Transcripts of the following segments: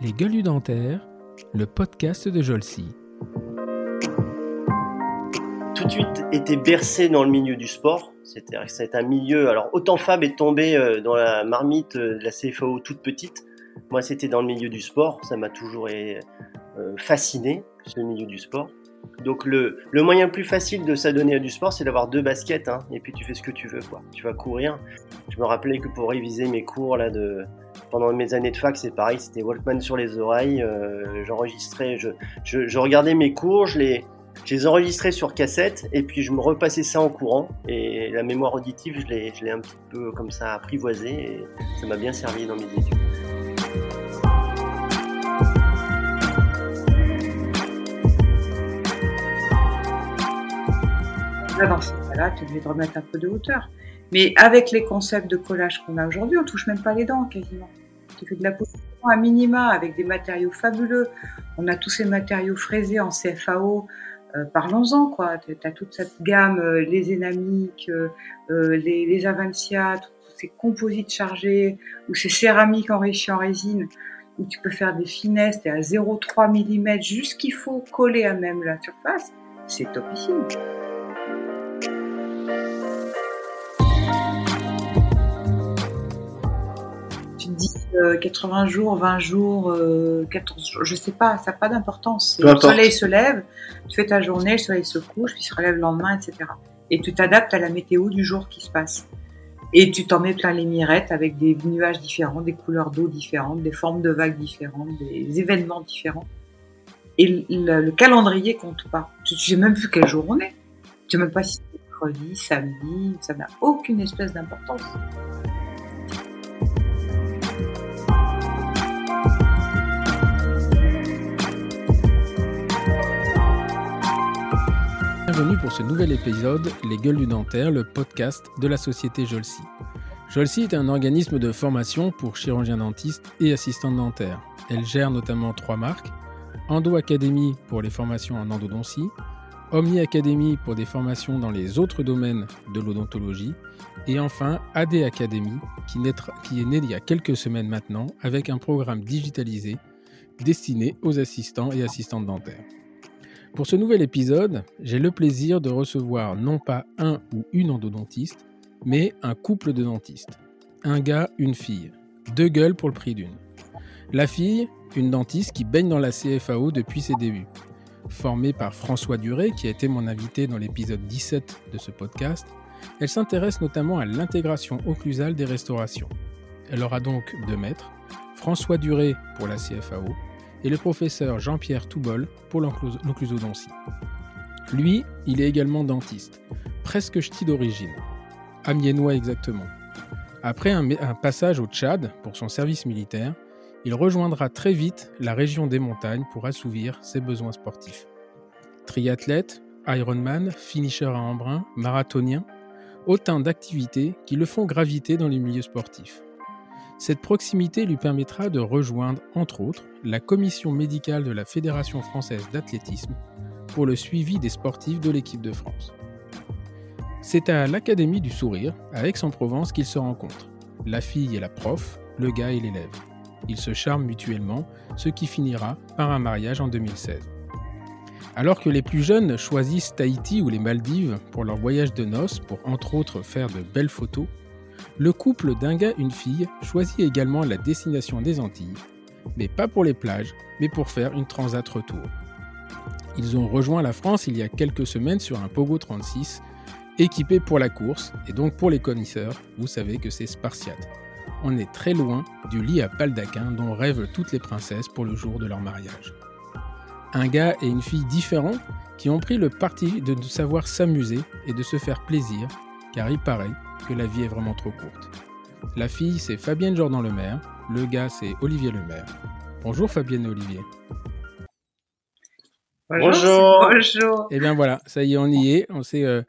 Les gueules dentaires, le podcast de Jolcy. Tout de suite été bercé dans le milieu du sport. C'est-à-dire que c'est un milieu. Alors, autant Fab est tombé euh, dans la marmite euh, de la CFAO toute petite. Moi, c'était dans le milieu du sport. Ça m'a toujours euh, fasciné, ce milieu du sport. Donc le, le, moyen le plus facile de s'adonner à du sport, c'est d'avoir deux baskets, hein, et puis tu fais ce que tu veux, quoi. Tu vas courir. Je me rappelais que pour réviser mes cours là de pendant mes années de fac, c'est pareil, c'était Walkman sur les oreilles. Euh, J'enregistrais, je, je, regardais mes cours, je les, je les enregistrais sur cassette, et puis je me repassais ça en courant. Et la mémoire auditive, je l'ai, je l'ai un petit peu comme ça apprivoisée, et ça m'a bien servi dans mes études. Là, dans ce cas-là, tu es obligé de remettre un peu de hauteur. Mais avec les concepts de collage qu'on a aujourd'hui, on touche même pas les dents quasiment. Tu fais de la position à minima avec des matériaux fabuleux. On a tous ces matériaux fraisés en CFAO. Euh, Parlons-en, quoi. Tu as toute cette gamme, euh, les énamiques, euh, les, les Avancia, tous ces composites chargés, ou ces céramiques enrichies en résine, où tu peux faire des finesses, tu à 0,3 mm, juste qu'il faut coller à même la surface. C'est topissime. Euh, 80 jours, 20 jours, euh, 14 jours, je sais pas, ça n'a pas d'importance. Le soleil se lève, tu fais ta journée, le soleil se couche, puis se relève le lendemain, etc. Et tu t'adaptes à la météo du jour qui se passe. Et tu t'en mets plein les mirettes avec des nuages différents, des couleurs d'eau différentes, des formes de vagues différentes, des événements différents. Et le, le calendrier compte pas. Tu sais même plus quel jour on est. Tu sais même pas si c'est mercredi, samedi, ça n'a aucune espèce d'importance. Bienvenue pour ce nouvel épisode Les Gueules du Dentaire, le podcast de la société Jolcy. Jolcy est un organisme de formation pour chirurgiens dentistes et assistants dentaires. Elle gère notamment trois marques Endo Academy pour les formations en endodontie, Omni Academy pour des formations dans les autres domaines de l'odontologie, et enfin AD Academy qui, qui est né il y a quelques semaines maintenant avec un programme digitalisé destiné aux assistants et assistantes dentaires. Pour ce nouvel épisode, j'ai le plaisir de recevoir non pas un ou une endodontiste, mais un couple de dentistes. Un gars, une fille. Deux gueules pour le prix d'une. La fille, une dentiste qui baigne dans la CFAO depuis ses débuts. Formée par François Duré, qui a été mon invité dans l'épisode 17 de ce podcast, elle s'intéresse notamment à l'intégration occlusale des restaurations. Elle aura donc deux maîtres, François Duré pour la CFAO et le professeur Jean-Pierre Toubol pour l'occlusodontie. Lui, il est également dentiste, presque ch'ti d'origine, amiénois exactement. Après un, un, passage au Tchad pour son service militaire, il rejoindra très vite la région des montagnes pour assouvir ses besoins sportifs. Triathlète, Ironman, finisher à embrun, marathonien, autant d'activités qui le font graviter dans les milieux sportifs. Cette proximité lui permettra de rejoindre, entre autres, la commission médicale de la Fédération française d'athlétisme pour le suivi des sportifs de l'équipe de France. C'est à l'Académie du Sourire, à Aix-en-Provence, qu'ils se rencontrent. La fille et la prof, le gars et l'élève. Ils se charment mutuellement, ce qui finira par un mariage en 2016. Alors que les plus jeunes choisissent Tahiti ou les Maldives pour leur voyage de noces pour entre autres faire de belles photos, le couple d'un gars une fille choisit également la destination des Antilles, mais pas pour les plages, mais pour faire une transat retour. Ils ont rejoint la France il y a quelques semaines sur un Pogo 36, équipé pour la course, et donc pour les connaisseurs, vous savez que c'est spartiate. On est très loin du lit à baldaquin dont rêvent toutes les princesses pour le jour de leur mariage. Un gars et une fille différents qui ont pris le parti de savoir s'amuser et de se faire plaisir, car il paraît que la vie est vraiment trop courte. La fille, c'est Fabienne Jordan Lemaire. Le gars, c'est Olivier Lemaire. Bonjour Fabienne et Olivier. Bonjour. Bonjour. Eh bien voilà, ça y est, on y est. On sait, euh,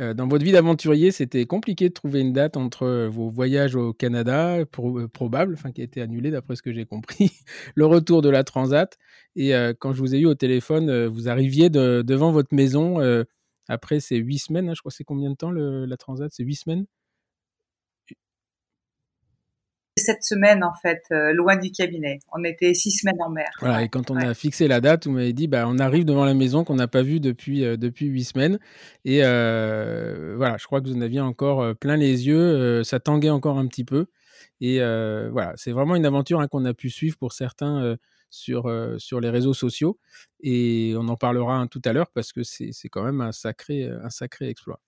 euh, dans votre vie d'aventurier, c'était compliqué de trouver une date entre euh, vos voyages au Canada, pro euh, probable, enfin qui a été annulé d'après ce que j'ai compris, le retour de la Transat. Et euh, quand je vous ai eu au téléphone, vous arriviez de, devant votre maison après ces huit semaines. Hein, je crois c'est combien de temps le, la Transat? C'est huit semaines? Sept semaines en fait euh, loin du cabinet. On était six semaines en mer. Voilà, et quand on a fixé la date, vous m'avez dit, bah, on arrive devant la maison qu'on n'a pas vue depuis euh, depuis huit semaines. Et voilà, je crois que vous en aviez encore plein les yeux. ça tanguait encore un petit peu. Et voilà, c'est vraiment une aventure hein, qu'on a pu suivre pour certains sur, sur les réseaux sociaux. Et on en parlera hein, tout à l'heure parce que c'est quand même un sacré, un sacré exploit.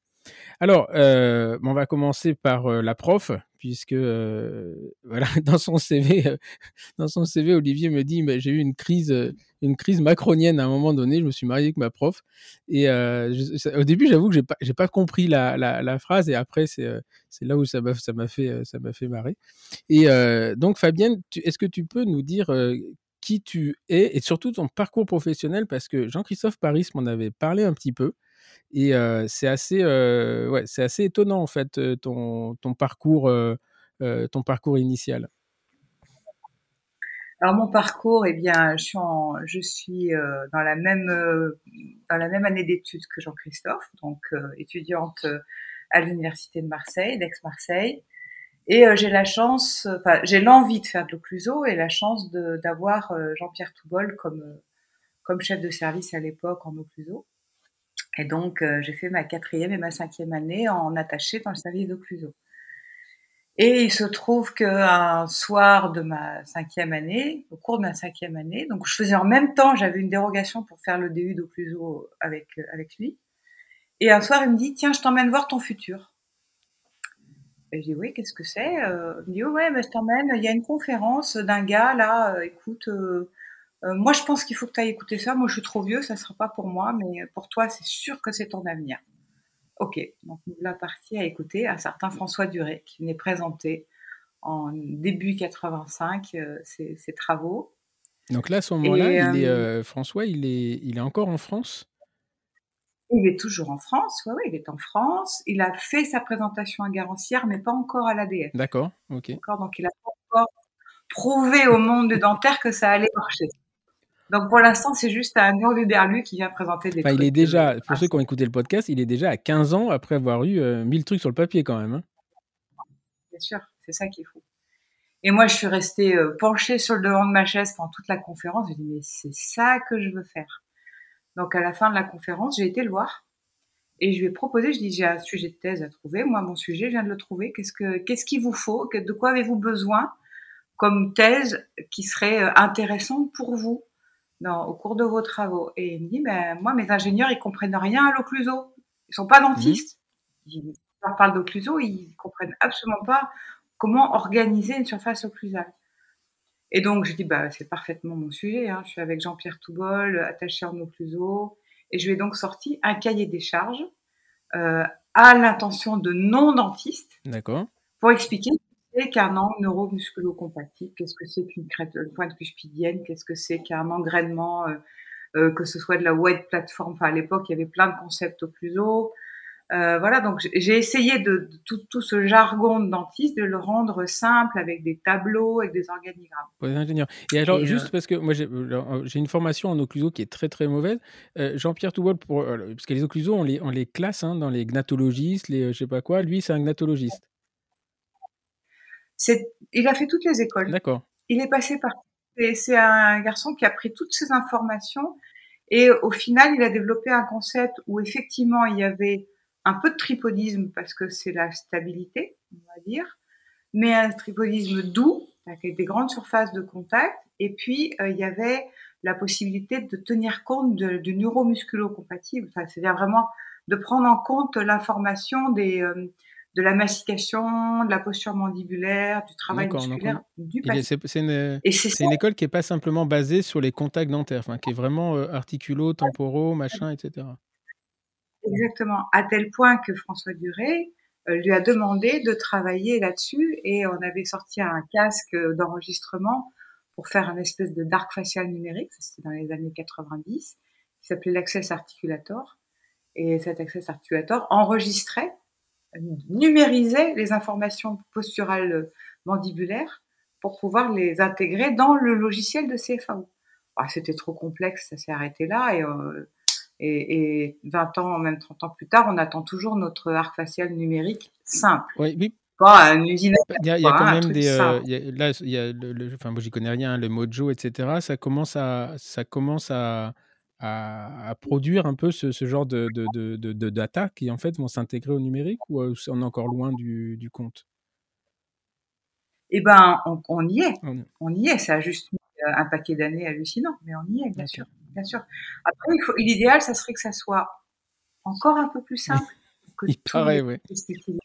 Alors, euh, on va commencer par euh, la prof, puisque euh, voilà, dans son CV, dans son CV, Olivier me dit, j'ai eu une crise, une crise macronienne à un moment donné. Je me suis marié avec ma prof, et au début, j'avoue que j'ai pas, pas compris la, la, phrase, et après, c'est, là où ça m'a fait, ça m'a fait marrer. Et donc, Fabienne, est-ce que tu peux nous dire qui tu es et surtout ton parcours professionnel, parce que Jean-Christophe Paris m'en avait parlé un petit peu. Et c'est assez, ouais, c'est assez étonnant en fait ton, ton parcours, ton parcours initial. Alors mon parcours, eh bien, je suis, je suis dans la même dans la même année d'études que Jean-Christophe, donc étudiante à l'université de Marseille, d'Aix-Marseille, et j'ai la chance, enfin j'ai l'envie de faire de l'occluso et la chance d'avoir Jean-Pierre Toubol comme comme chef de service à l'époque en occluso. Et donc, euh, j'ai fait ma quatrième et ma cinquième année en attaché dans le service d'occluso. Et il se trouve qu'un soir de ma cinquième année, au cours de ma cinquième année, donc je faisais en même temps, j'avais une dérogation pour faire le DU d'occluso avec, euh, avec lui. Et un soir, il me dit, tiens, je t'emmène voir ton futur. Et je dis, oui, qu'est-ce que c'est euh, Il me dit, ouais, mais je t'emmène, il y a une conférence d'un gars, là, écoute, euh, moi, je pense qu'il faut que tu ailles écouter ça. Moi, je suis trop vieux, ça sera pas pour moi, mais pour toi, c'est sûr que c'est ton avenir. Ok, donc nous la partie à écouter un certain François Duré qui venait présenter en début 85 euh, ses, travaux. Donc là, à ce moment-là, euh, François, il est, il est encore en France? Il est toujours en France, oui, il est en France. Il a fait sa présentation à Garancière, mais pas encore à l'ADF. D'accord, ok. donc il a pas encore prouvé au monde dentaire que ça allait marcher. Donc pour l'instant, c'est juste un hurluberlu qui vient présenter des enfin, Il est déjà, pour ceux qui ont écouté le podcast, il est déjà à 15 ans après avoir eu 1000 euh, trucs sur le papier quand même. Hein. Bien sûr, c'est ça qui est fou. Et moi, je suis restée euh, penchée sur le devant de ma chaise pendant toute la conférence. Je dit, mais c'est ça que je veux faire. Donc à la fin de la conférence, j'ai été le voir et je lui ai proposé, je dis, j'ai un sujet de thèse à trouver. Moi, mon sujet, je viens de le trouver. Qu'est-ce que, qu'est-ce qu'il vous faut? De quoi avez-vous besoin comme thèse qui serait intéressante pour vous au cours de vos travaux? Et il me dit, ben, moi, mes ingénieurs, ils comprennent rien à l'occluso. Ils sont pas dentistes. Mmh. Je leur parle d'occluso, ils comprennent absolument pas comment organiser une surface occlusale. Et donc, je dis, bah, c'est parfaitement mon sujet. Hein. Je suis avec Jean-Pierre Toubol, attaché en occluso. Et je lui ai donc sorti un cahier des charges euh, à l'intention de non-dentistes. D'accord. Pour expliquer qu'un angle neuromusculo-compatible Qu'est-ce que c'est qu'une pointe cuspidienne Qu'est-ce que c'est qu'un engrainement euh, euh, Que ce soit de la wide platform. Enfin, à l'époque, il y avait plein de concepts au plus haut. Euh, voilà, donc j'ai essayé de, tout, ce jargon de dentiste de le rendre simple avec des tableaux et des organigrammes. Pour les ingénieurs. Et alors, juste parce que moi j'ai une formation en occluso qui est très très mauvaise. Jean-Pierre Toubol, pour, parce que les occlusos, on les, on les classe hein, dans les gnatologistes, les je sais pas quoi. Lui, c'est un gnatologiste il a fait toutes les écoles. D'accord. Il est passé par. C'est un garçon qui a pris toutes ces informations et au final, il a développé un concept où effectivement, il y avait un peu de tripodisme parce que c'est la stabilité, on va dire, mais un tripodisme doux avec des grandes surfaces de contact. Et puis, euh, il y avait la possibilité de tenir compte du neuromusculo-compatible, enfin, c'est-à-dire vraiment de prendre en compte l'information des, euh, de la mastication, de la posture mandibulaire, du travail musculaire du patient. C'est une, école qui n'est pas simplement basée sur les contacts dentaires, qui est vraiment euh, articulo, temporaux, machin, etc. Exactement, à tel point que François Duré euh, lui a demandé de travailler là-dessus et on avait sorti un casque d'enregistrement pour faire un espèce de dark facial numérique, c'était dans les années 90, qui s'appelait l'Access Articulator. Et cet Access Articulator enregistrait numériser les informations posturales mandibulaires pour pouvoir les intégrer dans le logiciel de CFAO. Ah, c'était trop complexe, ça s'est arrêté là et, euh, et, 20 ans, même 30 ans plus tard, on attend toujours notre arc facial numérique simple. Oui, pas une usine. Il y a, il y a quand même des. euh, il y a- là, il y a le, le- enfin, moi, j'y connais rien, le Mojo, etc. Ça commence à, ça commence à, à, à produire un peu ce, ce genre de, de, de, de, de data qui, en fait, vont s'intégrer au numérique ou euh, on est encore loin du, du compte? Eh ben, on, on y est. On- y est. Ça a juste mis euh, un paquet d'années hallucinant, mais on y est, bien sûr. Bien sûr. Après, il l'idéal, ça serait que ça soit encore un peu plus simple que Il paraît, utilisés.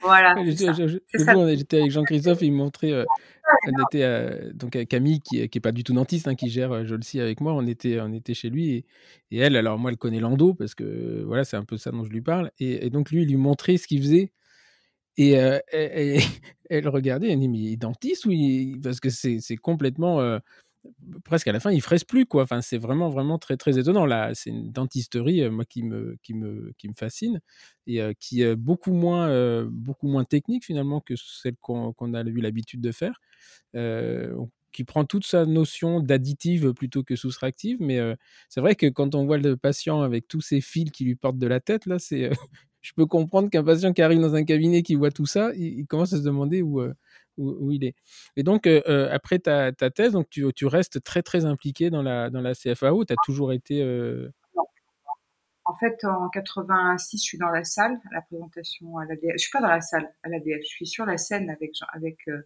Voilà. J'étais avec Jean-Christophe, il me montrait. euh, on était euh, donc avec Camille, qui, qui est pas du tout dentiste, hein, qui gère euh, Jolcy avec moi. On était, on était chez lui et, et elle, alors moi, elle connaît l'endo parce que euh, voilà, c'est un peu ça dont je lui parle. Et, et donc lui, il lui montrait ce qu'il faisait. Et euh, elle, regardait, elle dit mais il est dentiste ou il... parce que c'est complètement euh, presque à la fin, il fraise plus quoi. Enfin, c'est vraiment vraiment très très étonnant là. C'est une dentisterie euh, moi qui me qui me qui me fascine et euh, qui est beaucoup moins euh, beaucoup moins technique finalement que celle qu'on a eu l'habitude de faire. Qui prend toute sa notion d'additive plutôt que soustractive, mais c'est vrai que quand on voit le patient avec tous ces fils qui lui portent de la tête, là, c'est, je peux comprendre qu'un patient qui arrive dans un cabinet qui voit tout ça, il, commence à se demander où, où, où il est. Et donc, euh, euh, après ta, ta thèse, donc tu, tu restes très très impliqué dans la, dans la CFAO, tu as toujours été... euh, En fait, en 86, je suis dans la salle à la présentation à l'ADF. Je suis pas dans la salle à l'ADF. Je suis sur la scène avec avec euh,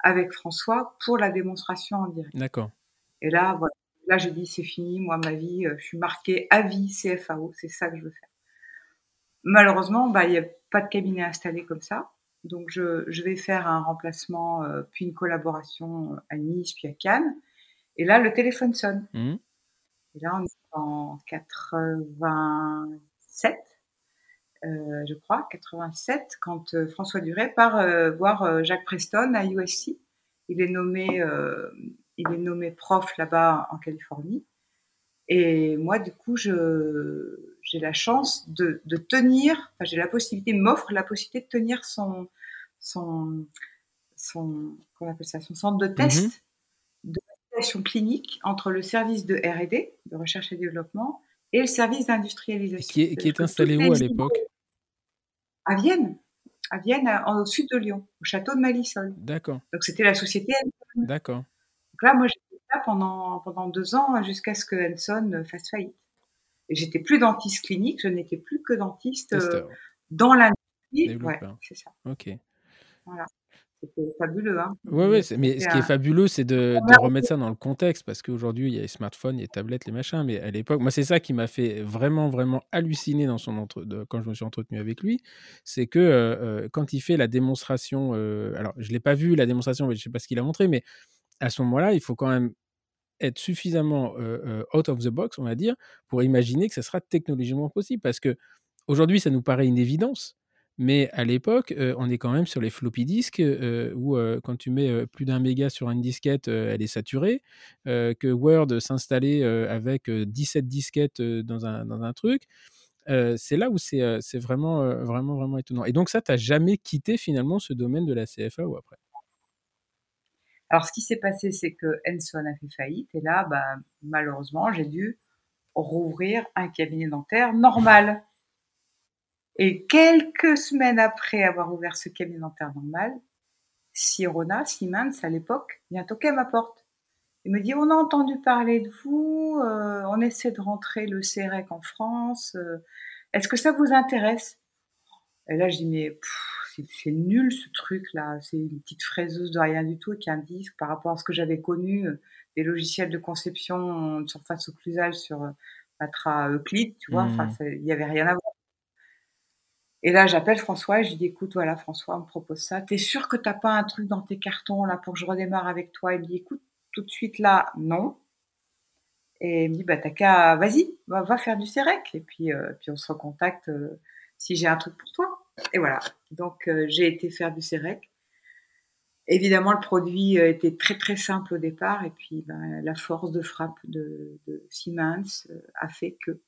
avec François pour la démonstration en direct. D'accord. Et là, voilà. Là, j'ai dit c'est fini. Moi, ma vie, je suis marquée à vie CFAO. C'est ça que je veux faire. Malheureusement, bah, il n'y a pas de cabinet installé comme ça. Donc, je, je vais faire un remplacement, euh, puis une collaboration à Nice, puis à Cannes. Et là, le téléphone sonne. Mhm. Et là, on est en 87, euh, je crois, 87, quand euh, François Duret part euh, voir euh, Jacques Preston à USC. Il est nommé, euh, il est nommé prof là-bas en Californie. Et moi, du coup, je, j'ai la chance de, de tenir, enfin, j'ai la possibilité, il m'offre la possibilité de tenir son, son, son, qu'on appelle ça, son centre de test Mhm. de validation clinique entre le service de R&D, de recherche et développement, et le service d'industrialisation. Qui est, qui installé où à l'époque À Vienne, à Vienne, à- en- au sud de Lyon, au château de Malisol. D'accord, Donc c'était la société. D'accord. Donc là, moi, j'étais là pendant, pendant deux ans jusqu'à ce que Henson fasse faillite. Et j'étais plus dentiste clinique, je n'étais plus que dentiste euh, dans l'industrie. Ouais, développeur. c'est ça. Ok. C'était fabuleux. Hein. Ouais, ouais, mais ce qui est fabuleux, c'est de, de remettre ça dans le contexte, parce qu'aujourd'hui, il y a les smartphones, il y a les tablettes, les machins, mais à l'époque, moi, c'est ça qui m'a fait vraiment, vraiment halluciner dans son entre... de- quand je me suis entretenu avec lui, c'est que euh, euh, quand il fait la démonstration, euh, alors, je ne l'ai pas vu, la démonstration, mais je ne sais pas ce qu'il a montré, mais à ce moment-là, il faut quand même être suffisamment out of the box, on va dire, pour imaginer que ça sera technologiquement possible, parce que aujourd'hui, ça nous paraît une évidence, mais à l'époque, on est quand même sur les floppy disks euh, où quand tu mets plus d'un méga sur une disquette, elle est saturée, que Word s'installait avec euh, 17 disquettes dans, un, dans un truc. C'est là où c'est vraiment, vraiment, vraiment étonnant. Et donc ça, tu n'as jamais quitté finalement ce domaine de la CFAO après? Alors, ce qui s'est passé, c'est que Henson a fait faillite, et là, bah, malheureusement, j'ai dû rouvrir un cabinet dentaire normal. Et quelques semaines après avoir ouvert ce cabinet dentaire normal, Sirona, Siemens, à l'époque, vient toquer à ma porte. Il me dit, on a entendu parler de vous, euh, on essaie de rentrer le CEREC en France, euh, est-ce que ça vous intéresse? Et là, je dis, mais c'est nul ce truc-là, c'est une petite fraiseuse de rien du tout avec un disque par rapport à ce que j'avais connu, euh, des logiciels de conception de surface occlusale sur euh, Patra Euclid, tu vois, enfin, ça- il n'y avait rien à voir. Et là, j'appelle François et je lui dis, écoute, voilà, François, on me propose ça. T'es sûr que t'as pas un truc dans tes cartons, là, pour que je redémarre avec toi? Il me dit, écoute, tout de suite, là, non. Et il me dit, bah, t'as qu'à, vas-y, va, va faire du CEREC. Et puis, euh, puis on se recontacte euh, si j'ai un truc pour toi. Et voilà. Donc, euh, j'ai été faire du CEREC. Évidemment, le produit euh, était très, très simple au départ. Et puis, ben, la force de frappe de, de Siemens euh, a fait que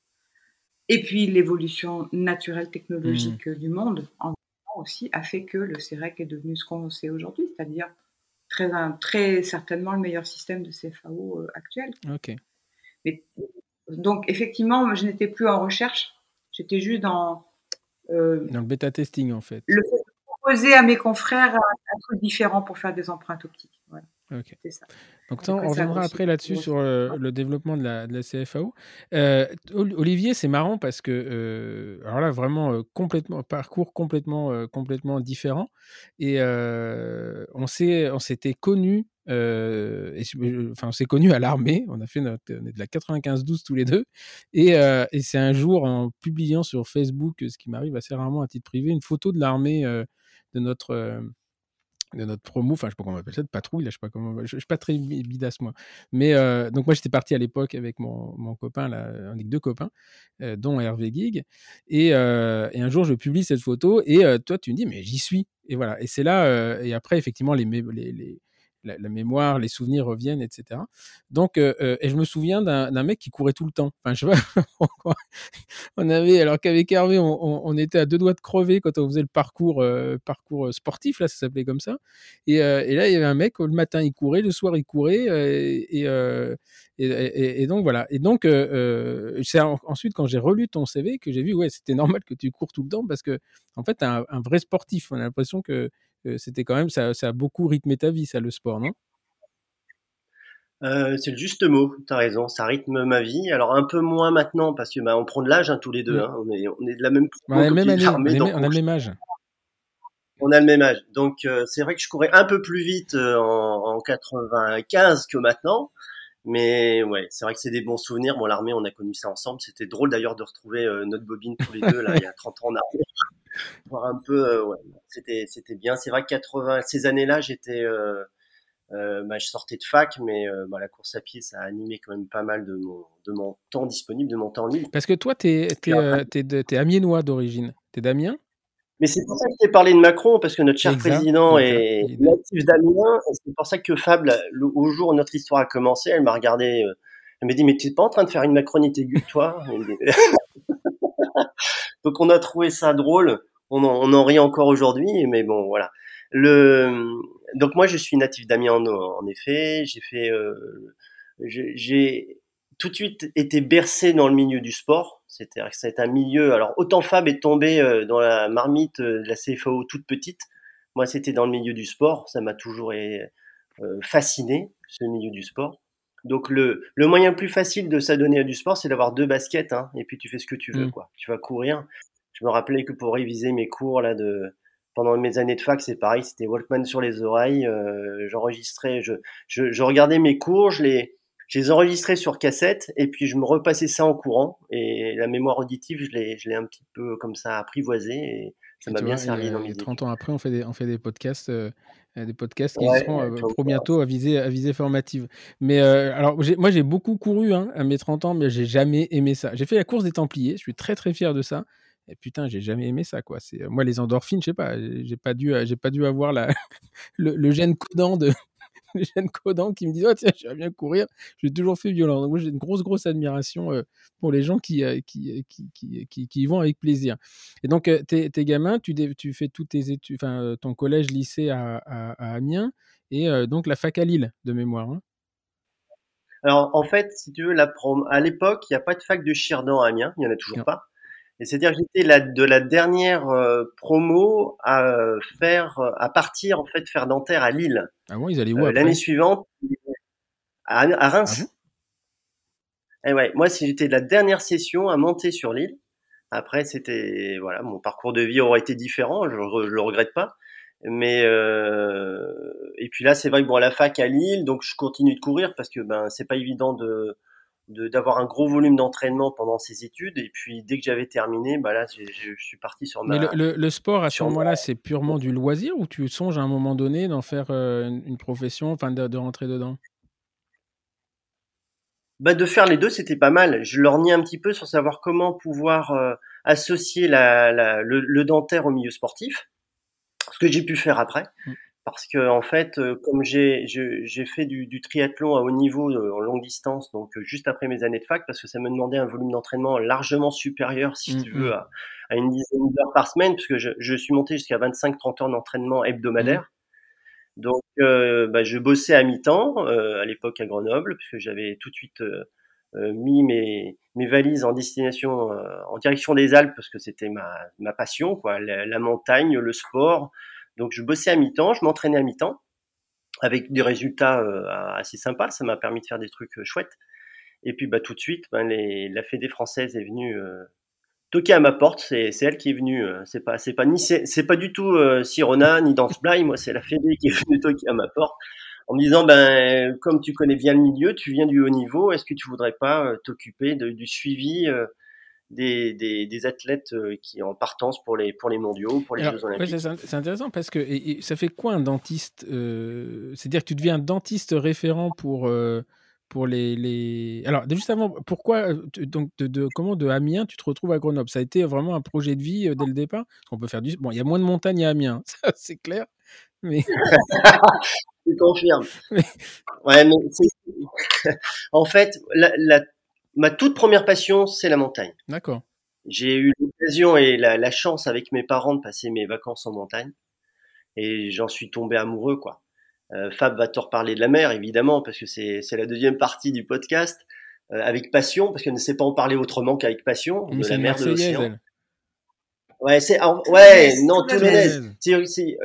et puis l'évolution naturelle technologique du monde en aussi a fait que le CEREC est devenu ce qu'on sait aujourd'hui, c'est-à-dire très, très certainement le meilleur système de CFAO actuel. Ok. Mais, donc effectivement, je n'étais plus en recherche, j'étais juste dans, Dans le bêta testing en fait. le fait de proposer à mes confrères un, truc différent pour faire des empreintes optiques. Voilà. C'est ça. Donc, on reviendra après là-dessus sur le, développement de la, CFAO. Euh, Olivier, c'est marrant parce que, euh, alors là, vraiment, complètement, parcours complètement, complètement différent. Et on s'était connus, enfin, on s'est connus à l'armée. On a fait est de la 95-12 tous les deux. Et, et c'est un jour, en publiant sur Facebook, ce qui m'arrive assez rarement à titre privé, une photo de l'armée de notre de notre promo, enfin je sais pas comment on appelle ça, de patrouille, là, je sais pas comment, je, suis pas très bidasse moi. Mais euh, donc moi j'étais parti à l'époque avec mon, mon, copain, là, avec deux copains, euh, dont Hervé Gig, et, euh, un jour je publie cette photo et toi tu me dis mais j'y suis et voilà et c'est là et après effectivement les, les la, mémoire, les souvenirs reviennent, etc. Donc, euh, euh, et je me souviens d'un mec qui courait tout le temps. Enfin, on avait, alors qu'avec Hervé, on, était à deux doigts de crever quand on faisait le parcours, euh, sportif, là, ça s'appelait comme ça. Et, là, il y avait un mec, le matin, il courait, le soir, il courait, et, donc voilà. Et donc, c'est ensuite quand j'ai relu ton CV que j'ai vu, ouais, c'était normal que tu cours tout le temps parce que, en fait, un, un vrai sportif. On a l'impression que c'était quand même, ça, a beaucoup rythmé ta vie, ça, le sport, non? Euh, c'est le juste mot, tu as raison, ça rythme ma vie. Alors un peu moins maintenant parce que bah, on prend de l'âge hein, tous les deux, hein. on, est, on est de la même on a, le même, année, on, a le même âge. On a le même âge. Donc euh, c'est vrai que je courais un peu plus vite euh, en, en, 95 que maintenant. Mais ouais, c'est vrai que c'est des bons souvenirs. Bon, l'armée, on a connu ça ensemble. C'était drôle d'ailleurs de retrouver notre bobine tous les deux là, il y a 30 ans en arrière voir un peu, euh, ouais, c'était, c'était bien. C'est vrai que 80, ces années-là, j'étais, euh, euh, bah, je sortais de fac, mais bah, la course à pied, ça a animé quand même pas mal de mon, de mon temps disponible, de mon temps libre. Parce que toi, tu es, es, amiénois d'origine. Tu es d'Amiens mais c'est pour ça que j'ai parlé de Macron, parce que notre cher président est natif d'Amiens. C'est pour ça que Fable, au jour où notre histoire a commencé, elle m'a regardé, elle m'a dit, mais tu n'es pas en train de faire une macronite aiguë, toi? Donc on a trouvé ça drôle. On en, on en rit encore aujourd'hui, mais bon, voilà. Le, donc moi, je suis natif d'Amiens en, effet. J'ai fait, euh, j'ai tout de suite été bercé dans le milieu du sport. C'était, c'est un milieu. Alors autant Fab est tombé euh, dans la marmite de la CFAO toute petite. Moi, c'était dans le milieu du sport. Ça m'a toujours euh, fasciné ce milieu du sport. Donc le, le moyen le plus facile de s'adonner à du sport, c'est d'avoir deux baskets, hein, et puis tu fais ce que tu veux, mmh. quoi. Tu vas courir. Je me rappelais que pour réviser mes cours là de pendant mes années de fac, c'est pareil, c'était Walkman sur les oreilles. Euh, j'enregistrais, je, je, je, regardais mes cours, je les, je les enregistrais sur cassette, et puis je me repassais ça en courant. Et la mémoire auditive, je l'ai, je l'ai un petit peu comme ça apprivoisé, et ça m'a bien servi dans mes 30 ans après, on fait des, on fait des podcasts. Euh, des podcasts qui seront euh, pour bientôt à visée, à visée formative. Mais euh, alors, moi, j'ai beaucoup couru hein, à mes 30 ans, mais j'ai jamais aimé ça. J'ai fait la course des Templiers, je suis très très fier de ça. Et putain, j'ai jamais aimé ça, quoi. C'est moi les endorphines, je sais pas, j'ai pas dû, j'ai pas dû avoir la, le, le gène codant de, jeunes codants qui me disent oh, tiens, j'aimerais bien courir. J'ai toujours fait violent. Donc, moi, j'ai une grosse, grosse admiration euh, pour les gens qui, euh, qui, qui, qui, qui, y vont avec plaisir. Et donc, euh, tes, tes, gamins, tu, tu fais toutes tes études, enfin, ton collège, lycée à, à, Amiens et donc la fac à Lille de mémoire. Hein. Alors, en fait, si tu veux, la à l'époque, il n'y a pas de fac de Chirdan à Amiens, il n'y en a toujours pas. Et c'est-à-dire que j'étais la, de la dernière euh, promo à euh, faire, euh, à partir en fait faire dentaire à Lille. Ah bon, ils allaient où euh, L'année suivante, à, à Reims. Ah et ouais, moi j'étais de la dernière session à monter sur l'île. Après, c'était voilà, mon parcours de vie aurait été différent, je, je le regrette pas. Mais euh, et puis là, c'est vrai que bon, à la fac à Lille, donc je continue de courir parce que ben c'est pas évident de d'avoir un gros volume d'entraînement pendant ces études. Et puis, dès que j'avais terminé, bah là, je, suis parti sur ma. Mais le, le, sport, à ce moment-là, c'est purement du loisir ou tu songes à un moment donné d'en faire euh, une profession, enfin de, de, rentrer dedans? Bah, De faire les deux, c'était pas mal. Je lorgnais un petit peu sur savoir comment pouvoir euh, associer la, la, le, le, dentaire au milieu sportif, ce que j'ai pu faire après. Parce que en fait, euh, comme j'ai fait du, du, triathlon à haut niveau euh, en longue distance, donc euh, juste après mes années de fac, parce que ça me demandait un volume d'entraînement largement supérieur, si mmh, tu veux, mmh. à, à, une dizaine d'heures par semaine, puisque je, je suis monté jusqu'à 25-30 heures d'entraînement hebdomadaire. Mmh. Donc, euh, bah, je bossais à mi-temps à l'époque à Grenoble, puisque j'avais tout de suite mis mes, mes valises en destination, en direction des Alpes, parce que c'était ma, ma passion, quoi, la, la montagne, le sport Donc je bossais à mi-temps, je m'entraînais à mi-temps avec des résultats assez sympas. Ça m'a permis de faire des trucs chouettes. Et puis bah, tout de suite, ben, la Fédé française est venue toquer à ma porte. C'est, elle qui est venue. c'est pas, pas ni, c'est, pas du tout Sirona ni Dance Blind. Moi, c'est la Fédé qui est venue toquer à ma porte en me disant ben comme tu connais bien le milieu, tu viens du haut niveau, est-ce que tu voudrais pas t'occuper du suivi des, des, athlètes qui en partance pour les, pour les mondiaux, pour les Jeux Olympiques. c'est intéressant parce que ça fait quoi un dentiste C'est-à-dire que tu deviens un dentiste référent pour, pour les, les, Alors, juste avant, pourquoi, donc, de, comment de Amiens, tu te retrouves à Grenoble? Ça a été vraiment un projet de vie dès le départ? On peut faire du. Bon, il y a moins de montagnes à Amiens, ça c'est clair. Mais... Je confirme. Ouais, mais en fait, la ma toute première passion, c'est la montagne. D'accord. J'ai eu l'occasion et la, chance avec mes parents de passer mes vacances en montagne. Et j'en suis tombé amoureux, quoi. Euh, Fab va te reparler de la mer, évidemment, parce que c'est la deuxième partie du podcast. Euh, avec passion, parce qu'elle ne sait pas en parler autrement qu'avec passion, de la mer, de l'océan. Ouais, c'est, ouais, non, tout le C'est,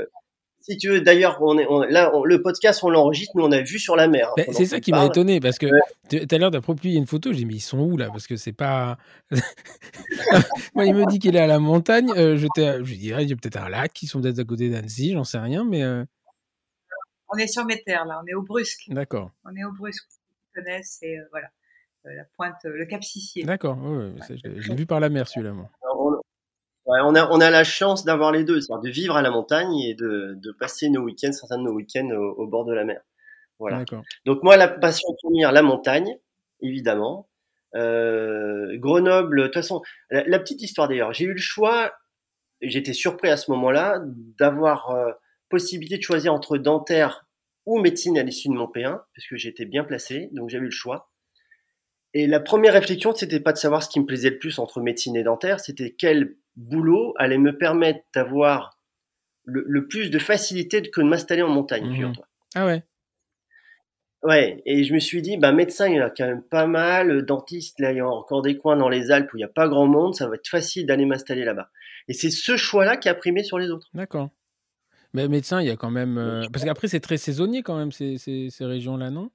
si tu veux, d'ailleurs, on est, là, le podcast, on l'enregistre, mais on a vu sur la mer. Hein, c'est ça qui m'a étonné, parce que tout à l'heure, d'après publié une photo, j'ai dit, mais ils sont où là? Parce que c'est pas. Moi, il me dit qu'il est à la montagne. Euh, je, je dirais, il y a peut-être un lac, qui sont peut-être à côté d'Annecy, j'en sais rien, mais. Euh on est sur mes terres, là, on est au Brusque. D'accord. On est au Brusque, tu connais, c'est euh, voilà, la pointe, le Cap Sissier. D'accord, ouais, j'ai vu par la mer celui-là, moi on, a, on a la chance d'avoir les deux, c'est-à-dire de vivre à la montagne et de, de passer nos week-ends, certains de nos week-ends au, bord de la mer. Voilà. Donc moi, la passion première, la montagne, évidemment. Euh, Grenoble, de toute façon, la, petite histoire d'ailleurs, j'ai eu le choix, j'étais surpris à ce moment-là, d'avoir euh, possibilité de choisir entre dentaire ou médecine à l'issue de mon P1, puisque j'étais bien placé, donc j'avais eu le choix. Et la première réflexion, c'était pas de savoir ce qui me plaisait le plus entre médecine et dentaire, c'était quel boulot allait me permettre d'avoir le, plus de facilité que de m'installer en montagne, mmh Ah ouais. Ouais, et je me suis dit, bah, médecin, il y en a quand même pas mal, dentiste, là, il y a encore des coins dans les Alpes où il n'y a pas grand monde, ça va être facile d'aller m'installer là-bas. Et c'est ce choix-là qui a primé sur les autres. D'accord. Mais médecin, il y a quand même. Euh, parce qu'après, c'est très saisonnier quand même, ces, ces, ces régions-là, non?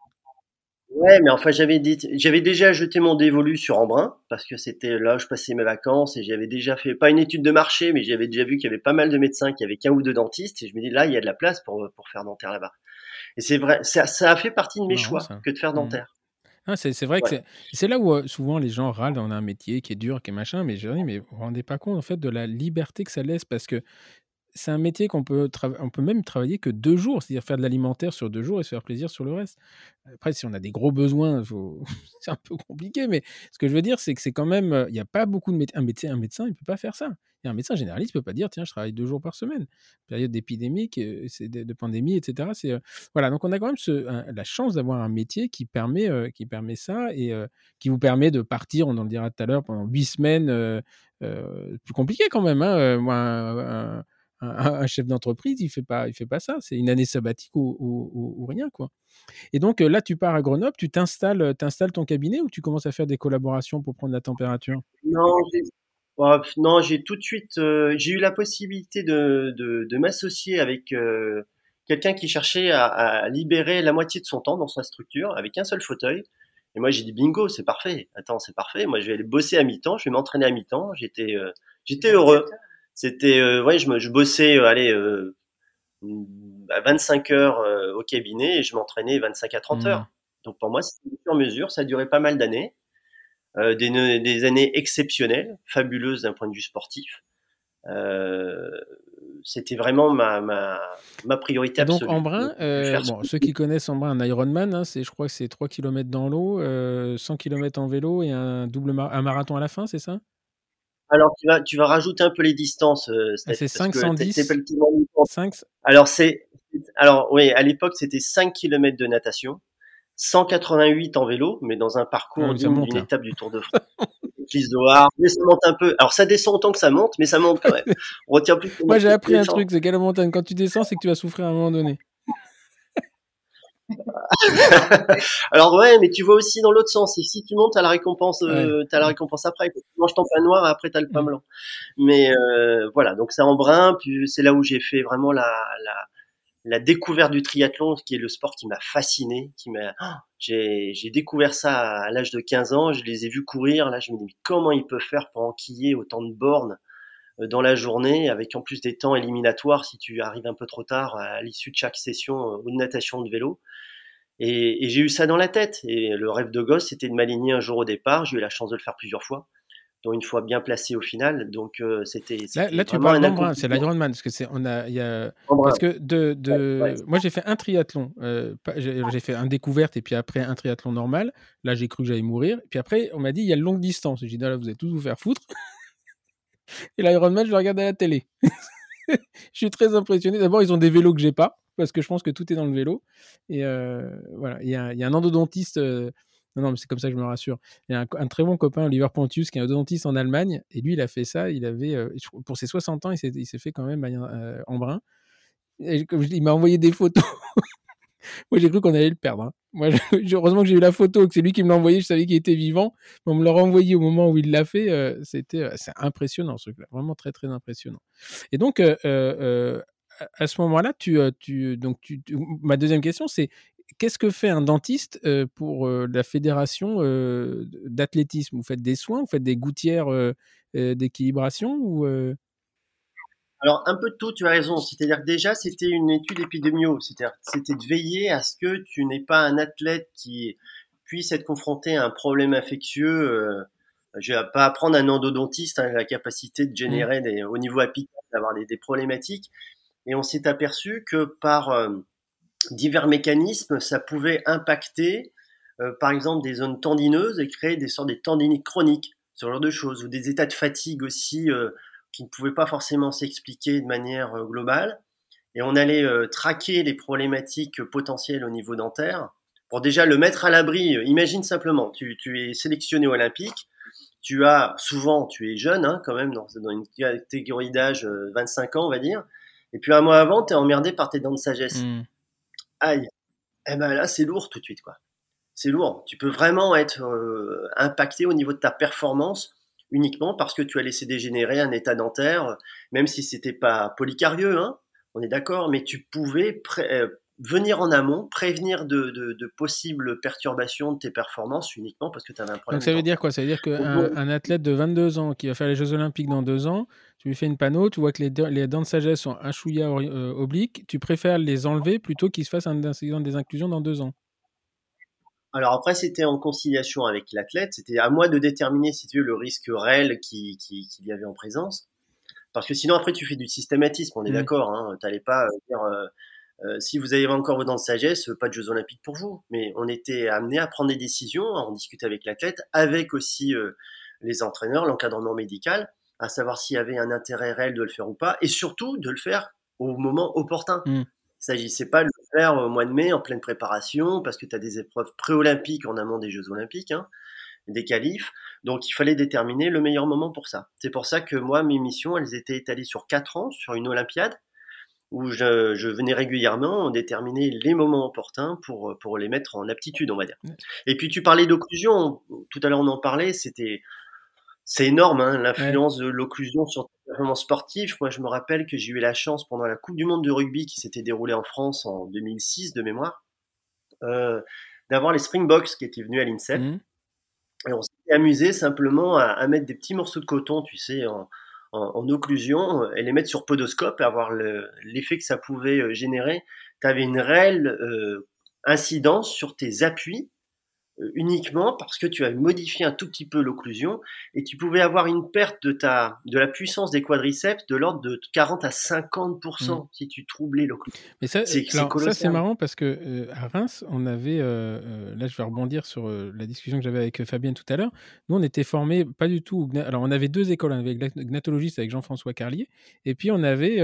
Ouais, mais enfin, j'avais dit, j'avais déjà jeté mon dévolu sur Embrun parce que c'était là où je passais mes vacances et j'avais déjà fait pas une étude de marché, mais j'avais déjà vu qu'il y avait pas mal de médecins, qu'il y avait qu'un ou deux dentistes et je me dis là, il y a de la place pour pour faire dentaire là-bas. Et c'est vrai, ça, ça, a fait partie de mes choix que de faire mmh. dentaire. Ah, c'est vrai que c'est là où euh, souvent les gens râlent, on a un métier qui est dur, qui est machin, mais je dis, mais vous vous rendez pas compte en fait de la liberté que ça laisse parce que c'est un métier qu'on peut, on peut même travailler que deux jours, c'est-à-dire faire de l'alimentaire sur deux jours et se faire plaisir sur le reste. Après, si on a des gros besoins, c'est un peu compliqué, mais ce que je veux dire, c'est que c'est quand même, il n'y a pas beaucoup de médecins. Un médecin, un médecin, il ne peut pas faire ça. Et un médecin généraliste ne peut pas dire, tiens, je travaille deux jours par semaine. Période d'épidémie, de, de pandémie, etc. C'est voilà, donc on a quand même la chance d'avoir un métier qui permet, qui permet ça et qui vous permet de partir, on en le dira tout à l'heure, pendant huit semaines. plus compliqué quand même. Hein, moi, chef d'entreprise, il fait pas, il fait pas ça. C'est une année sabbatique ou, rien, quoi. Et donc là, tu pars à Grenoble, tu t'installes, t'installes ton cabinet ou tu commences à faire des collaborations pour prendre la température? Non, j'ai, oh, non, j'ai tout de suite, euh, j'ai eu la possibilité de, de, m'associer avec euh, quelqu'un qui cherchait à, libérer la moitié de son temps dans sa structure avec un seul fauteuil. Et moi, j'ai dit bingo, c'est parfait. Attends, c'est parfait. Moi, je vais aller bosser à mi-temps, je vais m'entraîner à mi-temps. J'étais, euh, j'étais heureux. C'était, euh, ouais, je, me, je bossais, euh, allez, euh, à 25 heures au cabinet et je m'entraînais 25 à 30 heures. Mmh. Donc pour moi, c'était sur mesure. Ça a duré pas mal d'années. des, des, années exceptionnelles, fabuleuses d'un point de vue sportif. c'était vraiment ma, ma, ma priorité donc Embrun, bon, ceux qui connaissent Embrun, un Ironman, hein, c'est, je crois que c'est 3 km dans l'eau, 100 km en vélo et un double un marathon à la fin, c'est ça? Alors, tu vas, tu vas rajouter un peu les distances. Euh, ah, c'est 510. 5... Alors, c'est, alors, oui, à l'époque, c'était 5 km de natation, 188 en vélo, mais dans un parcours d'une étape du Tour de France. mais ça monte un peu. Alors, ça descend autant que ça monte, mais ça monte quand même. On retient plus. Moi, j'ai appris un truc, c'est qu'à la montagne, quand tu descends, c'est que tu vas souffrir à un moment donné. Alors ouais, mais tu vois aussi dans l'autre sens. Et si tu montes, t'as la récompense, euh, t'as la récompense après. Tu manges ton pain noir et après t'as le pain blanc. Mais euh, voilà, donc c'est en brun. Puis c'est là où j'ai fait vraiment la, la, la découverte du triathlon, qui est le sport qui m'a fasciné, qui m'a, ah, j'ai, j'ai découvert ça à l'âge de 15 ans. Je les ai vus courir. Là, je me dis mais comment ils peuvent faire pour enquiller autant de bornes? Dans la journée, avec en plus des temps éliminatoires si tu arrives un peu trop tard à l'issue de chaque session euh, ou de natation de vélo. Et, et j'ai eu ça dans la tête. Et le rêve de gosse, c'était de m'aligner un jour au départ. J'ai eu la chance de le faire plusieurs fois, dont une fois bien placé au final. Donc euh, c'était. Là, là, tu parles d'Embrun, c'est l'Ironman, parce que c'est on a, y a parce que de, de... Ouais, ouais. moi j'ai fait un triathlon, euh, j'ai fait un découverte et puis après un triathlon normal. Là j'ai cru que j'allais mourir. Et puis après on m'a dit il y a le longue distance. J'ai dit là vous allez tous vous faire foutre. Et l'Ironman je le regarde à la télé. je suis très impressionné. D'abord ils ont des vélos que j'ai pas parce que je pense que tout est dans le vélo. Et euh, voilà, il y, a, un endodontiste. Euh, non, non, mais c'est comme ça que je me rassure. Il y a un, très bon copain, Oliver Pontius, qui est un endodontiste en Allemagne. Et lui, il a fait ça. Il avait, euh, pour ses 60 ans, il s'est, fait quand même euh, en brun. Et il m'a envoyé des photos. Moi, j'ai cru qu'on allait le perdre. Hein. Moi, heureusement que j'ai eu la photo, que c'est lui qui me l'a envoyé. Je savais qu'il était vivant. Mais on me l'a renvoyé au moment où il l'a fait. Euh, c'était, c'est impressionnant, ce truc-là. Vraiment très, très impressionnant. Et donc, à ce moment-là, tu, tu, donc tu, ma deuxième question, c'est qu'est-ce que fait un dentiste pour la fédération d'athlétisme? Vous faites des soins, vous faites des gouttières d'équilibration alors un peu de tout, tu as raison. C'est-à-dire que déjà c'était une étude épidémio, c'est-à-dire c'était de veiller à ce que tu n'aies pas un athlète qui puisse être confronté à un problème infectieux. Euh, je vais pas apprendre un endodontiste hein, la capacité de générer des, au niveau apical d'avoir des, des, problématiques, et on s'est aperçu que par euh, divers mécanismes, ça pouvait impacter, euh, par exemple, des zones tendineuses et créer des sortes de tendinites chroniques, ce genre de choses, ou des états de fatigue aussi euh, qui ne pouvaient pas forcément s'expliquer de manière euh, globale. Et on allait euh, traquer les problématiques potentielles au niveau dentaire pour déjà le mettre à l'abri. Imagine simplement, tu, tu es sélectionné olympique, tu as souvent, tu es jeune hein, quand même, dans, dans une catégorie d'âge 25 ans, on va dire, et puis un mois avant, tu es emmerdé par tes dents de sagesse. Mmh aïe, eh ben là c'est lourd tout de suite quoi. C'est lourd. Tu peux vraiment être euh, impacté au niveau de ta performance uniquement parce que tu as laissé dégénérer un état dentaire, même si c'était pas polycarieux, hein, on est d'accord, mais tu pouvais euh, venir en amont, prévenir de, de, de, possibles perturbations de tes performances uniquement parce que tu avais un problème. Donc ça veut dire quoi? Ça veut dire qu'un un athlète de 22 ans qui va faire les Jeux Olympiques dans deux ans, tu lui fais une panneau, tu vois que les, les dents de sagesse sont un chouïa euh, oblique, tu préfères les enlever plutôt qu'ils se fassent un incident des inclusions dans deux ans alors après, c'était en conciliation avec l'athlète. C'était à moi de déterminer, si tu veux, le risque réel qu'il qui, qui y avait en présence. Parce que sinon, après, tu fais du systématisme. On est mmh. d'accord. Hein, T'allais pas dire, euh, euh, si vous avez encore vos dents de sagesse, pas de Jeux Olympiques pour vous. Mais on était amené à prendre des décisions, à en discuter avec l'athlète, avec aussi euh, les entraîneurs, l'encadrement médical, à savoir s'il y avait un intérêt réel de le faire ou pas, et surtout de le faire au moment opportun. Mmh. Il s'agissait pas de le faire au mois de mai en pleine préparation, parce que tu as des épreuves pré-olympiques en amont des Jeux Olympiques, hein, des qualifs. Donc il fallait déterminer le meilleur moment pour ça. C'est pour ça que moi, mes missions, elles étaient étalées sur quatre ans, sur une Olympiade, où je, je, venais régulièrement déterminer les moments opportuns pour, pour les mettre en aptitude, on va dire. Et puis tu parlais d'occlusion, tout à l'heure on en parlait, c'était c'est énorme hein, l'influence ouais. de l'occlusion sur performance sportif. Moi je me rappelle que j'ai eu la chance pendant la Coupe du Monde de rugby qui s'était déroulée en France en 2006 de mémoire, euh, d'avoir les Springboks qui étaient venus à l'INSEP. Mmh. Et on s'était amusé simplement à, à, mettre des petits morceaux de coton, tu sais, en, en, en, occlusion et les mettre sur podoscope et avoir l'effet le, que ça pouvait euh, générer. Tu avais une réelle euh, incidence sur tes appuis euh, uniquement parce que tu as modifié un tout petit peu l'occlusion et tu pouvais avoir une perte de ta de la puissance des quadriceps de l'ordre de 40 à 50 mmh. si tu troublais l'occlusion. Mais ça c'est ça c'est marrant parce que euh, à Reims, on avait euh, euh, là je vais rebondir sur euh, la discussion que j'avais avec Fabienne tout à l'heure. Nous on était formés pas du tout alors on avait deux écoles, on avait gnatologiste avec Jean-François Carlier et puis on avait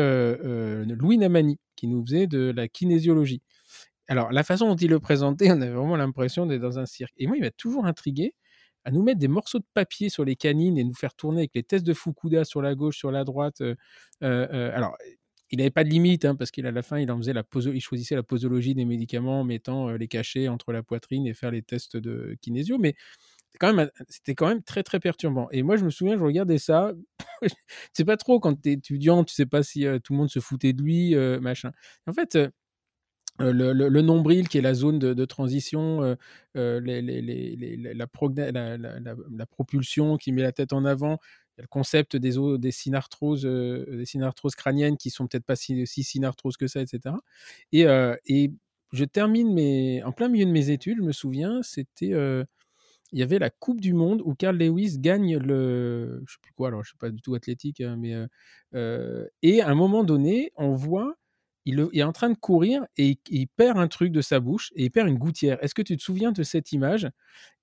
Louis Namani qui nous faisait de la kinésiologie alors, la façon dont il le présentait, on avait vraiment l'impression d'être dans un cirque. Et moi, il m'a toujours intrigué à nous mettre des morceaux de papier sur les canines et nous faire tourner avec les tests de Fukuda sur la gauche, sur la droite. Euh, euh, alors, il n'avait pas de limite, hein, parce qu'à la fin, il, en faisait la choisissait la posologie des médicaments en mettant les cachets entre la poitrine et faire les tests de kinésio. Mais c'était quand même très très perturbant. Et moi, je me souviens, je regardais ça. tu sais pas trop quand tu es étudiant, tu sais pas si tout le monde se foutait de lui, machin. En fait, le, nombril qui est la zone de, transition, la, propulsion qui met la tête en avant, le concept des, synarthroses, des synarthroses crâniennes qui sont peut-être pas si, si synarthroses que ça, etc. Et, et je termine mes, en plein milieu de mes études, je me souviens, c'était il y avait la Coupe du Monde où Carl Lewis gagne le, je sais plus quoi, alors je suis pas du tout athlétique, hein, mais et à un moment donné, on voit il, est en train de courir et il, perd un truc de sa bouche et il perd une gouttière. Est-ce que tu te souviens de cette image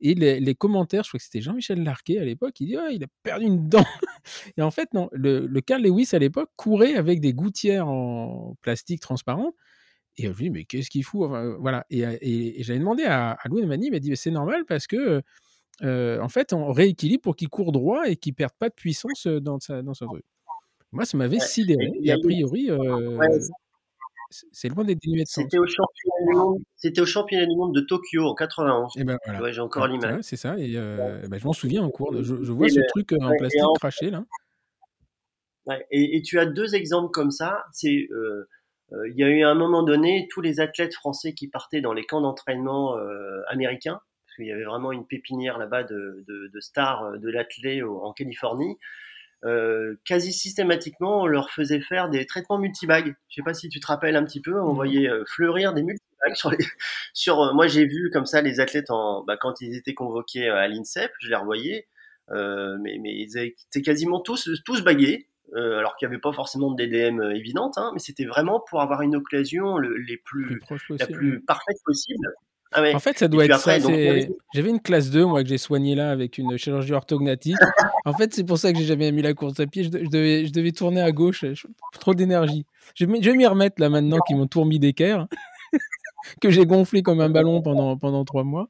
Et les, commentaires, je crois que c'était Jean-Michel Larquet à l'époque, il dit «Ah, il a perdu une dent. et en fait, non, le, Carl Lewis à l'époque courait avec des gouttières en plastique transparent. Et je lui dis, mais qu'est-ce qu'il fout? Voilà. Et, j'avais demandé à, à Louis Mani, il m'a dit, c'est normal parce que, en fait, on rééquilibre pour qu'il court droit et qu'il ne perde pas de puissance dans, sa, dans son truc. Moi, ça m'avait sidéré. Et, a priori, c'est loin d'être dénué de sens. C'était au, championnat du monde, c'était au championnat du monde de Tokyo en 91. Et eh ben voilà. j'ai encore l'image. c'est ça. Et ben, je m'en souviens en cours. Je, vois ce truc en plastique craché là. Et, tu as deux exemples comme ça. C'est euh, il y a eu à un moment donné tous les athlètes français qui partaient dans les camps d'entraînement euh, américains, parce qu'il y avait vraiment une pépinière là-bas de, stars euh, de l'athlète en Californie. Quasi systématiquement, on leur faisait faire des traitements multibags. Je sais pas si tu te rappelles un petit peu, on voyait fleurir des multibags sur les. Sur, moi, j'ai vu comme ça les athlètes en, bah, quand ils étaient convoqués à l'INSEP, je les revoyais, mais, mais ils étaient quasiment tous tous bagués. Euh, alors qu'il n'y avait pas forcément de DDM euh, évidente, hein, mais c'était vraiment pour avoir une occlusion les plus, la plus parfaite possible. Ah en fait, ça doit être ça. J'avais une classe 2, moi, que j'ai soignée là avec une chirurgie orthognatique. en fait, c'est pour ça que j'ai jamais mis la course à pied. Je, devais, je devais, tourner à gauche. trop d'énergie. Je, vais m'y remettre là maintenant qu'ils m'ont tout remis d'équerre, que j'ai gonflé comme un ballon pendant, pendant trois mois.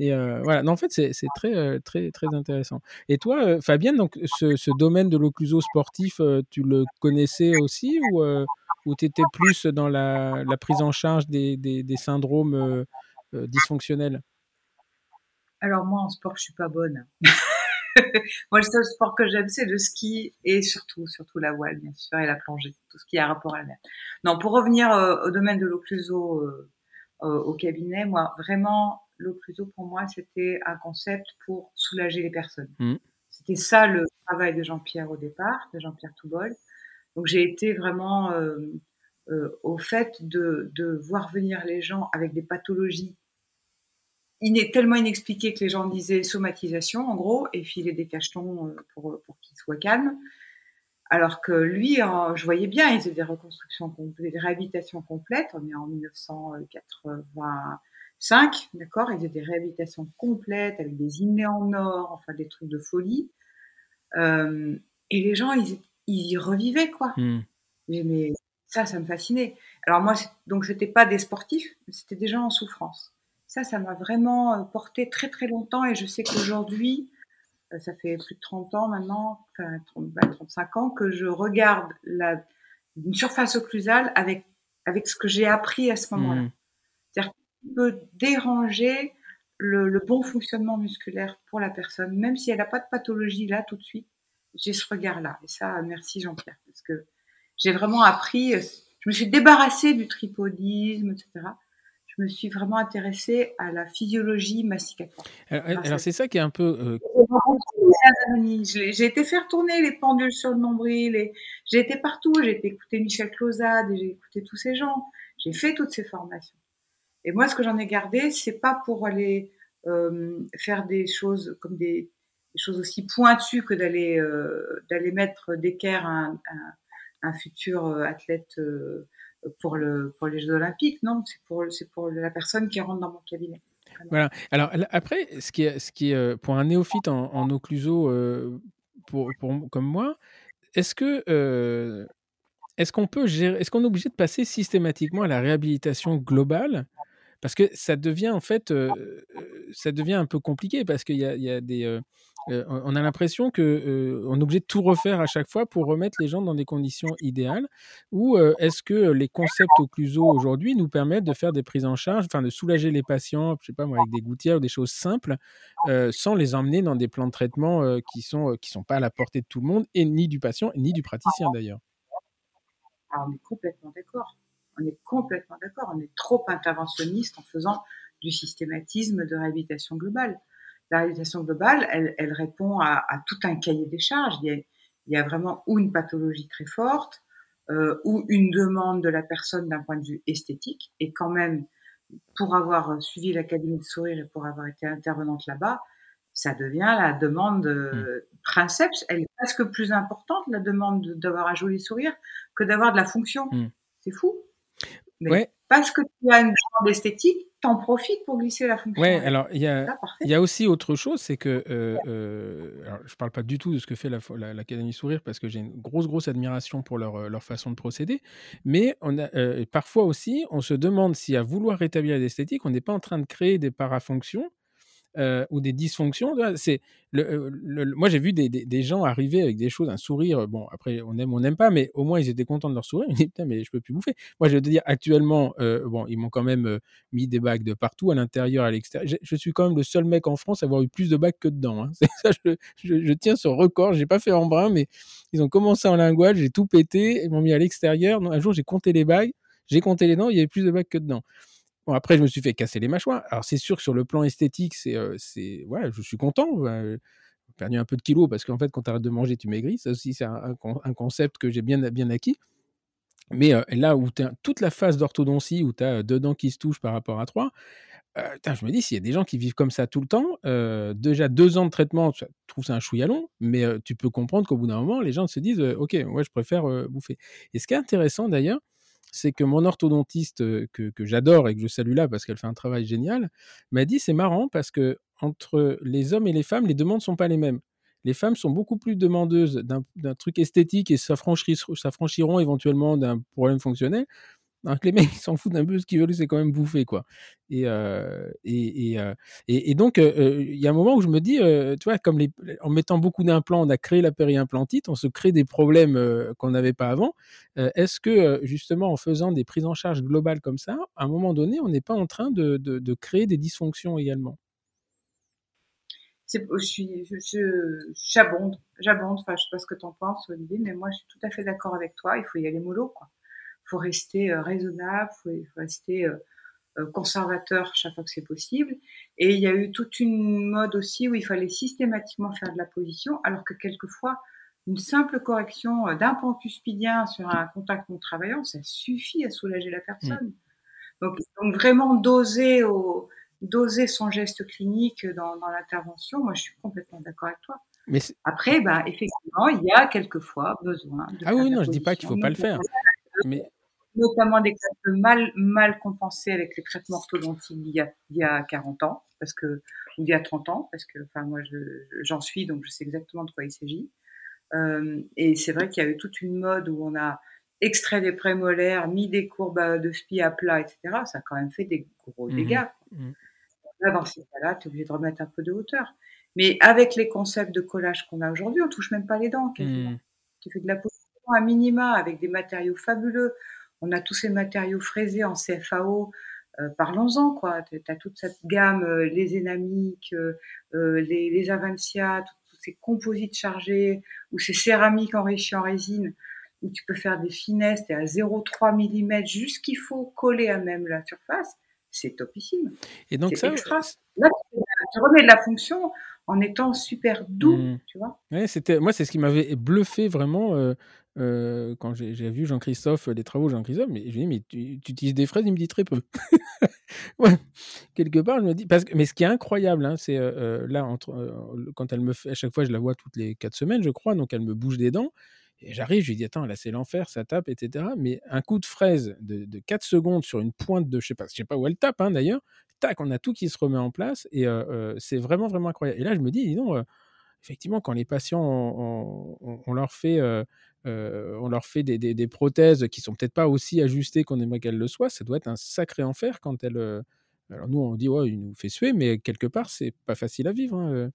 Et euh, voilà, en fait, c'est très, euh, très, très intéressant. Et toi, euh, Fabienne, donc, ce, domaine de l'occluso sportif, tu le connaissais aussi ou, ou tu étais plus dans la, prise en charge des, des, syndromes dysfonctionnels Alors, moi, en sport, je suis pas bonne. moi, le seul sport que j'aime, c'est le ski et surtout, surtout la voile, bien sûr, et la plongée, tout ce qui a rapport à la mer. Non, pour revenir au domaine de l'occluso au cabinet, moi, vraiment, l'occluso pour moi, c'était un concept pour soulager les personnes. Mmh. C'était ça le travail de Jean-Pierre au départ, de Jean-Pierre Toubol. Donc j'ai été vraiment euh, euh, au fait de, voir venir les gens avec des pathologies est tellement inexpliquées que les gens disaient somatisation en gros et filer des cachetons euh, pour, pour qu'ils soient calmes. Alors que lui, je voyais bien, il faisait des reconstructions complètes, des réhabilitations complètes. On est en 1980, 5, d'accord? Ils faisaient des réhabilitations complètes avec des innés en or, enfin des trucs de folie. Euh, et les gens, ils, y revivaient, quoi. Hmm. Mais ça, ça me fascinait. Alors moi, donc c'était pas des sportifs, c'était des gens en souffrance. Ça, ça m'a vraiment euh, porté très très longtemps et je sais qu'aujourd'hui, euh, ça fait plus de 30 ans maintenant, enfin 35 ans, que je regarde la, une surface occlusale avec, avec ce que j'ai appris à ce moment-là. Hmm. C'est-à-dire peut déranger le, bon fonctionnement musculaire pour la personne, même si elle n'a pas de pathologie là tout de suite. J'ai ce regard-là. Et ça, merci Jean-Pierre, parce que j'ai vraiment appris, je me suis débarrassée du tripodisme, etc. Je me suis vraiment intéressée à la physiologie masticatoire. Alors, c'est ça qui est un peu. Euh, j'ai été faire tourner les pendules sur le nombril, j'ai été partout, j'ai été écouter Michel Clausade, j'ai écouté tous ces gens, j'ai fait toutes ces formations. Et moi, ce que j'en ai gardé, c'est pas pour aller euh, faire des choses comme des, choses aussi pointues que d'aller euh, d'aller mettre d'équerre un, un, futur euh, athlète pour le pour les Jeux Olympiques. Non, c'est pour la personne qui rentre dans mon cabinet. Voilà. Alors après, ce qui est, ce qui est pour un néophyte en, en occluso pour, pour, comme moi, est-ce que est-ce qu'on peut est-ce qu'on est obligé de passer systématiquement à la réhabilitation globale parce que ça devient en fait, ça devient un peu compliqué parce qu'il y, a, on a l'impression qu'on est obligé de tout refaire à chaque fois pour remettre les gens dans des conditions idéales. Ou est-ce que les concepts occlusaux aujourd'hui nous permettent de faire des prises en charge, enfin de soulager les patients, je sais pas moi, avec des gouttières ou des choses simples, sans les emmener dans des plans de traitement qui sont qui sont pas à la portée de tout le monde et ni du patient ni du praticien d'ailleurs? Ah, on est complètement d'accord. On est complètement d'accord. On est trop interventionniste en faisant du systématisme de réhabilitation globale. La réhabilitation globale, elle, répond à, tout un cahier des charges. Il y a, vraiment ou une pathologie très forte, euh, ou une demande de la personne d'un point de vue esthétique. Et quand même, pour avoir suivi l'Académie de sourire et pour avoir été intervenante là-bas, ça devient la demande euh, mmh. princeps. Elle est presque plus importante, la demande d'avoir un joli sourire, que d'avoir de la fonction. Mmh. C'est fou. Mais parce que tu as une demande esthétique, t'en profites pour glisser la fonction. Ouais, alors il y a, y a aussi autre chose, c'est que euh, euh, alors, je parle pas du tout de ce que fait l'Académie Sourire parce que j'ai une grosse grosse admiration pour leur, leur façon de procéder, mais on a parfois aussi on se demande si à vouloir rétablir l'esthétique, on n'est pas en train de créer des parafonctions euh, ou des dysfonctions. C'est le, moi j'ai vu des, des, gens arriver avec des choses, un sourire. Bon après on aime on n'aime pas, mais au moins ils étaient contents de leur sourire. Ils disaient putain mais je peux plus bouffer. Moi je veux te dire actuellement euh, bon ils m'ont quand même euh, mis des bagues de partout à l'intérieur à l'extérieur. Je, suis quand même le seul mec en France à avoir eu plus de bagues que dedans. Hein. Ça, je, je, tiens ce record. J'ai pas fait en brun mais ils ont commencé en linguage, j'ai tout pété, ils m'ont mis à l'extérieur. Un jour j'ai compté les bagues, j'ai compté les dents, il y avait plus de bagues que dedans après, je me suis fait casser les mâchoires. Alors, c'est sûr que sur le plan esthétique, c'est, c'est, ouais, je suis content. j'ai perdu un peu de kilos parce qu'en fait, quand tu arrêtes de manger, tu maigris. Ça aussi, c'est un, concept que j'ai bien, bien acquis. Mais là où tu as toute la phase d'orthodontie, où tu as deux dents qui se touchent par rapport à trois, euh, je me dis, s'il y a des gens qui vivent comme ça tout le temps, déjà deux ans de traitement, tu trouves ça un chouïa long, mais tu peux comprendre qu'au bout d'un moment, les gens se disent, OK, moi, je préfère bouffer. Et ce qui est intéressant d'ailleurs, c'est que mon orthodontiste que, j'adore et que je salue là parce qu'elle fait un travail génial, m'a dit c'est marrant parce que entre les hommes et les femmes, les demandes sont pas les mêmes. Les femmes sont beaucoup plus demandeuses d'un truc esthétique et s'affranchiront éventuellement d'un problème fonctionnel, les mecs, ils s'en foutent un peu, ce qu'ils veulent, c'est quand même bouffer, quoi. Et, euh, et, euh, et, et, donc, euh, il y a un moment où je me dis, tu vois, comme en mettant beaucoup d'implants, on a créé la périimplantite, on se crée des problèmes qu'on n'avait pas avant. Est-ce que, justement, en faisant des prises en charge globales comme ça, à un moment donné, on n'est pas en train de, de, créer des dysfonctions également? J'abonde, j'abonde. Enfin, je sais pas ce que tu en penses, Olivier, mais moi, je suis tout à fait d'accord avec toi. Il faut y aller mollo, quoi faut rester euh, raisonnable, faut, faut rester euh, euh, conservateur chaque fois que c'est possible. Et il y a eu toute une mode aussi où il fallait systématiquement faire de la position, alors que quelquefois, une simple correction d'un pan cuspidien sur un contact non travaillant, ça suffit à soulager la personne. Mm. Donc, vraiment doser, au, doser son geste clinique dans, dans l'intervention, moi je suis complètement d'accord avec toi. Mais Après, bah, effectivement, il y a quelquefois besoin. De ah oui, non, je dis pas qu'il faut pas le faire. Mais notamment des cas mal, mal compensés avec les traitements orthodontiques il y a, il y a 40 ans, parce que, ou il y a 30 ans, parce que, enfin, moi, j'en suis, donc je sais exactement de quoi il s'agit. Euh, et c'est vrai qu'il y a eu toute une mode où on a extrait des prémolaires, mis des courbes de spi à plat, etc. Ça a quand même fait des gros mmh dégâts. Mmh. Là, dans ces cas-là, tu es obligé de remettre un peu de hauteur. Mais avec les concepts de collage qu'on a aujourd'hui, on touche même pas les dents, quasiment. Mmh. Tu fais de la position à minima avec des matériaux fabuleux. On a tous ces matériaux fraisés en CFAO. Euh, parlons-en, quoi. Tu as toute cette gamme, euh, les énamiques, euh, les, les Avancia, tous ces composites chargés ou ces céramiques enrichies en résine où tu peux faire des finesses, tu à 0,3 mm, juste qu'il faut coller à même la surface, c'est topissime. Et donc ça, extra. Là, tu remets de la fonction en étant super doux, mmh. tu vois. Ouais, c'était, moi, c'est ce qui m'avait bluffé vraiment euh, quand j'ai vu Jean-Christophe, les travaux de Jean-Christophe, mais je lui ai dit, mais tu, utilises des fraises Il me dit très peu. ouais. Quelque part, je me dis, parce que, mais ce qui est incroyable, hein, c'est euh, euh, là, entre, quand elle me fait, à chaque fois, je la vois toutes les quatre semaines, je crois, donc elle me bouge des dents. Et j'arrive, je lui dis, attends, là, c'est l'enfer, ça tape, etc. Mais un coup de fraise de, de 4 secondes sur une pointe de, je sais pas, je sais pas où elle tape, hein, d'ailleurs, tac, on a tout qui se remet en place. Et c'est vraiment, vraiment incroyable. Et là, je me dis, dis donc, effectivement, quand les patients, on, leur fait, on leur fait des, prothèses qui sont peut-être pas aussi ajustées qu'on aimerait qu'elles le soient, ça doit être un sacré enfer quand elles, Alors nous, on dit, ouais, il nous fait suer, mais quelque part, c'est pas facile à vivre. Hein,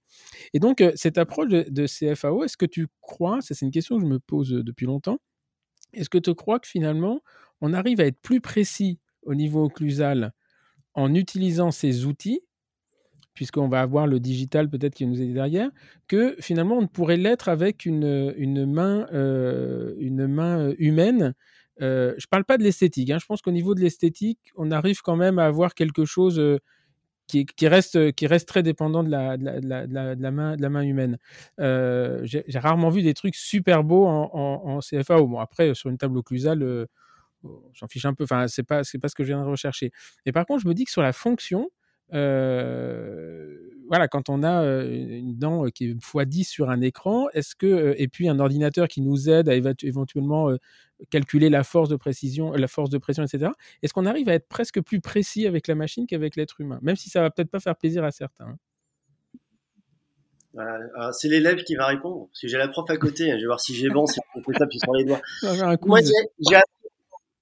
Et donc, cette approche de, CFAO, est-ce que tu crois, c'est une question que je me pose depuis longtemps, est-ce que tu crois que finalement, on arrive à être plus précis au niveau occlusal en utilisant ces outils, puisqu'on va avoir le digital peut-être qui nous est derrière, que finalement on ne pourrait l'être avec une, une main, une main humaine je je parle pas de l'esthétique. Hein. Je pense qu'au niveau de l'esthétique, on arrive quand même à avoir quelque chose qui, reste, qui reste très dépendant de la, la, main, de la main humaine. J'ai rarement vu des trucs super beaux en, en, CFA. Bon, après, sur une table occlusale, j'en fiche un peu. Enfin, c'est pas, c'est pas ce que je viens de rechercher. Et par contre, je me dis que sur la fonction, voilà, quand on a une dent qui est x10 sur un écran, est-ce que et puis un ordinateur qui nous aide à éventuellement calculer la force de précision, la force de pression, etc. Est-ce qu'on arrive à être presque plus précis avec la machine qu'avec l'être humain, même si ça va peut-être pas faire plaisir à certains. Hein? Voilà. C'est l'élève qui va répondre. Parce que j'ai la prof à côté. Hein. Je vais voir si j'ai bon, si je peux taper sur les doigts. Moi, j'ai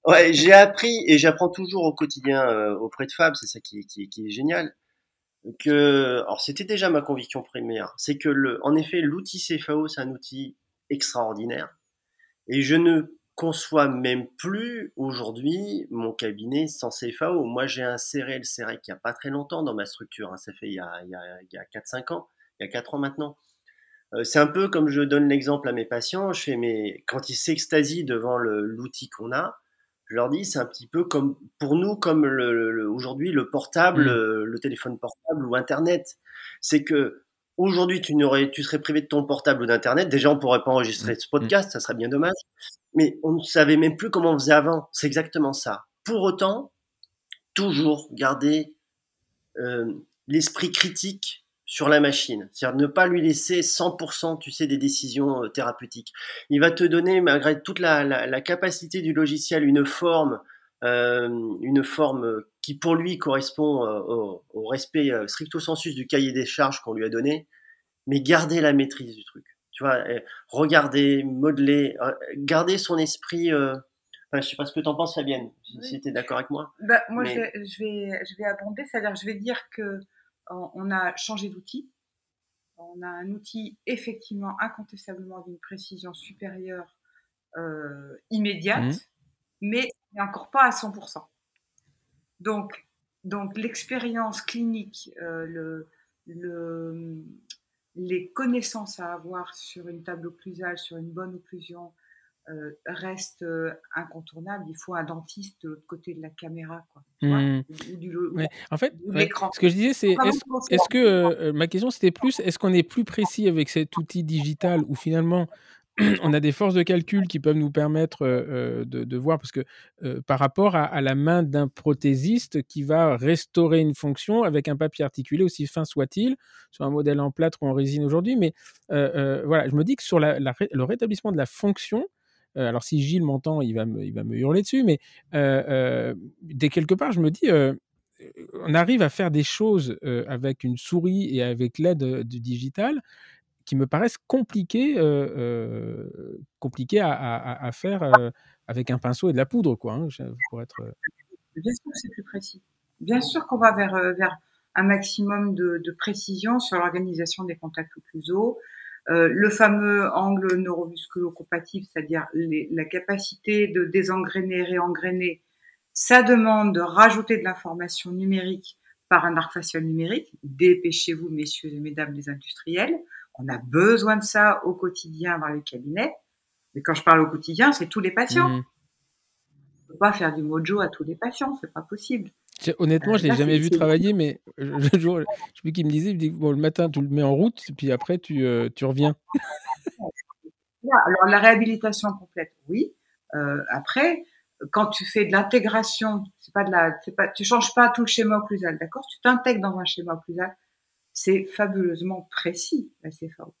Ouais, j'ai appris et j'apprends toujours au quotidien euh, auprès de Fab, c'est ça qui, est génial. Que, alors c'était déjà ma conviction primaire, c'est que le, en effet, l'outil CFAO c'est un outil extraordinaire et je ne conçois même plus aujourd'hui mon cabinet sans CFAO. Moi, j'ai inséré le CEREC il n'y a pas très longtemps dans ma structure. Hein. Ça fait il y a, il y a, il y a 4-5 ans, il y a 4 ans maintenant. Euh, c'est un peu comme je donne l'exemple à mes patients. Je fais, mais quand ils s'extasient devant l'outil qu'on a, je leur dis, c'est un petit peu comme pour nous, comme le, aujourd'hui le portable, mmh. le téléphone portable ou Internet. C'est que aujourd'hui, tu serais privé de ton portable ou d'Internet. Déjà, on pourrait pas enregistrer mmh. ce podcast, ça serait bien dommage. Mais on ne savait même plus comment on faisait avant. C'est exactement ça. Pour autant, toujours garder euh, l'esprit critique sur la machine. C'est-à-dire ne pas lui laisser 100%, tu sais, des décisions euh, thérapeutiques. Il va te donner, malgré toute la, capacité du logiciel, une forme, euh, une forme qui pour lui correspond euh, au, respect stricto sensus du cahier des charges qu'on lui a donné, mais garder la maîtrise du truc. Tu vois, regarder, modeler, garder son esprit. Enfin, je sais pas ce que tu en penses, Fabienne, si tu es d'accord avec moi. Bah, moi, je, vais, je, vais, je vais abonder, c'est-à-dire je vais dire que on a changé d'outil. On a un outil effectivement incontestablement d'une précision supérieure euh, immédiate, mmh. mais encore pas à 100%. Donc, donc l'expérience clinique, euh, le, les connaissances à avoir sur une table occlusale, sur une bonne occlusion, euh, reste euh, incontournable. Il faut un dentiste de l'autre côté de la caméra, quoi. Mmh. En fait, ce que je disais, c'est est-ce que euh, ma question c'était plus est-ce qu'on est plus précis avec cet outil digital ou finalement on a des forces de calcul qui peuvent nous permettre de, voir, parce que par rapport à, la main d'un prothésiste qui va restaurer une fonction avec un papier articulé, aussi fin soit-il, sur un modèle en plâtre ou en résine aujourd'hui, mais voilà, je me dis que sur le rétablissement de la fonction, euh, alors si Gilles m'entend, il va me, il va me hurler dessus, mais euh, euh, dès quelque part, je me dis, on arrive à faire des choses avec une souris et avec l'aide du digital qui me paraissent compliquées, compliquées à, faire avec un pinceau et de la poudre, quoi, hein. Bien sûr que c'est plus précis. Bien sûr qu'on va vers, un maximum de, précision sur l'organisation des contacts occlusaux, euh, le fameux angle neuromusculo-compatible, c'est-à-dire la capacité de désengrainer, réengrainer, ça demande de rajouter de l'information numérique par un arc facial numérique. Dépêchez-vous, messieurs et mesdames les industriels. On a besoin de ça au quotidien dans les cabinets. Mais quand je parle au quotidien, c'est tous les patients. Mmh. On ne peut pas faire du mojo à tous les patients, c'est pas possible. Honnêtement, je ne l'ai jamais vu travailler, mais je, je, je, sais plus qui me disait, bon, le matin, tu le mets en route, puis après, tu, euh, tu reviens. Alors, la réhabilitation complète, oui. Euh, après, quand tu fais de l'intégration, c'est pas de la, c'est pas, tu changes pas tout le schéma occlusal, d'accord? Tu t'intègres dans un schéma occlusal, c'est fabuleusement précis, la CFAO.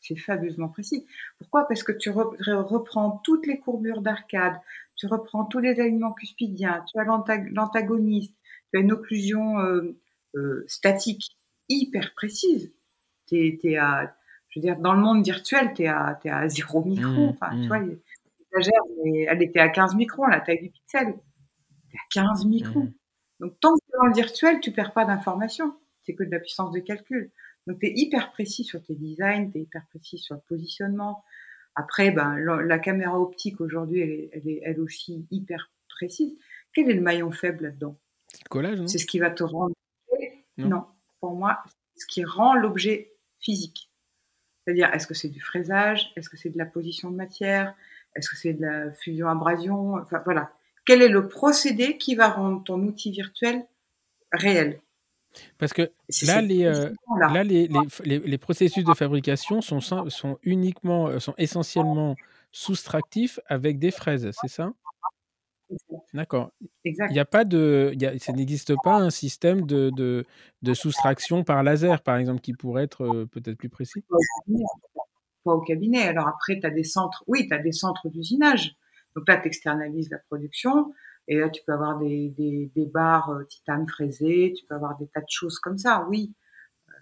C'est fabuleusement précis. Pourquoi? Parce que tu reprends toutes les courbures d'arcade, tu reprends tous les aliments cuspidiens, tu as l'antagoniste, tu as une occlusion euh, euh, statique hyper précise. T'es, es à, je veux dire, dans le monde virtuel, tu es à, es à 0 micron. Mmh, enfin, tu mmh. vois, elle était à 15 microns, la taille du pixel. T'es à 15 microns. Mmh. Donc, tant que dans le virtuel, tu perds pas d'informations. C'est que de la puissance de calcul. Donc, tu es hyper précis sur tes designs, tu es hyper précis sur le positionnement. Après, ben, la, caméra optique aujourd'hui, elle est, elle est elle aussi hyper précise. Quel est le maillon faible là-dedans? C'est le collage, non? C'est ce qui va te rendre. Non. pour moi, ce qui rend l'objet physique. C'est-à-dire, est-ce que c'est du fraisage? Est-ce que c'est de la position de matière? Est-ce que c'est de la fusion-abrasion? Enfin, voilà. Quel est le procédé qui va rendre ton outil virtuel réel? Parce que là, les, euh, là, les, les, les, processus de fabrication sont, sont uniquement, euh, sont essentiellement soustractifs avec des fraises, c'est ça? D'accord. Il n'y a pas de, y a, ça n'existe pas un système de, de, de, soustraction par laser, par exemple, qui pourrait être euh, peut-être plus précis? Pas au cabinet. Alors après, tu as des centres, oui, tu as des centres d'usinage. Donc là, tu externalises la production. Et là, tu peux avoir des, des, barres euh, titane fraisées, tu peux avoir des tas de choses comme ça, oui. Euh,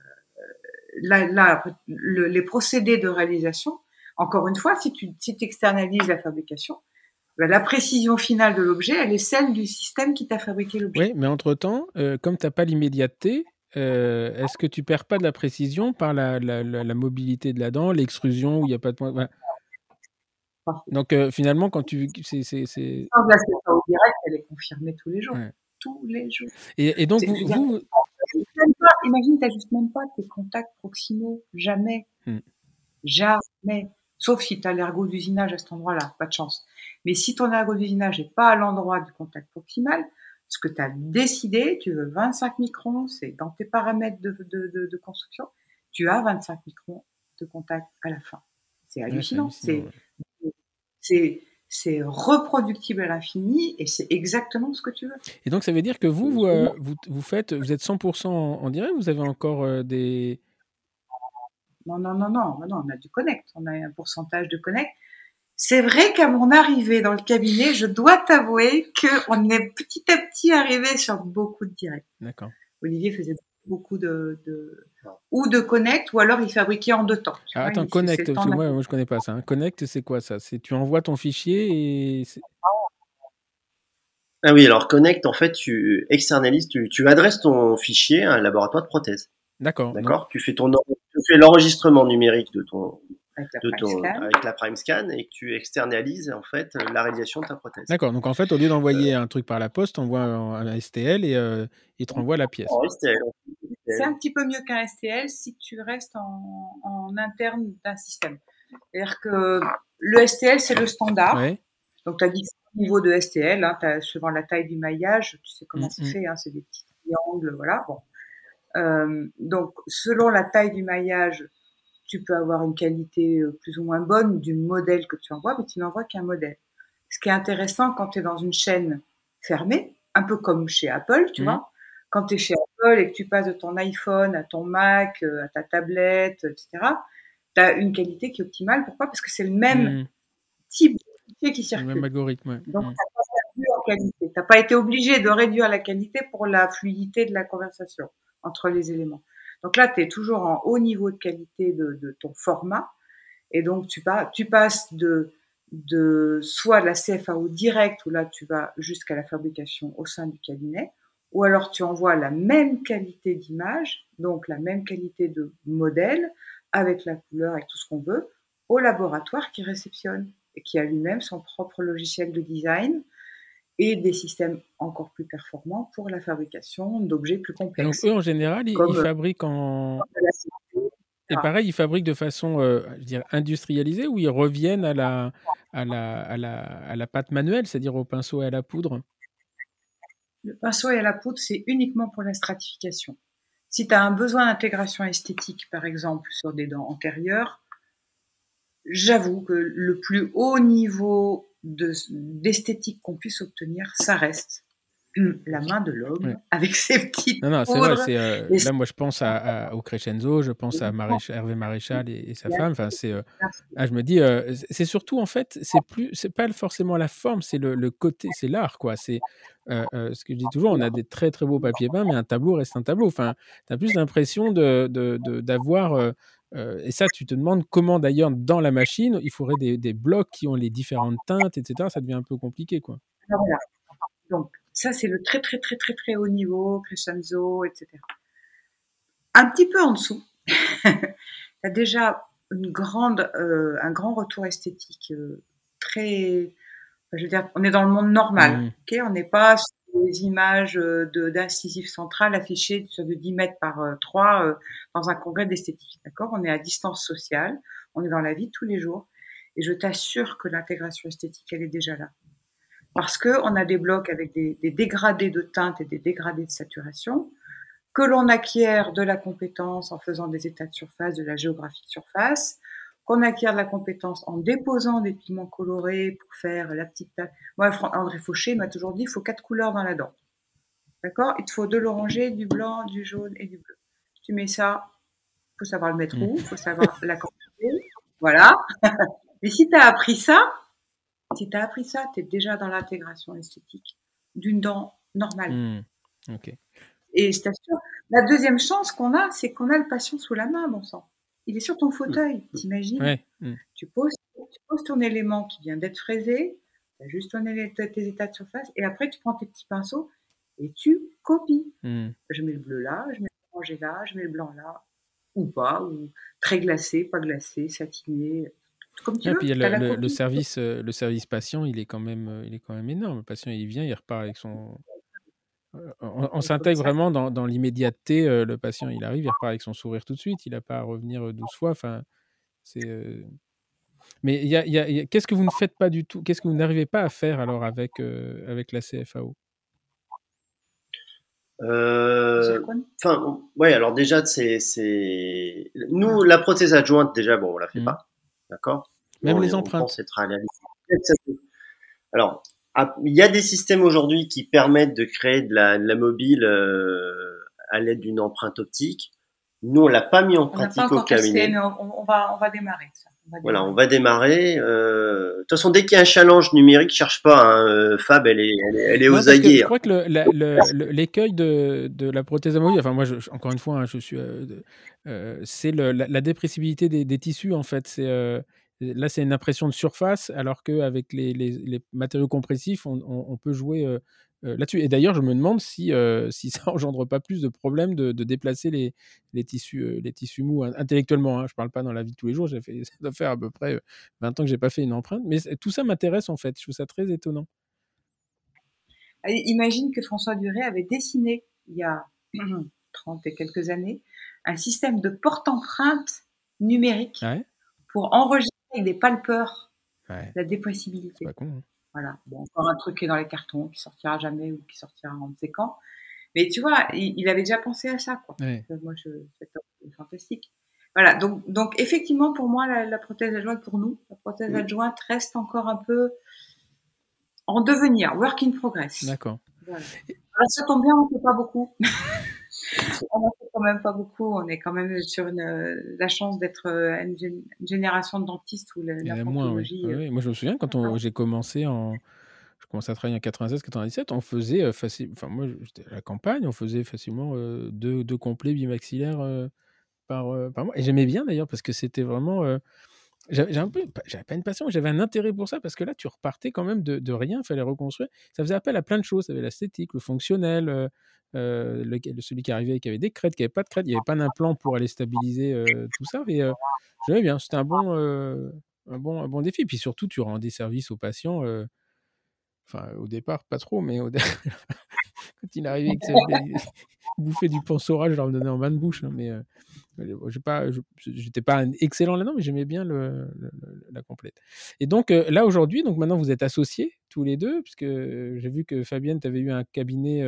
là, là les procédés de réalisation, encore une fois, si tu si externalises la fabrication, ben, la précision finale de l'objet, elle est celle du système qui t'a fabriqué l'objet. Oui, mais entre-temps, euh, comme tu n'as pas l'immédiateté, est-ce que tu perds pas de la précision par la, la, la, mobilité de la dent, l'extrusion où il n'y a pas de point donc euh, finalement, quand tu. C'est, c'est, c'est... Non, là, c'est pas au direct, elle est confirmée tous les jours. Tous les jours. Et, et donc, vous. vous... Pas, imagine, tu n'ajustes même pas tes contacts proximaux. Jamais. Hmm. Jamais. Sauf si tu as l'ergot d'usinage à cet endroit-là, pas de chance. Mais si ton ergot d'usinage n'est pas à l'endroit du contact proximal, ce que tu as décidé, tu veux 25 microns, c'est dans tes paramètres de, de, de, de, construction, tu as 25 microns de contact à la fin. C'est hallucinant. c'est c'est reproductible à l'infini et c'est exactement ce que tu veux. Et donc ça veut dire que vous, vous, euh, vous, faites, vous êtes 100% en, direct, vous avez encore euh, des... Non, non, non, non, non, on a du connect, on a un pourcentage de connect. C'est vrai qu'à mon arrivée dans le cabinet, je dois t'avouer qu'on est petit à petit arrivé sur beaucoup de directs. D'accord. Olivier faisait beaucoup de, ou de connect ou alors il fabriquait en deux temps. Ah, attends, connect, moi, moi je connais pas ça. Hein. Connect, c'est quoi ça? C'est tu envoies ton fichier et ah oui, alors connect, en fait, tu externalises, tu, tu adresses ton fichier à un laboratoire de prothèse. D'accord. D'accord? Tu fais ton, tu fais l'enregistrement numérique de ton, avec la, de avec la prime scan et que tu externalises en fait la réalisation de ta prothèse. D'accord. Donc en fait, au lieu d'envoyer un truc par la poste, on envoie un STL et euh, il te renvoie la pièce. C'est un petit peu mieux qu'un STL si tu restes en, en interne d'un système. C'est-à-dire que le STL, c'est le standard. Donc, tu as dit niveau de STL, hein, as, suivant la taille du maillage, tu sais comment mm, c'est mm. fait, hein, c'est des petits triangles, voilà. Bon. Euh, donc, selon la taille du maillage, tu peux avoir une qualité euh, plus ou moins bonne du modèle que tu envoies, mais tu n'envoies qu'un modèle. Ce qui est intéressant quand tu es dans une chaîne fermée, un peu comme chez Apple, tu mmh. vois, quand tu es chez Apple et que tu passes de ton iPhone à ton Mac, euh, à ta tablette, etc., tu as une qualité qui est optimale. Pourquoi? Parce que c'est le même mmh. type de fichier qui circule. Le même algorithme. Donc, mmh. tu n'as pas perdu en qualité. Tu n'as pas été obligé de réduire la qualité pour la fluidité de la conversation entre les éléments. Donc là, tu es toujours en haut niveau de qualité de, ton format. Et donc, tu, passes de, soit de la CFAO direct, où là, tu vas jusqu'à la fabrication au sein du cabinet, ou alors tu envoies la même qualité d'image, donc la même qualité de modèle, avec la couleur, et tout ce qu'on veut, au laboratoire qui réceptionne et qui a lui-même son propre logiciel de design et des systèmes encore plus performants pour la fabrication d'objets plus complexes. donc eux, en général, ils, euh, fabriquent en... Et pareil, ils fabriquent de façon euh, je dire, industrialisée ou ils reviennent à la, à la, à la, à la pâte manuelle, c'est-à-dire au pinceau et à la poudre? Le pinceau et à la poudre, c'est uniquement pour la stratification. Si tu as un besoin d'intégration esthétique, par exemple, sur des dents antérieures, j'avoue que le plus haut niveau d'esthétique qu'on puisse obtenir, ça reste la main de l'homme avec ses petites non non c'est vrai euh, là moi je pense à, au crescenzo je pense à Hervé Maréchal et, sa femme enfin c'est euh, ah, je me dis euh, c'est surtout en fait c'est plus c'est pas forcément la forme c'est le, côté c'est l'art quoi. C'est ce que je dis toujours on a des très très beaux papiers peints mais un tableau reste un tableau. Enfin tu as plus l'impression de d'avoir et ça, tu te demandes comment d'ailleurs dans la machine, il faudrait des, des, blocs qui ont les différentes teintes, etc. Ça devient un peu compliqué, quoi. Donc, Ça, c'est le très, très, très, très, très haut niveau, crescenzo, etc. Un petit peu en dessous, tu as déjà une grande, euh, un grand retour esthétique euh, très. Je veux dire, on est dans le monde normal. Mmh. ok? On n'est pas sur des images euh, de- d'incisif central affichées sur de 10 mètres par euh, 3 euh, dans un congrès d'esthétique. On est à distance sociale, on est dans la vie tous les jours. Et je t'assure que l'intégration esthétique, elle est déjà là. Parce que on a des blocs avec des, des dégradés de teinte et des dégradés de saturation, que l'on acquiert de la compétence en faisant des états de surface, de la géographie de surface, qu'on acquiert de la compétence en déposant des pigments colorés pour faire la petite taille. Moi, André Fauché m'a toujours dit, il faut quatre couleurs dans la dent. D'accord? Il te faut de l'orangé, du blanc, du jaune et du bleu. Tu mets ça, faut savoir le mettre Mm. où, faut savoir la quantité. Voilà. Mais si tu as appris ça, si tu as appris ça, tu es déjà dans l'intégration esthétique d'une dent normale. Hmm. Ok. Et je t'assure, la deuxième chance qu'on a, c'est qu'on a le patient sous la main, bon sang. Il est sur ton fauteuil, t'imagines Ouais. hmm. tu, poses, tu poses ton élément qui vient d'être fraisé, tu as juste ton tes états de surface, et après tu prends tes petits pinceaux et tu copies. Je mets le bleu là, je mets l'oranger là, je mets le blanc là, ou pas, ou très glacé, pas glacé, satiné, comme tu Et veux. puis il y a t'as le, le- le service, euh, le service patient, il est quand même, euh, il est quand même énorme. Le patient, il vient, il repart avec son. Euh, On, on s'intègre vraiment dans, dans l'immédiateté. euh, le patient, il arrive, il repart avec son sourire tout de suite. Il n'a pas à revenir euh, 12 fois. Enfin, c'est. euh, Mais il y a, y a- il y a- qu'est-ce que vous ne faites pas du tout Qu'est-ce que vous n'arrivez pas à faire alors avec, euh, avec la CFAO Euh, Enfin, ouais, alors déjà, c'est, c'est, nous, la prothèse adjointe, déjà, bon, on la fait Mhm. pas. D'accord? Même On les empreintes. pense être à la limite. Alors, il y a des systèmes aujourd'hui qui permettent de créer de la, de la mobile euh, à l'aide d'une empreinte optique. Nous, on l'a pas mis en On pratique pas au encore testé, cabinet. mais on, on va, on va démarrer ça. On va Voilà, on va démarrer. euh, De toute façon, dès qu'il y a un challenge numérique, cherche pas. Hein, euh, Fab, elle est, elle est, elle est Non, aux que aguets. je hein. crois que le- le- l'écueil de, de la prothèse amovible, enfin moi, je- encore une fois, hein, je suis, euh, euh, c'est la, la dépressibilité des, des tissus en fait. C'est euh, là, c'est une impression de surface, alors qu'avec les, les, les matériaux compressifs, on, on- on peut jouer euh, là-dessus. Et d'ailleurs, je me demande si, euh, si ça engendre pas plus de problèmes de, de déplacer les, les tissus, les tissus mous hein, intellectuellement. Hein, je parle pas dans la vie de tous les jours. J'ai fait, ça doit faire à peu près euh, 20 ans que j'ai pas fait une empreinte, mais tout ça m'intéresse en fait. Je trouve ça très étonnant. Allez, Imagine que François Duret avait dessiné, il y a 30 et quelques années, un système de porte-empreinte numérique Ouais. pour enregistrer avec des palpeurs Ouais, la pas con. hein. Voilà. Bon, encore un truc qui est dans les cartons, qui sortira jamais ou qui sortira en ne quand. Mais tu vois, il, il avait déjà pensé à ça, quoi. Ouais. Moi, je, c'est fantastique. Voilà. Donc, donc, effectivement, pour moi, la, la prothèse adjointe, pour nous, la prothèse adjointe reste encore un peu en devenir, work in progress. D'accord. Voilà. Alors, ça tombe bien, on ne fait pas beaucoup. on en fait quand même pas beaucoup. On est quand même sur une, la chance d'être euh, une, gén- une génération de dentistes où la, la moins, oui. euh. Moi, je me souviens quand j'ai commencé en. Je commençais à travailler en 96-97, on faisait euh, facile. Enfin, moi, j'étais à la campagne, on faisait facilement euh, deux, deux complets bimaxillaires euh, par, par mois. Et j'aimais bien d'ailleurs parce que c'était vraiment. J'avais pas- une passion, j'avais un intérêt pour ça parce que là, tu repartais quand même de, de rien, il fallait reconstruire. Ça faisait appel à plein de choses. Ça avait l'esthétique, le fonctionnel, euh, euh, le- celui qui arrivait qui avait des crêtes, qui avait pas de crêtes, il n'y avait pas d'implant pour aller stabiliser euh, tout ça. Euh, j'aimais bien, c'était un bon, un, bon, un bon défi. Puis surtout, tu rendais service aux patients. Enfin, au départ, pas trop, mais au quand il arrivait que ça- bouffait du pansourage, je leur donnais en bain de bouche. hein, mais j'ai pas, je- j'étais pas un excellent là-dedans, mais j'aimais bien le, le- le- la complète. Et donc euh, là aujourd'hui, donc maintenant vous êtes associés tous les deux, puisque euh, j'ai vu que Fabienne, tu avais eu un cabinet,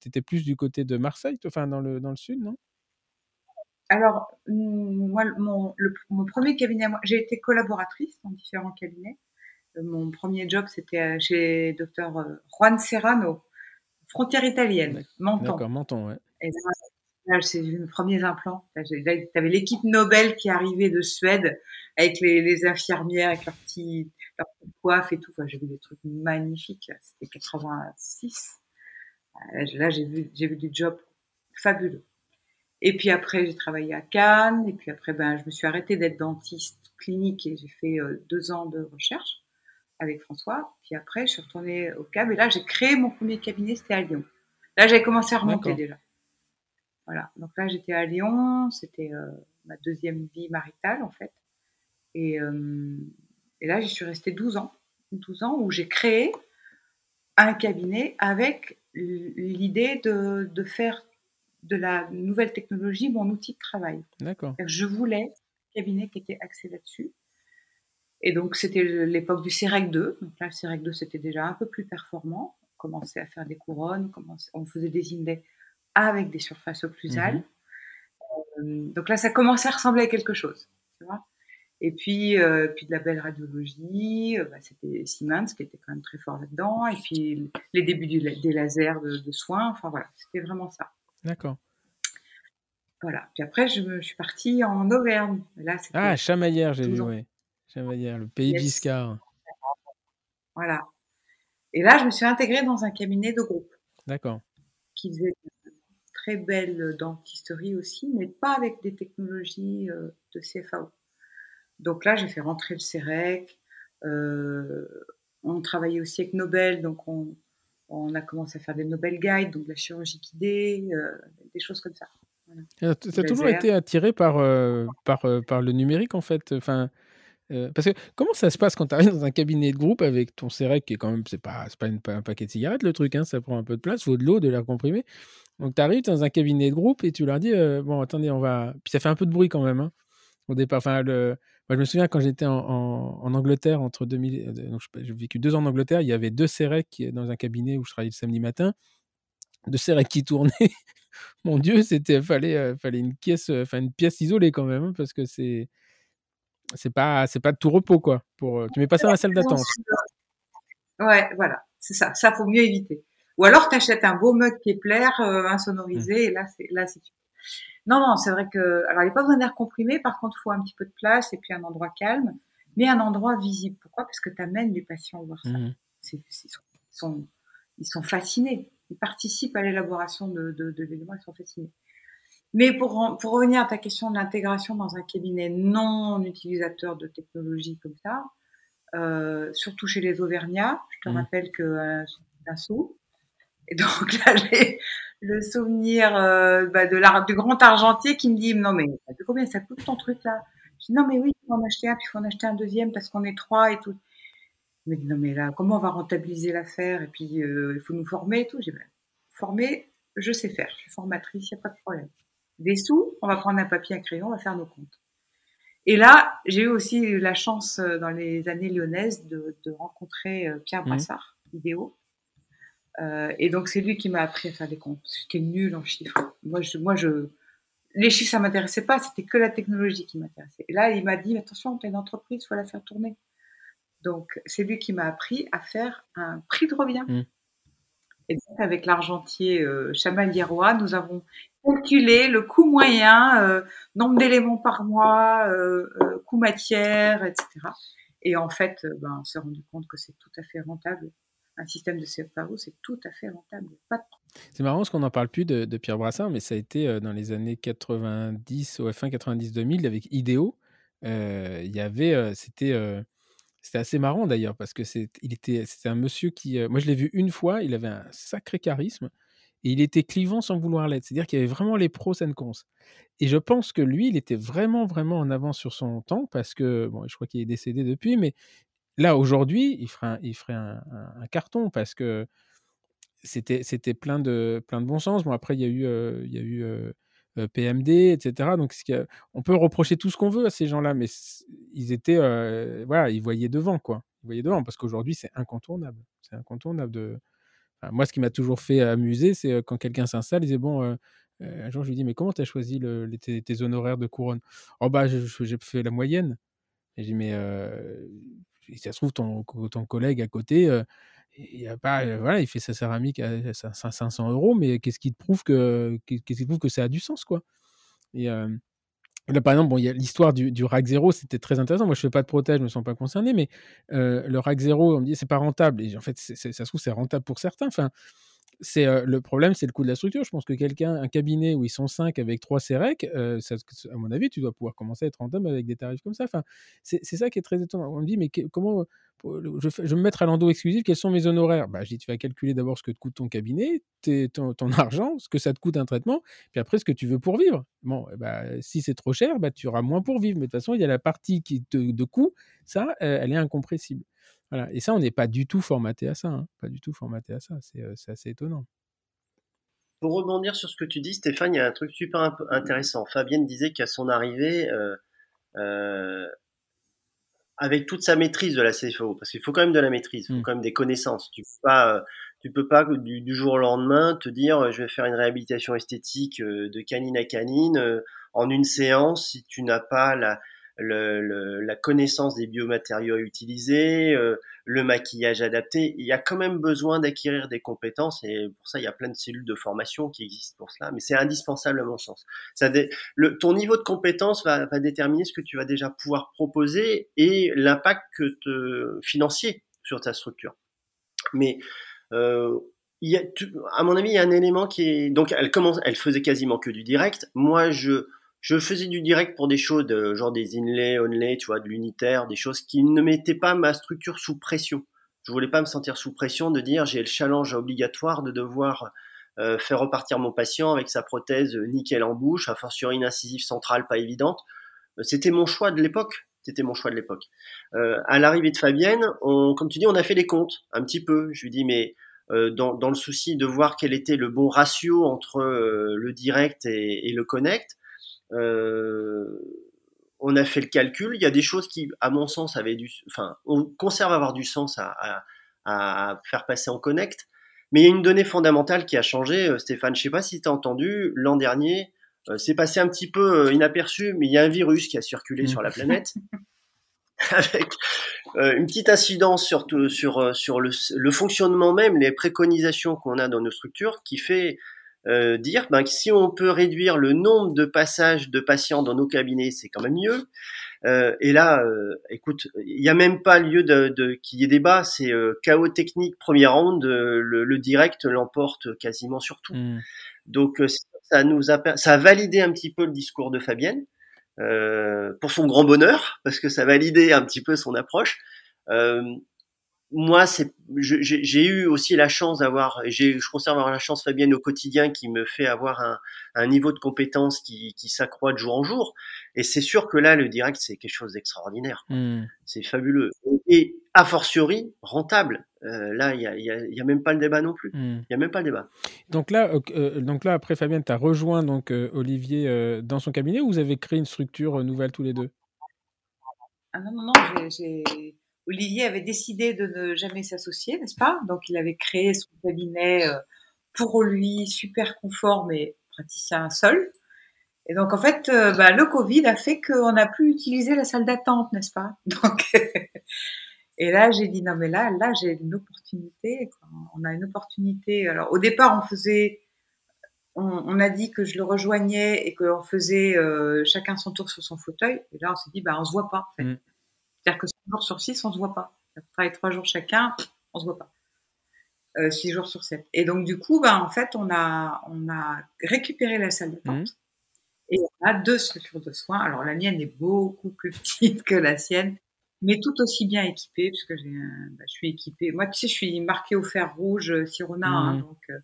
tu étais plus du côté de Marseille, enfin dans le, dans le sud, non? Alors, moi, mon, le- mon premier cabinet, j'ai été collaboratrice dans différents cabinets. Euh, Mon premier job, c'était euh, chez docteur euh, Juan Serrano, frontière italienne, Menton. D'accord, menton, ouais. Et là, là, c'est mes premiers implants. T'avais l'équipe Nobel qui arrivait de Suède avec les, les infirmières, avec leurs petits, petites coiffes et tout. Enfin, j'ai vu des trucs magnifiques. C'était 86. Euh, Là, j'ai vu, j'ai vu du job fabuleux. Et puis après, j'ai travaillé à Cannes. Et puis après, ben, je me suis arrêtée d'être dentiste clinique et j'ai fait euh, deux ans de recherche avec François. Puis après, je suis retournée au CAB et là, j'ai créé mon premier cabinet, c'était à Lyon. Là, j'avais commencé à remonter déjà. Voilà. Donc là, j'étais à Lyon, c'était euh, ma deuxième vie maritale en fait. Et, euh, et là, j'y suis restée 12 ans. 12 ans où j'ai créé un cabinet avec l'idée de, de, faire de la nouvelle technologie mon outil de travail. D'accord. Je voulais un cabinet qui était axé là-dessus. Et donc, c'était l'époque du CEREC 2. Donc là, le CEREC 2, c'était déjà un peu plus performant. On commençait à faire des couronnes, on, faisait des index avec des surfaces occlusales. Mmh. donc là, ça commençait à ressembler à quelque chose. Tu vois et puis, euh, puis de la belle radiologie, euh, bah, c'était Siemens qui était quand même très fort là-dedans. Et puis les débuts des lasers de, soins. Enfin voilà, c'était vraiment ça. D'accord. Voilà. Puis après, je, me, suis partie en Auvergne. Là, ah, Chamaillère, j'ai vu, oui. Chamaillère, le pays Biscard. Voilà. Et là, je me suis intégrée dans un cabinet de groupe. D'accord. Qui faisait très belles dentisteries aussi, mais pas avec des technologies euh, de CFAO. Donc là, j'ai fait rentrer le CEREC. Euh, on travaillait aussi avec Nobel, donc on, a commencé à faire des Nobel Guides, donc la chirurgie guidée, euh, des choses comme ça. Voilà. Tu as toujours été attiré par, euh, par, par le numérique, en fait? Enfin, Parce que comment ça se passe quand tu arrives dans un cabinet de groupe avec ton CEREC, qui est quand même, c'est pas, pas, un paquet de cigarettes, le truc, hein, ça prend un peu de place, faut de l'eau, de l'air comprimé. Donc tu arrives dans un cabinet de groupe et tu leur dis, bon, attendez, on va. Puis ça fait un peu de bruit quand même. Hein, au départ, enfin, je me souviens quand j'étais en, en, Angleterre, entre 2000, euh, donc j'ai vécu deux ans en Angleterre, il y avait deux CEREC dans un cabinet où je travaillais le samedi matin, deux CEREC qui tournaient. Mon Dieu, c'était fallait euh, fallait une pièce, euh, une pièce isolée quand même, hein, parce que c'est c'est pas c'est pas de tout repos quoi. Pour tu mets pas ça dans la salle d'attente. Ouais, voilà, c'est ça. Ça faut mieux éviter. Ou alors tu achètes un beau mug Kepler insonorisé, mmh. et là c'est là c'est non, non, c'est vrai que, alors il n'y a pas besoin d'air comprimé, par contre, il faut un petit peu de place et puis un endroit calme, mais un endroit visible. Pourquoi? Parce que tu amènes les patients voir ça. Mmh. ils, sont, ils sont fascinés. Ils participent à l'élaboration de, de, l'élément, ils sont fascinés. Mais pour, pour revenir à ta question de l'intégration dans un cabinet non utilisateur de technologie comme ça, euh, surtout chez les Auvergnats, je te mmh. rappelle que euh, un sou. Et donc là, j'ai le souvenir euh, bah, de l'art du grand argentier qui me dit non mais combien ça coûte ton truc là? Je dis non mais oui il faut en acheter un puis il faut en acheter un deuxième parce qu'on est trois et tout. Mais non mais là comment on va rentabiliser l'affaire? Et puis il faut nous former et tout. J'ai dit ben, former je sais faire, je suis formatrice, il n'y a pas de problème. Des sous, on va prendre un papier, un crayon, on va faire nos comptes. Et là, j'ai eu aussi la chance euh, dans les années lyonnaises de, rencontrer Pierre mmh. Brassard, vidéo, euh, et donc, c'est lui qui m'a appris à faire des comptes. J'étais nul en chiffres. Moi, je, moi, je, les chiffres, ça m'intéressait pas. C'était que la technologie qui m'intéressait. Et là, il m'a dit, attention, tu as une entreprise, faut la faire tourner. Donc, c'est lui qui m'a appris à faire un prix de revient. Mmh. Et donc, avec l'argentier euh, Chamal nous avons calculé le coût moyen, euh, nombre d'éléments par mois, euh, euh coût matière, etc. Et en fait, ben, on s'est rendu compte que c'est tout à fait rentable un système de CFAO, c'est tout à fait rentable. C'est marrant parce qu'on n'en parle plus de, Pierre Brassard, mais ça a été dans les années 90, au fin 90-2000, avec IDEO. Il y avait, c'était, c'était assez marrant d'ailleurs parce que c'est, il était, c'était un monsieur qui, moi je l'ai vu une fois, il avait un sacré charisme il était clivant sans vouloir l'être. C'est-à-dire qu'il y avait vraiment les pros and cons. Et je pense que lui, il était vraiment, vraiment en avance sur son temps parce que, bon, je crois qu'il est décédé depuis, mais Là, aujourd'hui, il ferait, un, carton parce que c'était, plein, de, plein de bon sens. Bon, après, il y a eu, il y a eu PMD, etc. Donc, on peut reprocher tout ce qu'on veut à ces gens-là, mais ils étaient, voilà, ils voyaient devant, quoi. Ils voyaient devant parce qu'aujourd'hui, c'est incontournable. C'est incontournable de. Moi, ce qui m'a toujours fait amuser, c'est quand quelqu'un s'installe, il disait bon. un jour, je lui dis, mais comment tu as choisi tes, honoraires de couronne? Oh, bah, j'ai fait la moyenne. Et je dis, mais si ça se trouve, ton, ton collègue à côté, il, a pas, il fait sa céramique à, 500 euros, mais qu'est-ce qui te prouve que, qu'est-ce qui prouve que ça a du sens, quoi? Là, par exemple, bon, il y a l'histoire du, du rack zéro, c'était très intéressant. Moi, je fais pas de protège, je me sens pas concerné, mais le rack zéro, on me dit c'est pas rentable. Et en fait, ça se trouve, c'est rentable pour certains. Enfin, c'est le problème, c'est le coût de la structure. Je pense que quelqu'un, un cabinet où ils sont 5 avec 3 CEREC, à mon avis, tu dois pouvoir commencer à être rentable avec des tarifs comme ça. Enfin, c'est ça qui est très étonnant. On me dit, mais comment, je, vais me mettre à l'endo exclusif, quels sont mes honoraires? Bah, Je dis, tu vas calculer d'abord ce que te coûte ton cabinet, ton, ton, argent, ce que ça te coûte un traitement, puis après ce que tu veux pour vivre. Bon, bah, si c'est trop cher, bah, tu auras moins pour vivre. Mais de toute façon, il y a la partie qui te, de coût, ça, elle est incompressible. Voilà. Et ça, on n'est pas du tout formaté à ça. Hein. Pas du tout formaté à ça. C'est assez étonnant. Pour rebondir sur ce que tu dis, Stéphane, il y a un truc super intéressant. Fabienne disait qu'à son arrivée, euh, euh, avec toute sa maîtrise de la CFO, parce qu'il faut quand même de la maîtrise, il faut mmh. quand même des connaissances. Tu peux pas, euh, tu peux pas du, du, jour au lendemain te dire euh, je vais faire une réhabilitation esthétique euh, de canine à canine en une séance si tu n'as pas la, le, la connaissance des biomatériaux utilisés, euh, le maquillage adapté. Il y a quand même besoin d'acquérir des compétences et pour ça, il y a plein de cellules de formation qui existent pour cela, mais c'est indispensable à mon sens. Ça le, ton niveau de compétence va, va, déterminer ce que tu vas déjà pouvoir proposer et l'impact que financier sur ta structure. Mais euh, il y a, à mon avis, il y a un élément qui est donc elle commence, elle faisait quasiment que du direct. Moi, je je faisais du direct pour des choses de, genre des inlay, onlay, tu vois, de l'unitaire, des choses qui ne mettaient pas ma structure sous pression. Je voulais pas me sentir sous pression de dire j'ai le challenge obligatoire de devoir euh, faire repartir mon patient avec sa prothèse nickel en bouche, à sur une incisive centrale pas évidente. Euh, c'était mon choix de l'époque. C'était mon choix de l'époque. Euh, à l'arrivée de Fabienne, on, comme tu dis, on a fait les comptes un petit peu. Je lui dis mais euh, dans, dans, le souci de voir quel était le bon ratio entre euh, le direct et, le connect, euh, on a fait le calcul. Il y a des choses qui, à mon sens, avaient du, enfin, on conserve avoir du sens à, faire passer en connect. Mais il y a une donnée fondamentale qui a changé, euh, Stéphane. Je sais pas si tu as entendu, l'an dernier, euh, c'est passé un petit peu inaperçu, mais il y a un virus qui a circulé sur la mmh. planète. avec une petite incidence sur, sur, sur le, le, fonctionnement même, les préconisations qu'on a dans nos structures, qui fait euh, dire ben, que si on peut réduire le nombre de passages de patients dans nos cabinets, c'est quand même mieux. Euh, et là, euh, écoute, il n'y a même pas lieu de, de qu'il y ait débat. C'est euh, chaos technique première ronde, le, le, direct l'emporte quasiment sur tout. Mmh. Donc ça nous a ça a validé un petit peu le discours de Fabienne pour son grand bonheur parce que ça validait un petit peu son approche moi, c'est, j'ai eu aussi la chance d'avoir, je conserve avoir la chance Fabienne au quotidien qui me fait avoir un, un niveau de compétence qui, qui s'accroît de jour en jour. Et c'est sûr que là, le direct, c'est quelque chose d'extraordinaire. Mmh. C'est fabuleux. Et a fortiori, rentable. Euh, là, il n'y a, y a, y a, même pas le débat non plus. Mmh. Il y a même pas le débat. Donc là, euh, donc là après, Fabienne, tu as rejoint donc, euh, Olivier euh, dans son cabinet ou vous avez créé une structure nouvelle tous les deux? Ah non, non, non, j'ai Olivier avait décidé de ne jamais s'associer, n'est-ce pas? Donc il avait créé son cabinet euh, pour lui, super confort, mais praticien seul. Et donc en fait, euh, bah, le Covid a fait qu'on n'a plus utilisé la salle d'attente, n'est-ce pas? Donc et là j'ai dit non mais là, là j'ai une opportunité. On a une opportunité. Alors au départ on faisait, on, a dit que je le rejoignais et qu'on faisait euh, chacun son tour sur son fauteuil. Et là on s'est dit bah on se voit pas. En fait. Mm. C'est-à-dire que 6 jours sur 6, on se voit pas. On travaille 3 jours chacun, on se voit pas. Euh, 6 jours sur 7. Et donc, du coup, bah, en fait, on a, on a récupéré la salle d'attente. Mmh. Et on a deux structures de soins. Alors, la mienne est beaucoup plus petite que la sienne, mais tout aussi bien équipée, puisque j'ai bah, je suis équipée. Moi, tu sais, je suis marquée au fer rouge euh, Sirona, hein, mmh. donc euh,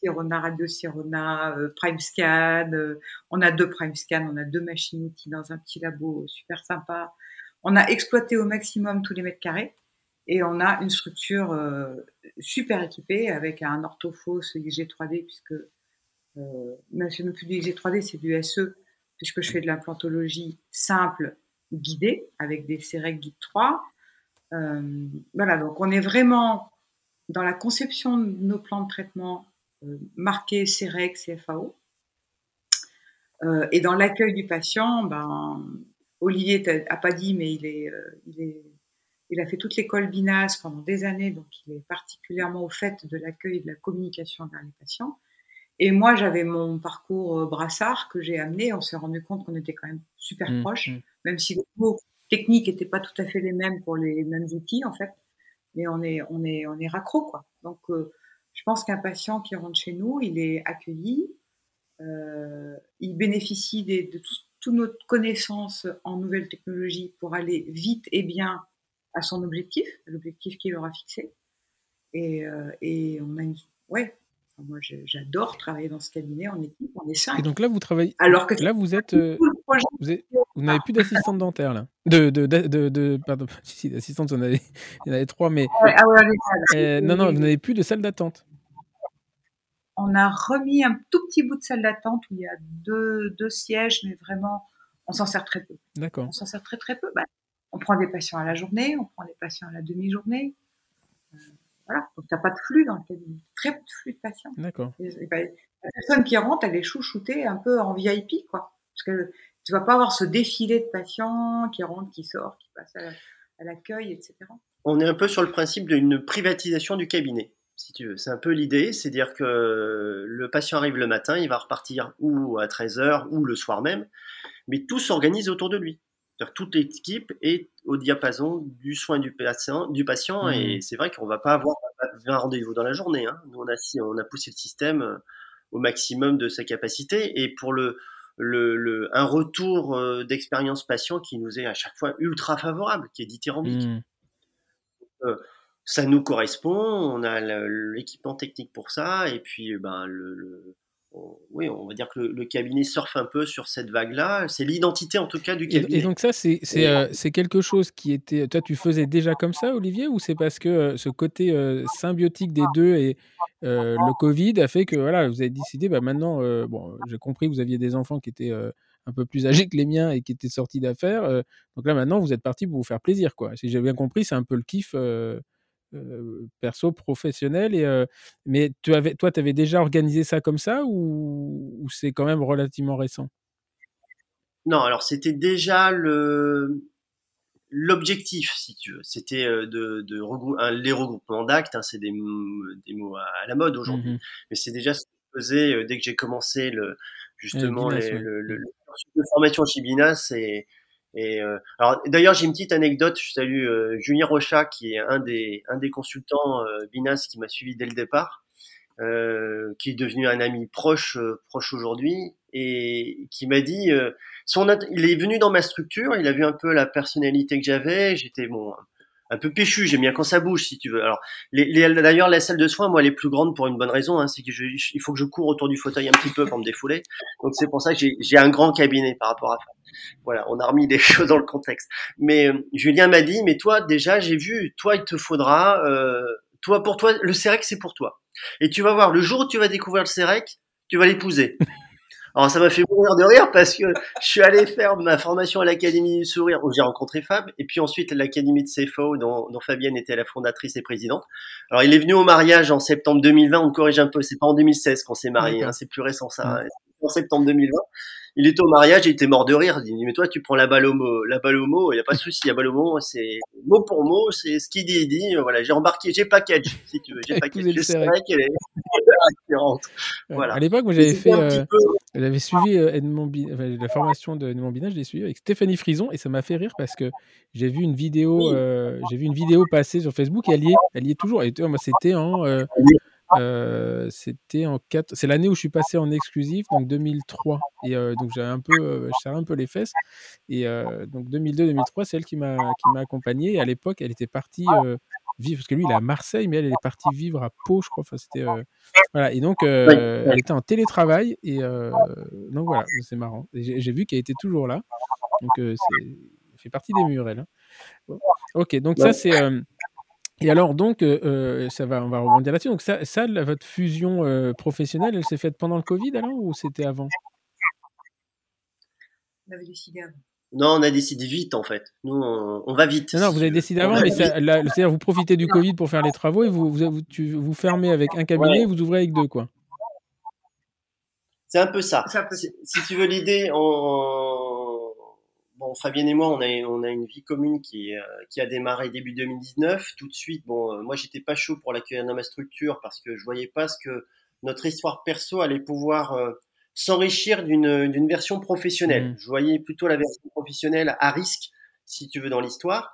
Sirona Radio Sirona, euh, Prime Scan. On a deux Prime Scan, on a deux machines outils dans un petit labo super sympa. On a exploité au maximum tous les mètres carrés et on a une structure euh, super équipée avec un orthophos XG3D puisque euh, même si plus du XG3D, c'est du SE puisque je fais de l'implantologie simple guidée avec des CEREC Guide 3. Euh, voilà, donc on est vraiment dans la conception de nos plans de traitement euh, marqués CEREC, CFAO. Euh, et dans l'accueil du patient, ben, Olivier n'a pas dit, mais il, est, euh, il, est, il a fait toute l'école BINAS pendant des années, donc il est particulièrement au fait de l'accueil et de la communication vers les patients. Et moi, j'avais mon parcours euh, brassard que j'ai amené. On s'est rendu compte qu'on était quand même super mmh, proches, mmh. même si les mots techniques n'étaient pas tout à fait les mêmes pour les mêmes outils, en fait. Mais on est, on est, on est raccro, quoi. Donc, euh, je pense qu'un patient qui rentre chez nous, il est accueilli, euh, il bénéficie des, de tout, toute notre connaissance en nouvelles technologies pour aller vite et bien à son objectif, l'objectif qu'il aura fixé. Et, et on a une, ouais, moi, j'adore travailler dans ce cabinet en équipe, on est cinq. Et donc là, vous travaillez. Alors que là, vous êtes. vous, n'avez plus d'assistante dentaire là. De, de, de, de pardon, si, d'assistante, vous en avez, il y en avait trois, mais. Ah ouais, non, non, vous n'avez plus de salle d'attente. On a remis un tout petit bout de salle d'attente où il y a deux, deux sièges, mais vraiment, on s'en sert très peu. D'accord. On s'en sert très très peu. Bah, on prend des patients à la journée, on prend des patients à la demi-journée. Voilà, donc t'as pas de flux dans le cabinet, très peu de flux de patients. D'accord. Ben, la personne qui rentre, elle est chouchoutée un peu en VIP, quoi. Parce que tu vas pas avoir ce défilé de patients qui rentrent, qui sortent, qui passent à l'accueil, etc. On est un peu sur le principe d'une privatisation du cabinet, si tu veux. C'est un peu l'idée, c'est-à-dire que le patient arrive le matin, il va repartir ou à 13h ou le soir même, mais tout s'organise autour de lui toute l'équipe est au diapason du soin du patient, du patient et mmh. c'est vrai qu'on va pas avoir 20 rendez-vous dans la journée. Hein. Nous, on a, on a poussé le système euh, au maximum de sa capacité et pour le, le, un retour euh, d'expérience patient qui nous est à chaque fois ultra favorable, qui est dithyrambique. Mmh. Euh, ça nous correspond, on a l'équipement technique pour ça et puis ben, le oui, on va dire que le, cabinet surfe un peu sur cette vague-là. C'est l'identité en tout cas du cabinet. Et, donc ça, euh, c'est quelque chose qui était... Toi, tu faisais déjà comme ça, Olivier, ou c'est parce que euh, ce côté euh, symbiotique des deux et le Covid a fait que voilà, vous avez décidé, bah, maintenant, bon, j'ai compris vous aviez des enfants qui étaient un peu plus âgés que les miens et qui étaient sortis d'affaires. donc là, maintenant, vous êtes parti pour vous faire plaisir. quoi. Si j'ai bien compris, c'est un peu le kiff euh, perso professionnel. Et, euh, mais tu avais, toi, tu avais déjà organisé ça comme ça ou, c'est quand même relativement récent? Non, alors c'était déjà le l'objectif, si tu veux. C'était euh, de, de les regroupements d'actes. Hein, c'est des, des, mots à, la mode aujourd'hui, mmh mais c'est déjà ce que je faisais dès que j'ai commencé le justement le, le, de formation chez Bina, c'est et euh, alors d'ailleurs j'ai une petite anecdote. Je salue euh, Julien Rochat qui est un des un des consultants euh, Binas qui m'a suivi dès le départ, euh, qui est devenu un ami proche proche aujourd'hui et qui m'a dit son il est venu dans ma structure, il a vu un peu la personnalité que j'avais. J'étais bon un peu péchu. J'aime bien quand ça bouge, si tu veux. Alors, les, d'ailleurs, la salle de soins, moi, elle est plus grande pour une bonne raison. Hein, c'est que je, il faut que je cours autour du fauteuil un petit peu pour me défouler. Donc, c'est pour ça que j'ai un grand cabinet par rapport à ça. Voilà, on a remis des choses dans le contexte. Mais euh, Julien m'a dit, mais toi, déjà, j'ai vu, toi, il te faudra, euh, toi, pour toi, le CEREC, c'est pour toi. Et tu vas voir, le jour où tu vas découvrir le CEREC, tu vas l'épouser. Alors ça m'a fait mourir de rire parce que je suis allé faire ma formation à l'Académie du Sourire où j'ai rencontré Fab et puis ensuite l'Académie de CFO dont, dont, Fabienne était la fondatrice et présidente. Alors il est venu au mariage en septembre 2020, on corrige un peu, c'est pas en 2016 qu'on s'est marié, hein, c'est plus récent ça, hein, en septembre 2020 il était au mariage, il était mort de rire. Il dit, mais toi, tu prends la balle au mot, la balle au mot, il n'y a pas de souci, la balle au mot, c'est mot pour mot, c'est ce qu'il dit, il dit, voilà, j'ai embarqué, j'ai package, si tu veux, j'ai package. C'est vrai qu'elle est voilà. À l'époque, moi, j'avais fait, euh, j'avais suivi euh, Edmond la formation de Edmond Binage, je l'ai suivi avec Stéphanie Frison et ça m'a fait rire parce que j'ai vu une vidéo, euh, j'ai vu une vidéo passer sur Facebook et elle y est, elle y est toujours. moi, c'était en, euh, euh, c'était en 4... C'est l'année où je suis passé en exclusif, donc 2003. Et euh, donc j'avais un peu, euh, je un peu les fesses. Et donc 2002-2003, c'est elle qui m'a qui m'a accompagné. Et à l'époque, elle était partie vivre parce que lui, il est à Marseille, mais elle, elle est partie vivre à Pau, je crois. Enfin, c'était voilà. Et donc elle était en télétravail. Et donc voilà, c'est marrant. J'ai vu qu'elle était toujours là. Donc c'est, elle fait partie des murs, elle. Hein. Ok, donc ça c'est et alors, donc, euh, euh, ça va, on va rebondir là-dessus. Donc, ça, ça votre fusion euh, professionnelle, elle s'est faite pendant le Covid alors ou c'était avant? On avait décidé avant. Non, on a décidé vite en fait. Nous, on, va vite. Non, vous avez décidé avant, mais c'est-à-dire vous profitez du Covid pour faire les travaux et vous vous, vous, fermez avec un cabinet et vous ouvrez avec deux, quoi. C'est un peu ça. Si, si, tu veux l'idée, on, bon, Fabienne et moi, on a, on a une vie commune qui, euh, qui a démarré début 2019. Tout de suite, bon, euh, moi, j'étais pas chaud pour l'accueillir dans ma structure parce que je voyais pas ce que notre histoire perso allait pouvoir euh, s'enrichir d'une, version professionnelle. Mmh. Je voyais plutôt la version professionnelle à risque, si tu veux, dans l'histoire.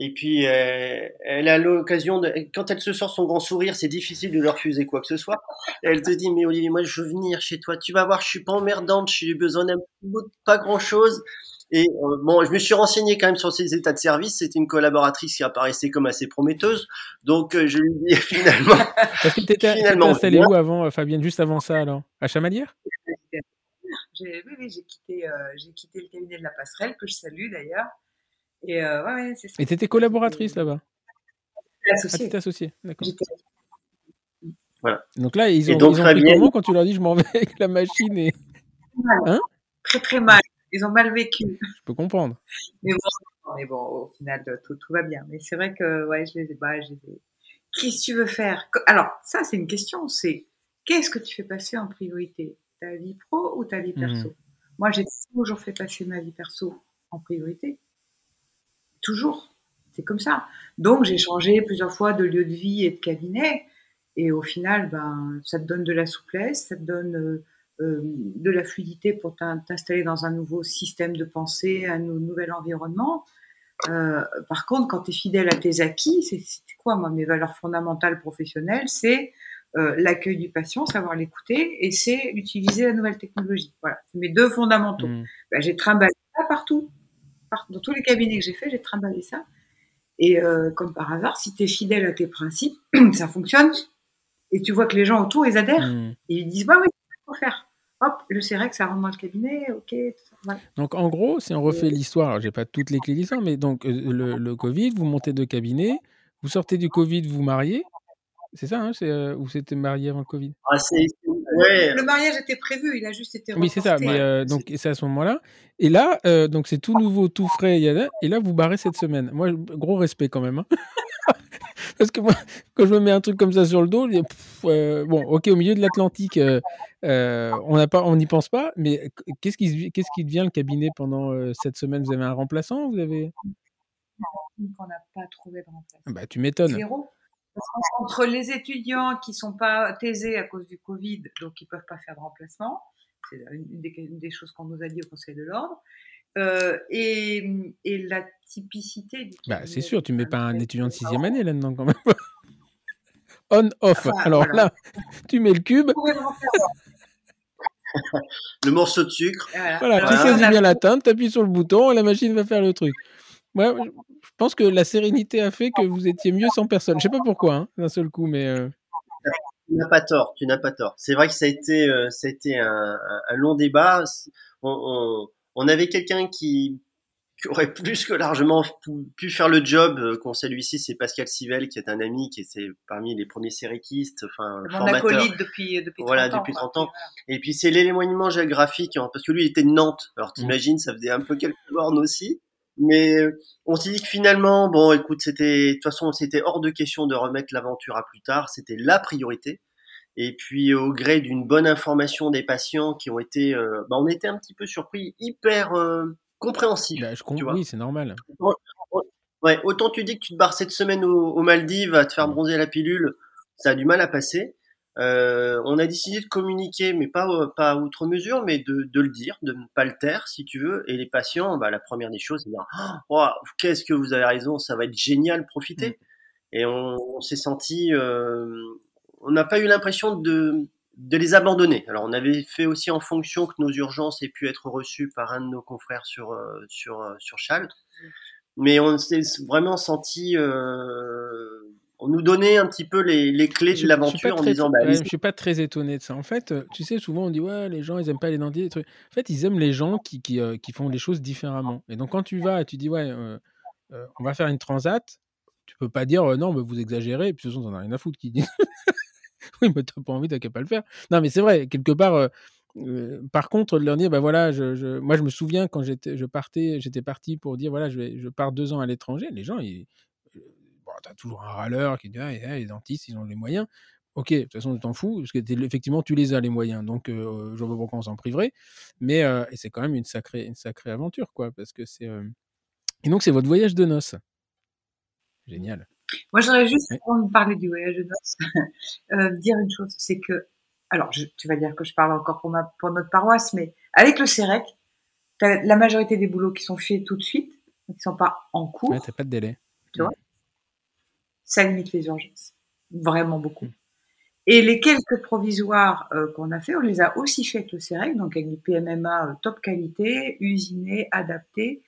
Et puis, elle a l'occasion de, quand elle se sort son grand sourire, c'est difficile de lui refuser quoi que ce soit. Elle te dit, mais Olivier, moi, je veux venir chez toi. Tu vas voir, je suis pas emmerdante, j'ai besoin d'un pas grand chose Et euh, bon, je me suis renseigné quand même sur ses états de service. C'était une collaboratrice qui apparaissait comme assez prometteuse. Donc, euh, je lui dis finalement. Parce que tu étais, installé où avant, euh, Fabienne Juste avant ça, alors? À Chamalières? Oui, oui, j'ai quitté, j'ai quitté le cabinet de la passerelle, que je salue d'ailleurs. Et ouais, c'est ça. Et tu étais collaboratrice là-bas? Associée. Ah, étais associée, d'accord. Voilà. Donc là, ils ont, ils ont pris comment quand tu leur dis je m'en vais avec la machine et. Hein? Très très mal. Ils ont mal vécu. Je peux comprendre. Mais bon, mais bon au final, tout, tout, va bien. Mais c'est vrai que, ouais, je les ai pas. Qu'est-ce que tu veux faire? Alors, ça, c'est une question. C'est qu'est-ce que tu fais passer en priorité? Ta vie pro ou ta vie mmh. perso Moi, j'ai toujours fait passer ma vie perso en priorité. Toujours. C'est comme ça. Donc, j'ai changé plusieurs fois de lieu de vie et de cabinet. Et au final, ben, ça te donne de la souplesse, ça te donne euh, de la fluidité pour t'installer dans un nouveau système de pensée, un nouvel environnement. Euh, par contre, quand tu es fidèle à tes acquis, c'est quoi, moi, mes valeurs fondamentales professionnelles? C'est euh, l'accueil du patient, savoir l'écouter, et c'est utiliser la nouvelle technologie. Voilà, c'est mes deux fondamentaux. Mmh. Ben, j'ai trimballé ça partout. Dans tous les cabinets que j'ai fait, j'ai trimballé ça. Et comme par hasard, si tu es fidèle à tes principes, ça fonctionne. Et tu vois que les gens autour, ils adhèrent. Mmh. Et ils disent, bah oui, faut faire hop, le que ça rentre dans le cabinet, ok. Donc en gros, si on refait l'histoire, j'ai pas toutes les clés de l'histoire, mais donc euh, le, le, Covid, vous montez de cabinet, vous sortez du Covid, vous mariez, c'est ça, hein, c'est, euh, ou c'était marié avant le Covid? Ah, ouais. Le mariage était prévu, il a juste été reporté. Oui, c'est ça, mais euh, donc c'est à ce moment-là. Et là, donc c'est tout nouveau, tout frais, et là vous barrez cette semaine. Moi, gros respect quand même. Hein. Parce que moi, quand je me mets un truc comme ça sur le dos, euh, bon, ok, au milieu de l'Atlantique, euh, euh, on n'y pense pas, mais qu'est-ce qui, qu'est-ce qui devient le cabinet pendant cette semaine? Vous avez un remplaçant? Vous avez... On n'a pas trouvé de remplaçant. Bah, tu m'étonnes. Zéro. Entre les étudiants qui ne sont pas taisés à cause du Covid, donc qui ne peuvent pas faire de remplacement, c'est une des, choses qu'on nous a dit au Conseil de l'Ordre, euh, et, et, la typicité du bah, C'est sûr, tu mets pas un étudiant de sixième année là-dedans quand même. On, off. Alors là, tu mets le cube. le morceau de sucre. Voilà, tu saisis bien la teinte, tu appuies sur le bouton et la machine va faire le truc. Ouais, je pense que la sérénité a fait que vous étiez mieux sans personne. Je sais pas pourquoi, hein, d'un seul coup, mais. Euh... Tu n'as pas tort, tu n'as pas tort. C'est vrai que ça a été, euh, ça a été un, un, long débat. On, on, on avait quelqu'un qui, aurait plus que largement pu faire le job euh, qu'on salue ici, c'est Pascal Sivel, qui est un ami, qui était parmi les premiers séréquistes, enfin, formateur. depuis, depuis 30 voilà, depuis 30 ans. Et puis, c'est l'éloignement géographique, hein, parce que lui, il était de Nantes. Alors, mmh. t'imagines, ça faisait un peu quelques bornes aussi. Mais on s'est dit que finalement, bon, écoute, c'était, de toute façon, c'était hors de question de remettre l'aventure à plus tard. C'était la priorité. Et puis au gré d'une bonne information des patients qui ont été, euh, bah, on était un petit peu surpris, hyper euh, compréhensif. Bah, je comprends, oui, c'est normal. Ouais, autant tu dis que tu te barres cette semaine aux, Maldives à te faire bronzer à la pilule, ça a du mal à passer. Euh, on a décidé de communiquer, mais pas pas outre mesure, mais de, de, le dire, de ne pas le taire, si tu veux. Et les patients, bah, la première des choses, c'est dire, oh, qu'est-ce que vous avez raison, ça va être génial, profitez. Mm. Et on, on s'est senti euh, on n'a pas eu l'impression de, de les abandonner. Alors on avait fait aussi en fonction que nos urgences aient pu être reçues par un de nos confrères sur euh, sur euh, sur Chalt, mais on s'est vraiment senti euh, on nous donnait un petit peu les, les clés de l'aventure en disant bah, je suis pas très étonné de ça en fait tu sais souvent on dit ouais les gens ils aiment pas les dentistes trucs en fait ils aiment les gens qui, qui, qui, font les choses différemment et donc quand tu vas et tu dis ouais on va faire une transat tu peux pas dire non mais vous exagérez et puis de toute façon t'en as rien à foutre qui dit oui, mais t'as pas envie, t'as qu'à pas le faire. Non, mais c'est vrai, quelque part. Euh, euh, par contre, de leur dire, bah voilà, je, moi je me souviens quand j'étais, je partais, j'étais parti pour dire, voilà, je, vais, je pars deux ans à l'étranger. Les gens, ils, euh, t'as toujours un râleur qui dit, ah, les dentistes, ils ont les moyens. Ok, de toute façon, tu t'en fous, parce que effectivement, tu les as les moyens, donc je vois pas pourquoi on s'en priverait. Mais c'est quand même une sacrée, une sacrée aventure, quoi, parce que c'est. Et donc, c'est votre voyage de noces. Génial. Moi, j'aurais juste, avant de parler du voyage de noces, euh, dire une chose, c'est que, alors, tu vas dire que je parle encore pour, ma, pour notre paroisse, mais avec le CEREC, as la majorité des boulots qui sont faits tout de suite, qui ne sont pas en cours. Ouais, t'as pas de délai. Tu vois? Ça limite les urgences. Vraiment beaucoup. Et les quelques provisoires euh, qu'on a fait, on les a aussi fait avec le CEREC, donc avec du PMMA euh, top qualité, usiné, adapté,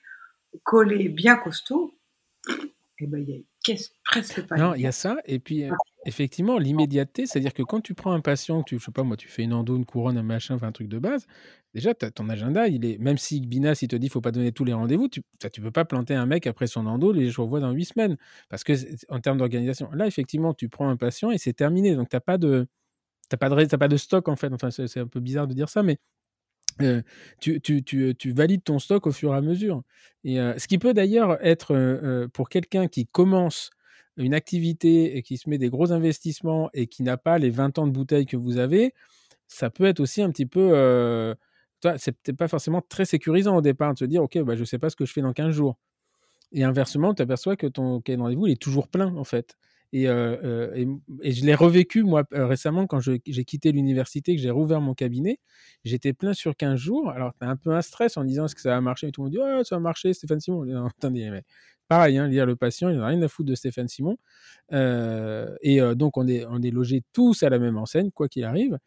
collé, bien costaud. Et ben, il y a presque pas. Non, il y a ça. Et puis, euh, effectivement, l'immédiateté, c'est-à-dire que quand tu prends un patient, tu, sais pas moi, tu fais une endo, une couronne, un machin, un truc de base, déjà, ton agenda, il est, même si Binas, il te dit, faut pas donner tous les rendez-vous, tu, tu peux pas planter un mec après son endo, les je revois dans huit semaines. Parce que, en termes d'organisation, là, effectivement, tu prends un patient et c'est terminé. Donc, tu n'as pas de. T'as pas, de, pas de stock en fait, enfin c'est un peu bizarre de dire ça, mais euh, tu, tu, tu, tu, valides ton stock au fur et à mesure. Et euh, ce qui peut d'ailleurs être euh, pour quelqu'un qui commence une activité qui se met des gros investissements et qui n'a pas les 20 ans de bouteilles que vous avez, ça peut être aussi un petit peu. Euh, c'est peut-être pas forcément très sécurisant au départ de se dire Ok, bah, je ne sais pas ce que je fais dans 15 jours. Et inversement, tu aperçois que ton de rendez-vous est toujours plein en fait. Et, et, et, je l'ai revécu moi récemment quand j'ai quitté l'université, que j'ai rouvert mon cabinet. J'étais plein sur 15 jours. Alors, tu as un peu un stress en disant est-ce que ça va marcher? Et tout le monde dit oh, ça va marcher, Stéphane Simon. Non, attendez, mais pareil, hein, lire le patient, il n'a rien à foutre de Stéphane Simon. Euh, et euh, donc, on est, on est logés tous à la même enseigne, quoi qu'il arrive.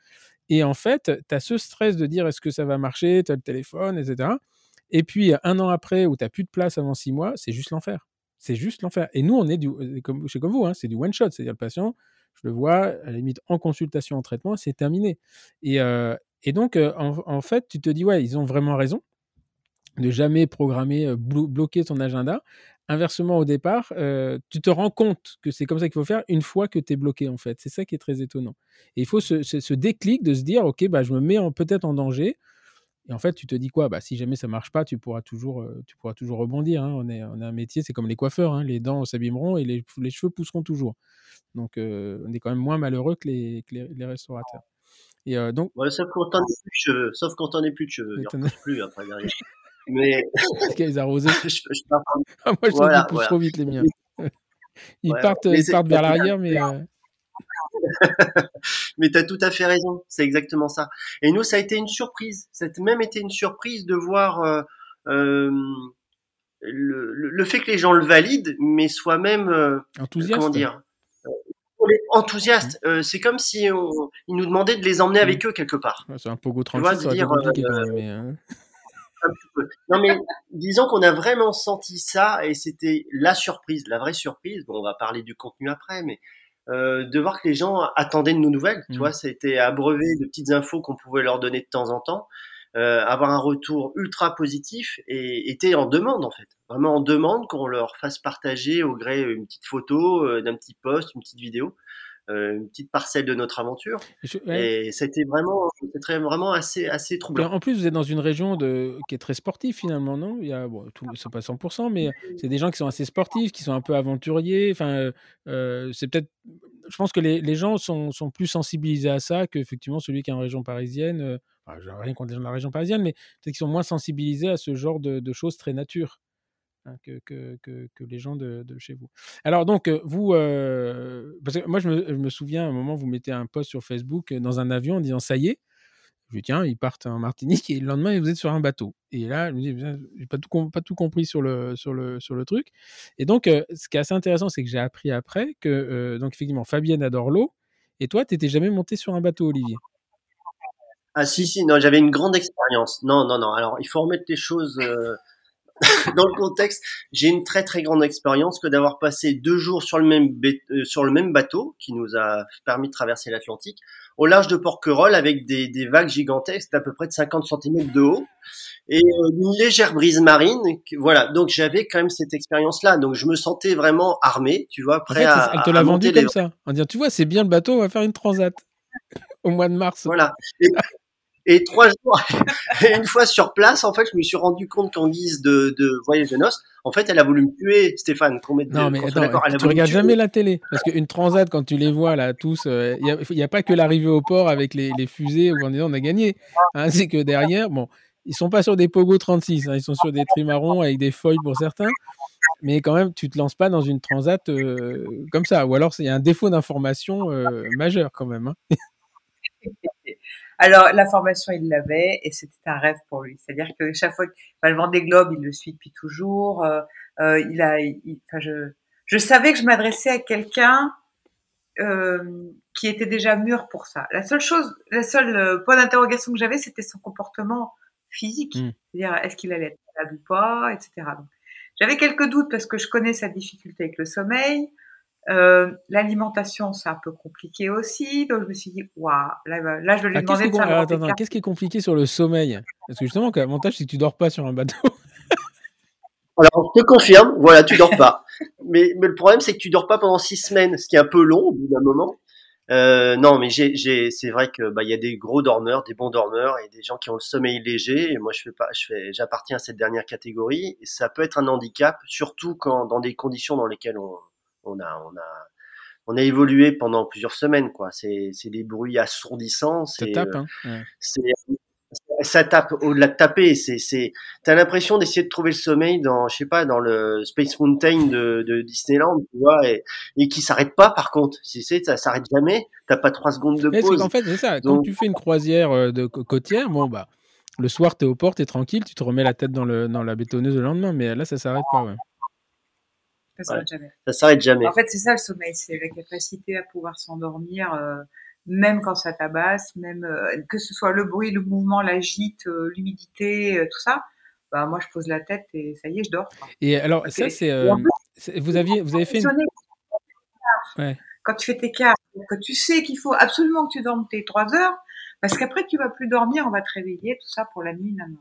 Et en fait, tu as ce stress de dire est-ce que ça va marcher, tu as le téléphone, etc. Et puis, un an après, où tu n'as plus de place avant six mois, c'est juste l'enfer. C'est juste l'enfer. Et nous, on est du, euh, comme, comme vous, hein, c'est du one shot. C'est-à-dire, le patient, je le vois, à la limite, en consultation, en traitement, c'est terminé. Et, et donc, en, en, fait, tu te dis, ouais, ils ont vraiment raison de jamais programmer, bloquer ton agenda. Inversement, au départ, euh, tu te rends compte que c'est comme ça qu'il faut faire une fois que tu es bloqué, en fait. C'est ça qui est très étonnant. Et il faut ce, déclic de se dire, OK, bah, je me mets peut-être en danger. Et en fait, tu te dis quoi? Bah, Si jamais ça marche pas, tu pourras toujours, euh, tu pourras toujours rebondir. Hein. On, est, on a un métier, c'est comme les coiffeurs. Hein. Les dents s'abîmeront et les, les, cheveux pousseront toujours. Donc, euh, on est quand même moins malheureux que les, les, restaurateurs. Et donc, sauf quand on n'est plus de cheveux. Sauf quand on n'est plus de cheveux. Il plus après derrière. Mais. Parce qu'ils je, je ah, moi, je voilà, qu'ils poussent trop vite, les miens. Ils partent, ils partent vers l'arrière, mais. Euh... mais tu as tout à fait raison, c'est exactement ça. Et nous, ça a été une surprise. Ça a même été une surprise de voir euh, euh, le, le, fait que les gens le valident, mais soient même. Euh, enthousiastes. Comment dire enthousiastes. Mmh. c'est comme si on, ils nous demandaient de les emmener mmh. avec eux quelque part. c'est un pogo 36, ça dire. Mais, hein. Non mais disons qu'on a vraiment senti ça et c'était la surprise, la vraie surprise. Bon, on va parler du contenu après, mais euh, de voir que les gens attendaient de nos nouvelles. Tu mmh. vois, ça a été abreuvé de petites infos qu'on pouvait leur donner de temps en temps, euh, avoir un retour ultra positif et était en demande en fait, vraiment en demande qu'on leur fasse partager au gré une petite photo, euh, d'un petit post, une petite vidéo. Euh, une petite parcelle de notre aventure. Et c'était vraiment, très, vraiment assez, assez troublant. En plus, vous êtes dans une région de, qui est très sportive finalement, non? Il y a, bon, tout, c'est pas 100%, mais c'est des gens qui sont assez sportifs, qui sont un peu aventuriers. Enfin, euh, c'est peut-être. Je pense que les, les gens sont, sont, plus sensibilisés à ça qu'effectivement celui qui est en région parisienne. Euh, enfin, je n'ai rien contre les gens de la région parisienne, mais peut-être qu'ils sont moins sensibilisés à ce genre de, de choses très nature. Hein, que, que, que, les gens de, de, chez vous. Alors donc, euh, vous, euh, parce que moi je me, je me, souviens, à un moment, vous mettez un post sur Facebook euh, dans un avion en disant ça y est, je dis tiens, ils partent en Martinique et le lendemain vous êtes sur un bateau. Et là, je me dis, j'ai pas tout, pas tout compris sur le, sur, le, sur le truc. Et donc, ce qui est assez intéressant, c'est que j'ai appris après que, donc effectivement, Fabienne adore l'eau. Et toi, tu n'étais jamais monté sur un bateau, Olivier? Ah si, si, non, j'avais une grande expérience. Non, non, non. Alors, il faut remettre les choses dans le contexte, j'ai une très très grande expérience que d'avoir passé deux jours sur le même euh, sur le même bateau qui nous a permis de traverser l'Atlantique au large de Porquerolles avec des, des vagues gigantesques d'à peu près de 50 cm de haut et euh, une légère brise marine. Voilà, donc j'avais quand même cette expérience-là, donc je me sentais vraiment armé, tu vois, prêt à. Elle te l'a vendu comme ça, en disant, tu vois, c'est bien le bateau, on va faire une transat au mois de mars. Voilà. Et trois jours, une fois sur place, en fait, je me suis rendu compte qu'en guise de, de, voyage de noces, en fait, elle a voulu me tuer, Stéphane. Qu'on mette non, mais attends, tu regardes jamais la télé. Parce qu'une transat, quand tu les vois là, tous, il euh, n'y a, a, pas que l'arrivée au port avec les, les fusées où on dit on a gagné. Hein, c'est que derrière, bon, ils sont pas sur des Pogo 36, hein, ils sont sur des trimarons avec des feuilles pour certains. Mais quand même, tu te lances pas dans une transat euh, comme ça. Ou alors, il y a un défaut d'information euh, majeur quand même. Hein. Alors, la formation, il l'avait et c'était un rêve pour lui. C'est-à-dire que chaque fois qu'il le des globes, il le suit depuis toujours. Euh, euh, il a, enfin, je, je savais que je m'adressais à quelqu'un euh, qui était déjà mûr pour ça. La seule chose, la seule point d'interrogation que j'avais, c'était son comportement physique. Mm. C'est-à-dire, est-ce qu'il allait être malade ou pas, etc. J'avais quelques doutes parce que je connais sa difficulté avec le sommeil. Euh, L'alimentation, c'est un peu compliqué aussi. Donc, je me suis dit, waouh, là, là, je vais lui Ah, demander de savoir attends, attends, qu'est-ce qui est compliqué sur le sommeil? Parce que justement, l'avantage, c'est que tu dors pas sur un bateau. Alors, je te confirme, voilà, tu dors pas. mais, mais le problème, c'est que tu dors pas pendant six semaines, ce qui est un peu long au bout d'un moment. Euh, non, mais j'ai, j'ai, c'est vrai que bah il y a des gros dormeurs, des bons dormeurs et des gens qui ont le sommeil léger. Et moi, je fais pas, je fais, j'appartiens à cette dernière catégorie. Et ça peut être un handicap, surtout quand dans des conditions dans lesquelles on, on a, on a, on a évolué pendant plusieurs semaines, quoi. C'est, c'est des bruits assourdissants. Ça C'est, tape, euh, hein ouais. ça tape au-delà de taper c'est c'est t'as l'impression d'essayer de trouver le sommeil dans je sais pas dans le Space Mountain de, de Disneyland tu vois et, et qui s'arrête pas par contre si c'est ça s'arrête jamais t'as pas trois secondes de pause qu'en fait, c'est ça. Quand Donc- tu fais une croisière euh, de côtière, bon, bah, le soir, tu es au port, tu es tranquille, tu te remets la tête dans, le, dans la bétonneuse le lendemain. Mais là, ça s'arrête pas. Ouais. Ça s'arrête jamais. ça s'arrête jamais En fait, c'est ça le sommeil, c'est la capacité à pouvoir s'endormir, euh, même quand ça tabasse, même euh, que ce soit le bruit, le mouvement, la gîte, euh, l'humidité, tout ça. Bah, moi, je pose la tête et ça y est, je dors. quoi. Et alors, ça, c'est. Vous, aviez, vous avez fait une. Ouais. Quand tu fais tes quarts, que tu sais qu'il faut absolument que tu dormes tes trois heures, parce qu'après tu vas plus dormir, on va te réveiller, tout ça pour la nuit, non, non.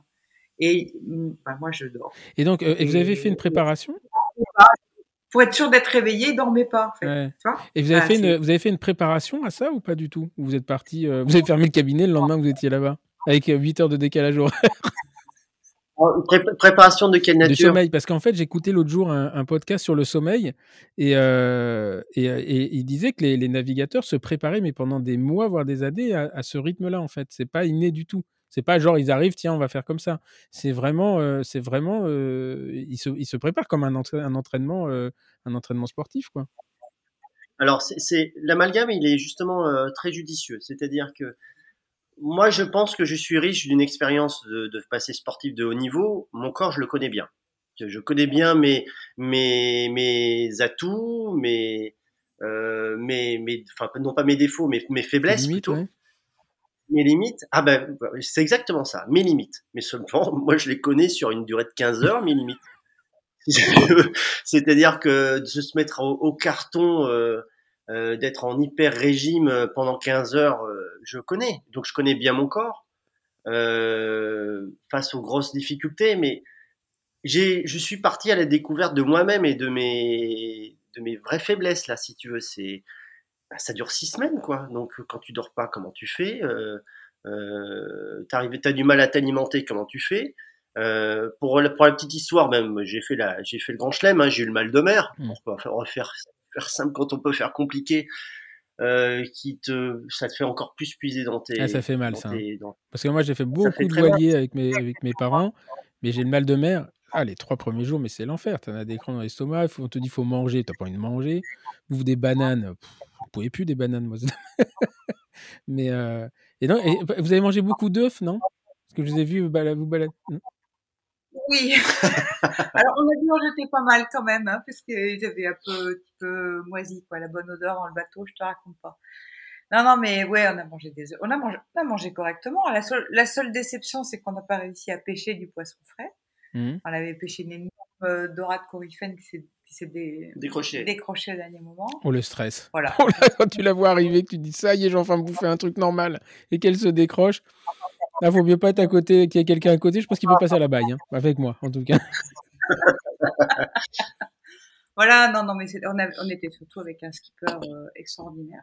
Et mm, bah, moi, je dors. Et donc, et vous avez fait une préparation? Pour être sûr d'être réveillé, dormez pas. En fait. Ouais. Tu vois Et vous avez, Ah, fait une, c'est- vous avez fait une préparation à ça ou pas du tout? Ou Vous êtes parti, euh, vous avez fermé le cabinet le lendemain, vous étiez là-bas avec 8 heures de décalage horaire? Oh, Pré- préparation de quelle de nature? sommeil. Parce qu'en fait, j'écoutais l'autre jour un, un podcast sur le sommeil et, euh, et, et il disait que les, les navigateurs se préparaient, mais pendant des mois, voire des années, à, à ce rythme-là, en fait. C'est pas inné du tout. C'est pas genre ils arrivent, tiens, on va faire comme ça. C'est vraiment, euh, c'est vraiment, euh, ils, se, ils se préparent comme un, entra- un entraînement, euh, un entraînement sportif, quoi. Alors, c'est- l'amalgame, il est justement très judicieux. C'est-à-dire que moi, je pense que je suis riche d'une expérience de, de passé sportif de haut niveau. Mon corps, je le connais bien. Je, je connais bien mes mes mes atouts, mes euh, mes, mes enfin non pas mes défauts, mais mes faiblesses Limite, plutôt. ouais. Mes limites, ah ben c'est exactement ça, mes limites. Mais seulement, moi je les connais sur une durée de 15 heures, mes limites. C'est-à-dire que de se mettre au, carton, euh, euh, d'être en hyper régime euh, pendant 15 heures, je connais. Donc je connais bien mon corps face aux grosses difficultés, mais j'ai, je suis parti à la découverte de moi-même et de mes, de mes vraies faiblesses là, si tu veux. Bah, ça dure six semaines, quoi. Donc quand tu dors pas, comment tu fais? Euh, t'as du mal à t'alimenter, comment tu fais? Euh, pour, la, pour la petite histoire, même, j'ai fait la, j'ai fait le grand chelem, hein, j'ai eu le mal de mer. Mm. On va faire, simple quand on peut faire compliqué. Euh, qui te, ça te fait encore plus puiser dans tes. Ah, ça fait mal, ça, hein. tes- dans- Parce que moi, j'ai fait beaucoup fait de voiliers avec mes, avec mes parents, mais j'ai le mal de mer. Ah, les trois premiers jours, mais c'est l'enfer. Tu as des crans dans l'estomac, on te dit faut manger, tu pas envie de manger. Bouffe des bananes, pff, vous pouvez plus des bananes, moi. mais euh, et non, et vous avez mangé beaucoup d'œufs, non? Parce que je vous ai vu vous bala- vous balader. Oui. Alors, on a dû en jeter pas mal quand même, hein, parce qu'ils avaient un peu, un petit peu moisi, quoi. La bonne odeur dans le bateau, je te raconte pas. Non, non, mais ouais, on a mangé des œufs. On a mangé, on a mangé correctement. La seule, la seule déception, c'est qu'on n'a pas réussi à pêcher du poisson frais. Mhm. On avait pêché une énorme euh, dorade coryphène qui s'est, qui s'est dé- Décroché. décrochée au dernier moment. Oh, le stress. Voilà. Oh là, quand tu la vois arriver, que tu dis ça y est, j'ai enfin bouffé un truc normal et qu'elle se décroche. Là, vaut mieux pas être à côté, qu'il y ait quelqu'un à côté. Je pense qu'il peut passer à la baille, hein, avec moi, en tout cas. Voilà, non, non, mais on, a- on était surtout avec un skipper euh, extraordinaire.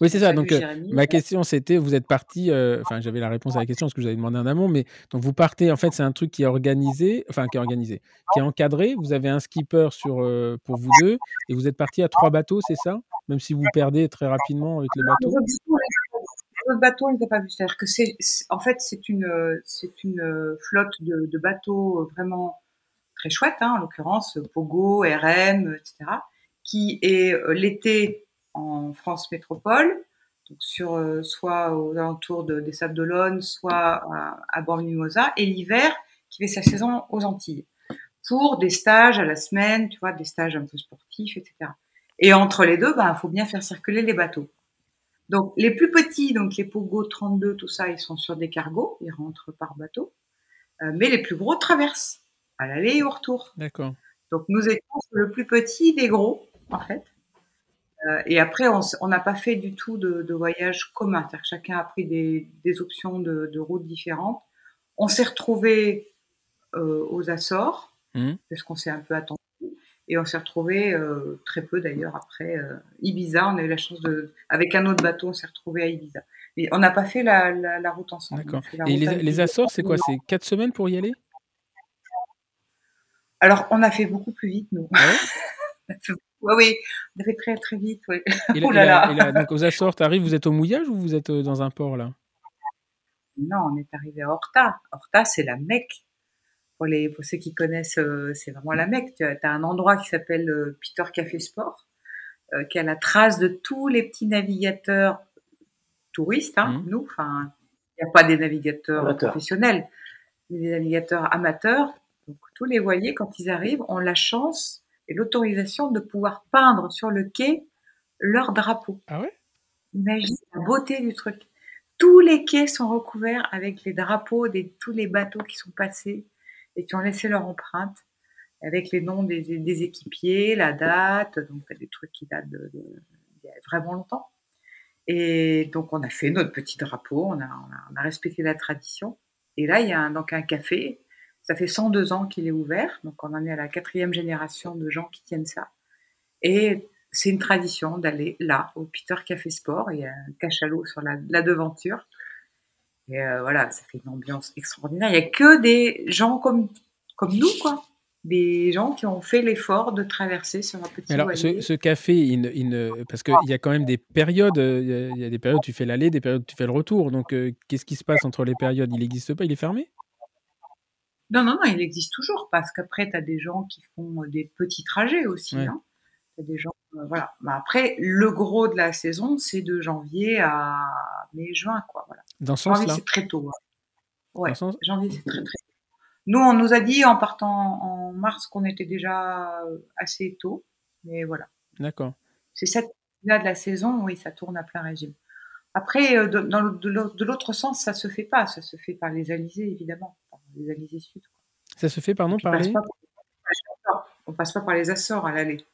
Oui, c'est ça. Donc, euh, ma question, c'était, vous êtes parti, euh, enfin, j'avais la réponse à la question, parce que je vous avais demandé en amont, mais donc vous partez, en fait, c'est un truc qui est organisé, enfin, qui est organisé, qui est encadré. Vous avez un skipper sur, euh, pour vous deux, et vous êtes parti à trois bateaux, c'est ça? Même si vous perdez très rapidement avec les bateaux. les autres bateaux, on les a pas vus. C'est-à-dire que c'est, en fait, c'est une, c'est une flotte de, de bateaux vraiment très chouette, hein, en l'occurrence Pogo, RM, etc., qui est l'été en France métropole, donc sur euh, soit aux alentours de, des Sables d'Olonne, soit à, à Borne-Mimosa, et l'hiver qui fait sa saison aux Antilles, pour des stages à la semaine, tu vois, des stages un peu sportifs, etc. Et entre les deux, il ben, faut bien faire circuler les bateaux. Donc les plus petits, donc les Pogo 32, tout ça, ils sont sur des cargos, ils rentrent par bateau. Euh, mais les plus gros traversent à l'aller et au retour. D'accord. Donc nous étions sur le plus petit des gros, en fait. Euh, et après, on n'a pas fait du tout de, de voyage commun. C'est-à-dire que chacun a pris des, des options de, de routes différentes. On s'est retrouvés euh, aux Açores, Mmh. parce qu'on s'est un peu attendu. Et on s'est retrouvés euh, très peu d'ailleurs après Ibiza. On a eu la chance de, avec un autre bateau, on s'est retrouvés à Ibiza. Mais on n'a pas fait la, la, la route ensemble. D'accord. Et les, Açores, c'est quoi? C'est 4 semaines pour y aller? Alors, on a fait beaucoup plus vite, nous. Ah Oui, oui, fait très très vite. Oui. Et là- Oh là là- là. et là, donc aux Açores, tu arrives, vous êtes au mouillage ou vous êtes euh, dans un port là? Non, on est arrivé à Horta. Horta, c'est la Mecque. Pour, les, pour ceux qui connaissent, euh, c'est vraiment la Mecque. Tu as, as un endroit qui s'appelle euh, Peter Café Sport, euh, qui a la trace de tous les petits navigateurs touristes, hein, Mhm. nous. Enfin, il n'y a pas des navigateurs professionnels, mais des navigateurs amateurs. Donc, tous les voiliers, quand ils arrivent, ont la chance et l'autorisation de pouvoir peindre sur le quai leur drapeau. Ah ouais? Imagine la beauté du truc. Tous les quais sont recouverts avec les drapeaux de tous les bateaux qui sont passés et qui ont laissé leur empreinte, avec les noms des, des équipiers, la date, donc des trucs qui datent de, de- vraiment longtemps. Et donc on a fait notre petit drapeau, on a, on a, on a respecté la tradition. Et là, il y a un, donc un café, ça fait 102 ans qu'il est ouvert, donc on en est à la quatrième génération de gens qui tiennent ça. Et c'est une tradition d'aller là, au Peter Café Sport. Il y a un cachalot sur la, la devanture. Et euh, voilà, ça fait une ambiance extraordinaire. Il n'y a que des gens comme, comme nous, quoi. Des gens qui ont fait l'effort de traverser sur un petit Alors, ce, ce café, il, il parce qu'il y a quand même des périodes, il y a- il y, a des périodes où tu fais l'aller, des périodes où tu fais le retour. Donc, euh, qu'est-ce qui se passe entre les périodes? Il n'existe pas, il est fermé? Non, non, non, il existe toujours parce qu'après, tu as des gens qui font euh, des petits trajets aussi. Ouais. Hein. T'as des gens, euh, voilà. Mais après, le gros de la saison, c'est de janvier à mai-juin, quoi. Voilà. Dans ce Janvier, c'est très tôt. hein. Ouais, sens- janvier, c'est très très tôt. Nous, on nous a dit en partant en mars qu'on était déjà euh, assez tôt. Mais voilà. D'accord. C'est cette là de la saison, oui, ça tourne à plein régime. Après, de, dans de l'autre de l'autre sens, ça se fait pas. Ça se fait par les alizés, évidemment. Les alizés sud. quoi. Ça se fait, pardon, par les... pas on passe pas par les Açores à l'aller.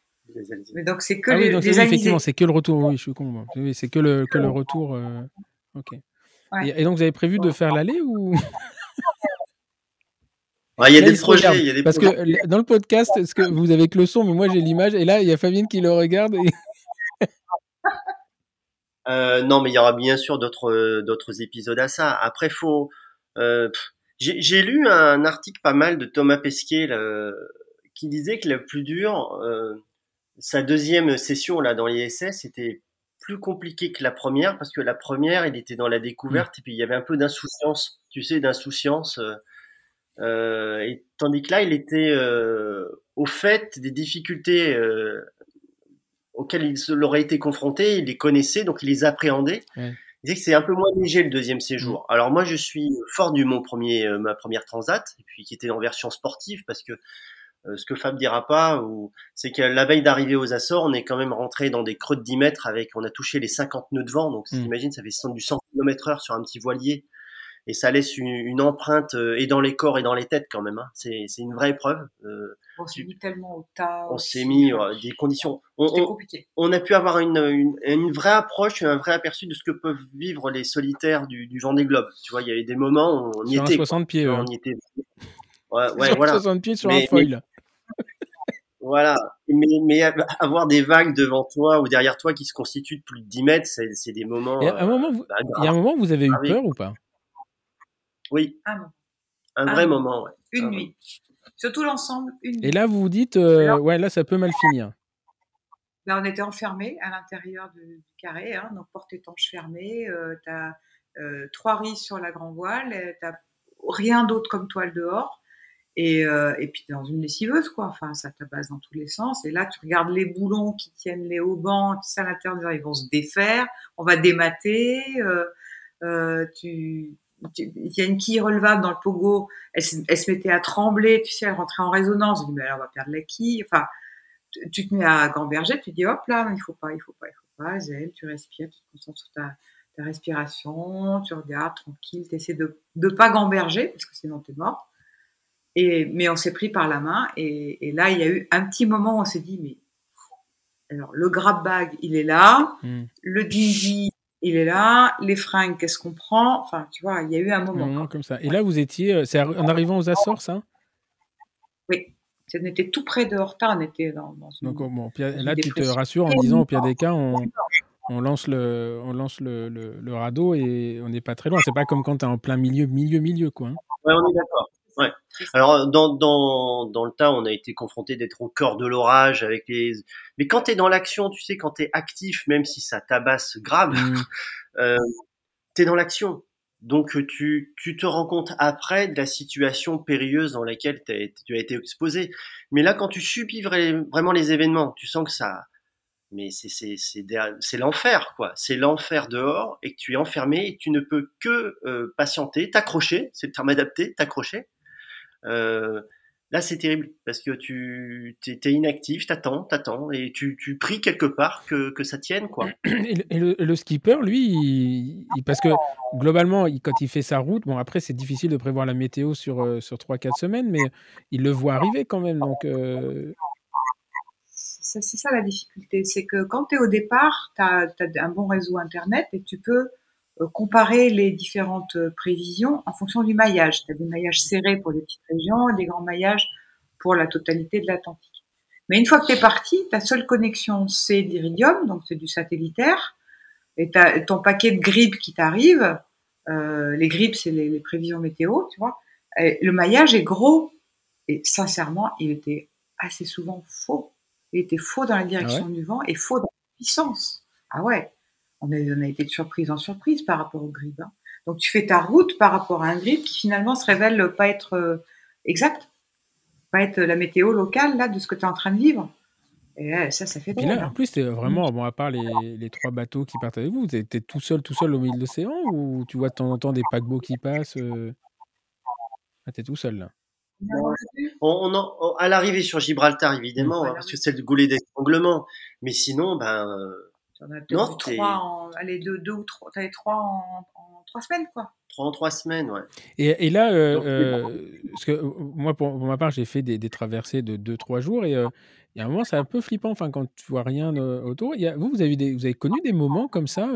Mais donc, c'est que Ah oui, les, donc les oui, effectivement, c'est que le retour. Oui, je suis con. Oui, c'est que le, que le retour. euh, Ok. Ouais. Et, et donc, vous avez prévu de faire l'aller ou? Ouais, il y a Là, des il se regarde. projets, il y a des Parce que projets. dans le podcast, est-ce que vous avez que le son, mais moi j'ai l'image, et là il y a Fabienne qui le regarde. Et... Euh, non, mais il y aura bien sûr d'autres d'autres épisodes à ça. Après, faut. euh, pff, j'ai lu un article pas mal de Thomas Pesquet là, qui disait que le plus dur, euh, sa deuxième session là dans l'ISS, était plus compliqué que la première parce que la première, il était dans la découverte et puis il y avait un peu d'insouciance, tu sais, d'insouciance. euh, euh, et tandis que là, il était au fait des difficultés auxquelles il aurait été confronté, il les connaissait, donc il les appréhendait. Il disait que c'est un peu moins léger le deuxième séjour. Alors moi, je suis fort du mon premier, euh, ma première transat, et puis qui était en version sportive, parce que euh, ce que Fab dira pas, ou c'est que la veille d'arriver aux Açores, on est quand même rentré dans des creux de 10 mètres avec, on a touché les 50 nœuds de vent, donc Mm. t'imagines, ça fait 100 du 100 km heure sur un petit voilier, et ça laisse une, une empreinte euh, et dans les corps et dans les têtes quand même. Hein. C'est c'est une vraie épreuve. Euh, On s'est mis tellement au tas. on aussi. s'est mis euh, des conditions. On, on- compliqué. on a pu avoir une, une, une vraie approche, un vrai aperçu de ce que peuvent vivre les solitaires du, du Vendée Globe. Tu vois, il y avait des moments où on y était. quoi. 60 pieds. Euh. on y était. Ouais, ouais, sur voilà. 60 pieds sur Mais- un foil. Voilà. Mais, mais avoir des vagues devant toi ou derrière toi qui se constituent de plus de 10 mètres, c'est c'est des moments. Et à un euh, moment, vous- bah, il y a un moment où vous avez eu Ah oui. peur ou pas? Oui, Ah non, un Ah vrai moment. Ouais. une Ah, nuit. Surtout l'ensemble, une nuit. Et là, vous vous dites, euh, Alors- ouais, là, ça peut mal finir. Là, on était enfermés à l'intérieur du, du carré, hein, donc porte étanche fermée. Euh, t'as euh, trois riz sur la grand voile, t'as rien d'autre comme toile dehors. Et, euh, et puis dans une lessiveuse, quoi. Enfin, ça tabasse dans tous les sens. Et là, tu regardes les boulons qui tiennent les haubans, tu sais, à l'intérieur, ils vont se défaire, on va démater. Euh, euh, tu, tu- il y a une quille relevable dans le pogo, elle, se- elle se mettait à trembler, tu sais, elle rentrait en résonance. Je dis, mais alors, on va perdre la quille. Enfin, tu te mets à gamberger, tu dis hop là, il faut pas, il faut pas, il faut pas, zen, tu respires, tu te concentres sur ta, ta respiration, tu regardes tranquille, tu essaies de ne pas gamberger parce que sinon tu es mort. Et, mais on s'est pris par la main et, et, là il y a eu un petit moment où on s'est dit mais alors le grab bag il est là, hmm. le dingy il est là, les fringues qu'est-ce qu'on prend, enfin tu vois il y a eu un moment. comme ça. Et là vous étiez, euh, c'est en arrivant aux Açores ça? Oui. On était tout près de Horta, on était dans, dans Donc, bon, là, tu te rassures en disant, au pire des cas, on, on lance le, on lance le, le, radeau et on n'est pas très loin. C'est pas comme quand tu es en plein milieu, milieu, milieu, quoi. Hein. Ouais, on est d'accord. Ouais. Alors, dans, dans, dans le tas, on a été confronté d'être au cœur de l'orage avec les. Mais quand tu es dans l'action, tu sais, quand tu es actif, même si ça tabasse grave, mmh. euh, tu es dans l'action. Donc, tu, tu te rends compte après de la situation périlleuse dans laquelle tu as été exposé. Mais là, quand tu subis vraiment les événements, tu sens que ça, mais c'est l'enfer, quoi. C'est l'enfer dehors et que tu es enfermé et tu ne peux que euh, patienter, t'accrocher, c'est le terme adapté, t'accrocher. Euh, là, c'est terrible parce que tu es, inactif, t'attends, t'attends et tu, tu pries quelque part que, que ça tienne, quoi. Et le, skipper, lui, parce que globalement, quand il fait sa route, bon, après, c'est difficile de prévoir la météo sur, euh, sur 3-4 semaines, mais il le voit arriver quand même. Donc, c'est ça la difficulté. C'est que quand tu es au départ, tu as, un bon réseau Internet et tu peux euh, comparer les différentes euh, prévisions en fonction du maillage. Tu as des maillages serrés pour les petites régions et des grands maillages pour la totalité de l'Atlantique. Mais une fois que tu es parti, ta seule connexion, c'est d'Iridium, donc c'est du satellitaire, et ton paquet de grippes qui t'arrive. Euh, les grippes, c'est les, prévisions météo, tu vois. le maillage est gros, et sincèrement, il était assez souvent faux. Il était faux dans la direction ah du vent et faux dans la puissance. Ah ouais, on a, on a été de surprise en surprise par rapport au grip. Hein. Donc tu fais ta route par rapport à un grip qui finalement se révèle pas être euh, exact, pas être la météo locale là de ce que tu es en train de vivre. Et ça, ça fait Et là, en hein. plus, es vraiment, bon, à part les, les, trois bateaux qui partent avec vous, tu es, tout seul, tout seul au milieu de l'océan ou tu vois de temps en temps des paquebots qui passent euh... ah, Tu es tout seul là on, on, à l'arrivée sur Gibraltar, évidemment, hein, parce que c'est le goulet d'étranglement. Mais sinon, ben. T'en as deux, trois en, allez, deux, deux ou trois, t'as les trois en, en, trois semaines, quoi. Trois en trois semaines, ouais. Et, et là, euh, euh, parce que euh, moi, pour, ma part, j'ai fait des, des, traversées de deux, trois jours et euh, il y a un moment, c'est un peu flippant, enfin, quand tu vois rien autour. Y a, vous, vous avez, des, vous avez connu des moments comme ça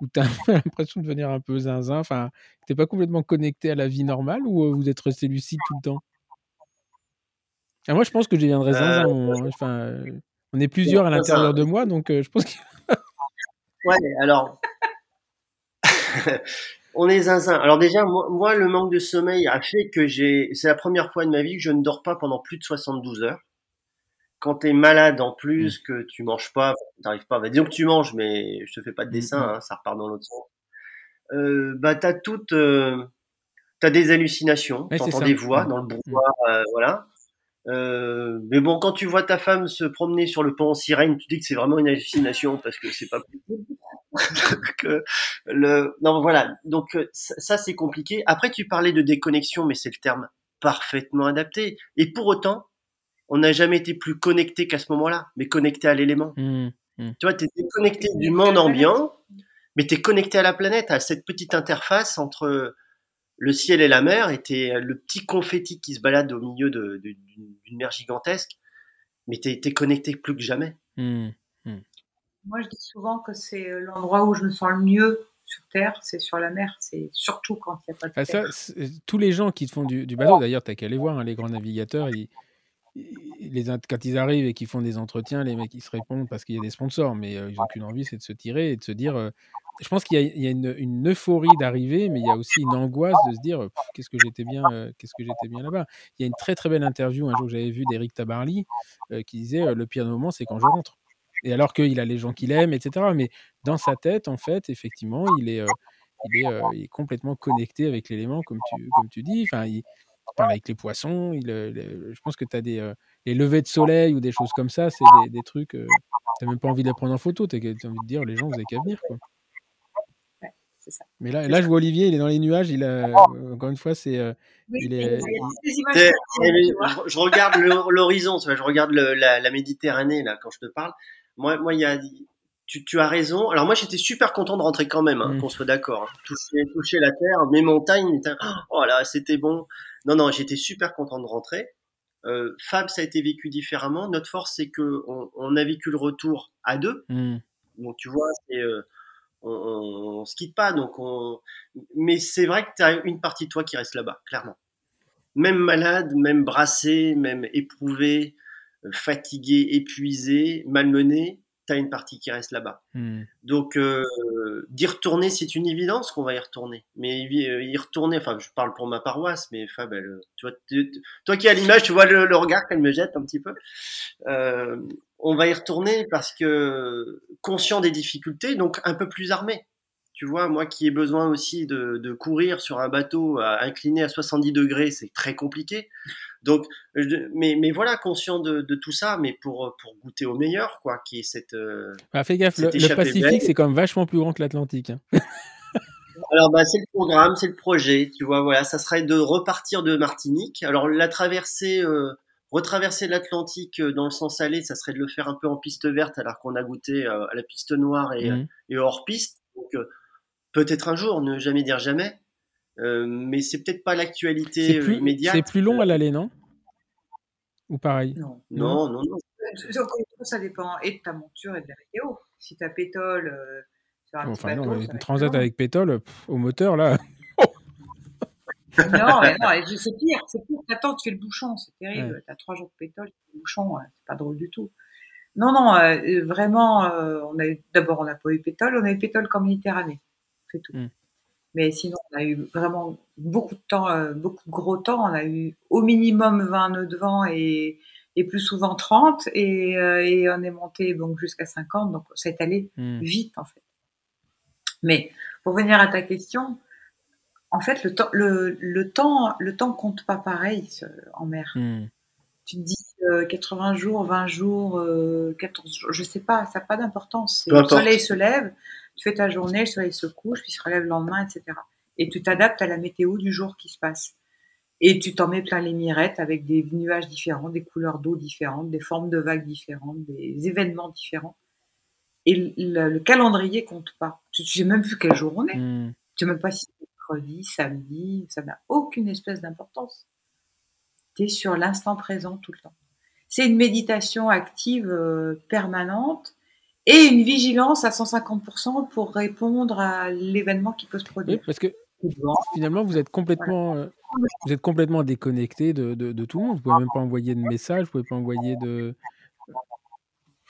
où tu as l'impression de devenir un peu zinzin, enfin, tu n'es pas complètement connecté à la vie normale ou euh, vous êtes resté lucide tout le temps? Ah, Moi, je pense que je deviendrais zinzin. On, enfin, on est plusieurs à l'intérieur de moi, donc euh, je pense que. Ouais, alors. on est zinzin. Alors déjà, moi, le manque de sommeil a fait que j'ai. C'est la première fois de ma vie que je ne dors pas pendant plus de 72 heures quand tu es malade en plus, mmh. que tu manges pas, t'arrives pas, bah, disons que tu manges, mais je te fais pas de mmh, dessin, mmh. hein, ça repart dans l'autre sens. Euh, bah t'as toutes, euh, t'as des hallucinations, tu t'entends des voix dans le brouhaha, euh, voilà. Euh, mais bon, quand tu vois ta femme se promener sur le pont en sirène, tu dis que c'est vraiment une hallucination parce que c'est pas possible. le... Non, voilà. Donc ça, c'est compliqué. Après, tu parlais de déconnexion, mais c'est le terme parfaitement adapté. Et pour autant, on n'a jamais été plus connecté qu'à ce moment-là, mais connecté à l'élément. Mmh, mmh. Tu vois, tu es connecté du monde ambiant, mais tu es connecté à la planète, à cette petite interface entre le ciel et la mer, et le petit confetti qui se balade au milieu d'une mer gigantesque, mais tu es, connecté plus que jamais. Mmh, Moi, je dis souvent que c'est euh, l'endroit où je me sens le mieux sur Terre, c'est sur la mer, c'est surtout quand il n'y a pas de ah, terre. tous les gens qui font du, bateau, d'ailleurs, tu n'as qu'à aller voir, hein, les grands navigateurs, ils, les, quand ils arrivent et qu'ils font des entretiens, les mecs ils se répondent parce qu'il y a des sponsors, mais euh, ils n'ont qu'une envie, c'est de se tirer et de se dire. Euh, je pense qu'il y a, une, euphorie d'arriver, mais il y a aussi une angoisse de se dire qu'est-ce que j'étais bien, euh, qu'est-ce que j'étais bien là-bas. Il y a une très très belle interview un jour que j'avais vu d'Eric Tabarly qui disait le pire moment c'est quand je rentre. Et alors qu'il a les gens qu'il aime, etc. Mais dans sa tête, en fait, effectivement, il est, complètement connecté avec l'élément, comme tu, dis. Parle avec les poissons. Il, je pense que tu as des euh, les levées de soleil ou des choses comme ça, c'est des, des, trucs. Euh, tu n'as même pas envie de les prendre en photo. Tu as, envie de dire les gens, vous avez qu'à venir. Quoi. ça. Mais là, là, je vois Olivier, il est dans les nuages. Il a, encore une fois, c'est. il est, je, regarde l'horizon, je regarde la, la, Méditerranée là quand je te parle. Moi, moi, il y a, tu, tu, as raison. Alors moi, j'étais super content de rentrer quand même, hein, mm. qu'on soit d'accord. Hein. Toucher, toucher, la terre, mes montagnes, oh là, c'était bon. Non, non, j'étais super content de rentrer. Euh, Fab, ça a été vécu différemment. Notre force, c'est que on, on, a vécu le retour à deux. Mm. Donc tu vois, c'est euh, on, on, on, se quitte pas. Donc on... mais c'est vrai que tu as une partie de toi qui reste là-bas, clairement. Même malade, même brassé, même éprouvé, euh, fatigué, épuisé, malmené tu as une partie qui reste là-bas. Hmm. Donc, euh, d'y retourner, c'est une évidence qu'on va y retourner. Mais y retourner, enfin, je parle pour ma paroisse, mais Fab, tu vois, toi qui as l'image, tu vois le, regard qu'elle me jette un petit peu. Euh, on va y retourner parce que conscient des difficultés, donc un peu plus armé. Tu vois, moi qui ai besoin aussi de, de courir sur un bateau incliné à 70 degrés, c'est très compliqué. Donc, mais, mais voilà, conscient de, de, tout ça, mais pour, pour goûter au meilleur, quoi, qui est cette. Euh, ah, fais gaffe, le, Pacifique, c'est quand même vachement plus grand que l'Atlantique. Hein. Alors, bah, c'est le programme, c'est le projet, tu vois, voilà, ça serait de repartir de Martinique. Alors, la traversée, euh, retraverser l'Atlantique euh, dans le sens aller, ça serait de le faire un peu en piste verte, alors qu'on a goûté à la piste noire et, mmh. et hors piste. Donc, peut-être un jour, ne jamais dire jamais. Euh, mais c'est peut-être pas l'actualité euh, immédiate. C'est plus long à l'aller, non? Ou pareil? Non, non, non. non. Ça dépend et de ta monture et de la météo. Si tu as pétole, euh, sur un enfin, non, une transat avec pétole, au moteur, là. non, non c'est pire, c'est pire. Attends, tu fais le bouchon, c'est terrible. Tu as trois jours de pétole, le bouchon, c'est pas drôle du tout. Non, non, vraiment, on a d'abord on n'a pas eu pétole, on a eu pétole comme Méditerranée. C'est tout. Hmm. Mais sinon, on a eu vraiment beaucoup de temps, euh, beaucoup de gros temps. On a eu au minimum 20 nœuds de vent et, et plus souvent 30. Et, euh, et on est monté donc jusqu'à 50. Donc, c'est allé hmm. vite, en fait. Mais pour venir à ta question, en fait, le temps, le, le temps, le temps compte pas pareil en mer. Hmm. Tu te dis 80 euh, jours, 20 jours, 14 jours, je sais pas, ça n'a pas d'importance. Le soleil se lève, tu fais ta journée, le soleil se couche, puis se relève le lendemain, etc. Et tu t'adaptes à la météo du jour qui se passe. Et tu t'en mets plein les mirettes avec des nuages différents, des couleurs d'eau différentes, des formes de vagues différentes, des événements différents. Et le, calendrier compte pas. Tu ne sais même plus quel jour on est. Hmm. Tu ne sais même pas si c'est mercredi, samedi, ça n'a aucune espèce d'importance. Tu es sur l'instant présent tout le temps. C'est une méditation active euh, permanente et une vigilance à 150% pour répondre à l'événement qui peut se produire. parce que finalement, vous êtes complètement, euh, vous êtes complètement déconnecté de, de, tout le monde. Vous pouvez même pas envoyer de message, vous pouvez pas envoyer de.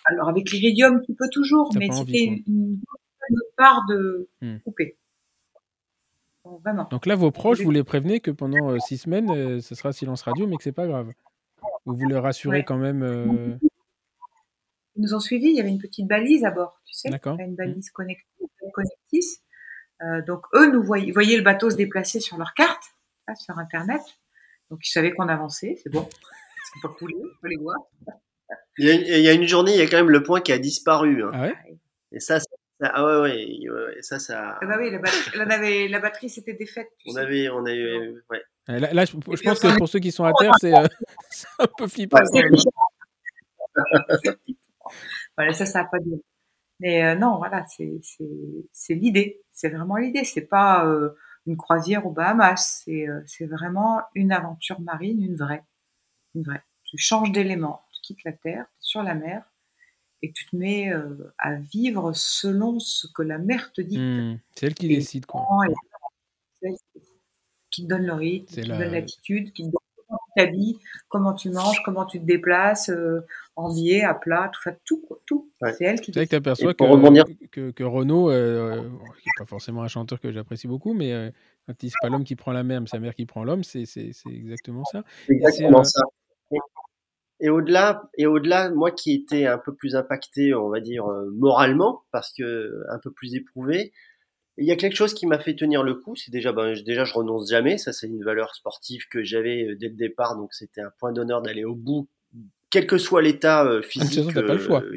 Alors avec l'iridium, tu peux toujours, mais c'était une, part de hmm. couper. Donc là, vos proches, vous les prévenez que pendant euh, six semaines, euh, ce sera silence radio, mais que c'est pas grave. Vous vous les rassurez quand même. Ils nous ont suivis, il y avait une petite balise à bord, tu sais, une balise connectée, connectis. Euh, donc eux nous voyaient, voyaient, le bateau se déplacer sur leur carte, sur Internet. Donc ils savaient qu'on avançait, c'est bon. C'est pas coulé, on peut les voir. Il y, a, une journée, il y a quand même le point qui a disparu. Hein. Ah ouais? Et ça, ça, ah ouais, ouais, ouais, ça, ça. Ah bah oui, la batterie, la batterie s'était défaite. On avait, on avait, ouais. Là, je, pense que pour ceux qui sont à terre, c'est euh, un peu flippant. voilà, ça, ça n'a pas de. Mais euh, non, voilà, c'est l'idée. C'est vraiment l'idée. C'est pas euh, une croisière aux Bahamas. C'est euh, c'est vraiment une aventure marine, une vraie. Une vraie. Tu changes d'élément. Tu quittes la terre, sur la mer, et tu te mets à vivre selon ce que la mer te dit. Mmh. c'est elle qui décide, quoi. qui te donne le rythme, qui te donne l'attitude, qui te donne tu t'habilles, comment tu manges, comment tu te déplaces, en biais, à plat, tout ça, tout, tout. C'est elle qui. C'est vrai que tu aperçois que, que, que, Renaud, euh, qui n'est pas forcément un chanteur que j'apprécie beaucoup, mais euh, quand il c'est pas l'homme qui prend la mer, mais sa mère qui prend l'homme, c'est, c'est, exactement ça. Exactement euh, ça. Et, au-delà, et au-delà, moi qui étais un peu plus impacté, on va dire moralement, parce que un peu plus éprouvé, il y a quelque chose qui m'a fait tenir le coup. C'est déjà, ben, déjà, je renonce jamais. Ça, c'est une valeur sportive que j'avais dès le départ, donc c'était un point d'honneur d'aller au bout quel que soit l'état euh, physique. pas le choix.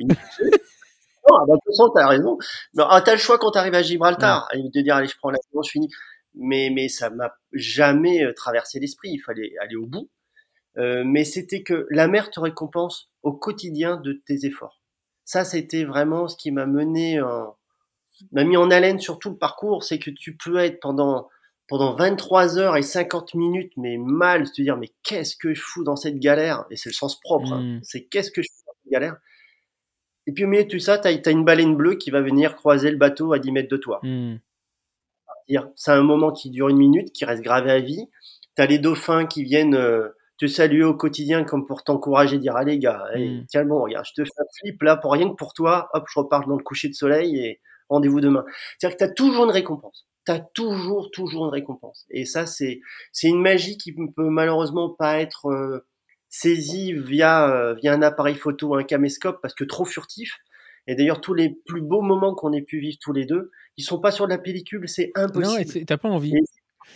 Euh, Non, bah, de toute façon, t'as raison. Ah, t'as le choix quand t'arrives à Gibraltar, de dire allez, je prends l'avion, je finis. Mais mais ça m'a jamais euh, traversé l'esprit. Il fallait aller au bout. Euh, mais c'était que la mer te récompense au quotidien de tes efforts. Ça, c'était vraiment ce qui m'a mené, m'a mis en haleine sur tout le parcours, c'est que tu peux être pendant pendant 23 heures et 50 minutes, mais mal, se dire mais qu'est-ce que je fous dans cette galère? Et c'est le sens propre. Hein. Mmh. C'est qu'est-ce que je fous dans cette galère? Et puis au milieu de tout ça, tu as, une baleine bleue qui va venir croiser le bateau à 10 mètres de toi. Mmh. C'est un moment qui dure une minute, qui reste gravé à vie. Tu as les dauphins qui viennent euh, te saluer au quotidien comme pour t'encourager, dire allez gars, mmh. tiens bon, regarde, je te fais un flip là pour rien que pour toi, hop, je repars dans le coucher de soleil et rendez-vous demain. C'est-à-dire que tu as toujours une récompense. Tu as toujours, toujours une récompense. Et ça, c'est, c'est une magie qui ne peut malheureusement pas être euh, saisie via, euh, via un appareil photo ou un caméscope parce que trop furtif. Et d'ailleurs, tous les plus beaux moments qu'on ait pu vivre tous les deux, ils sont pas sur la pellicule, c'est impossible. Non, t'as pas envie.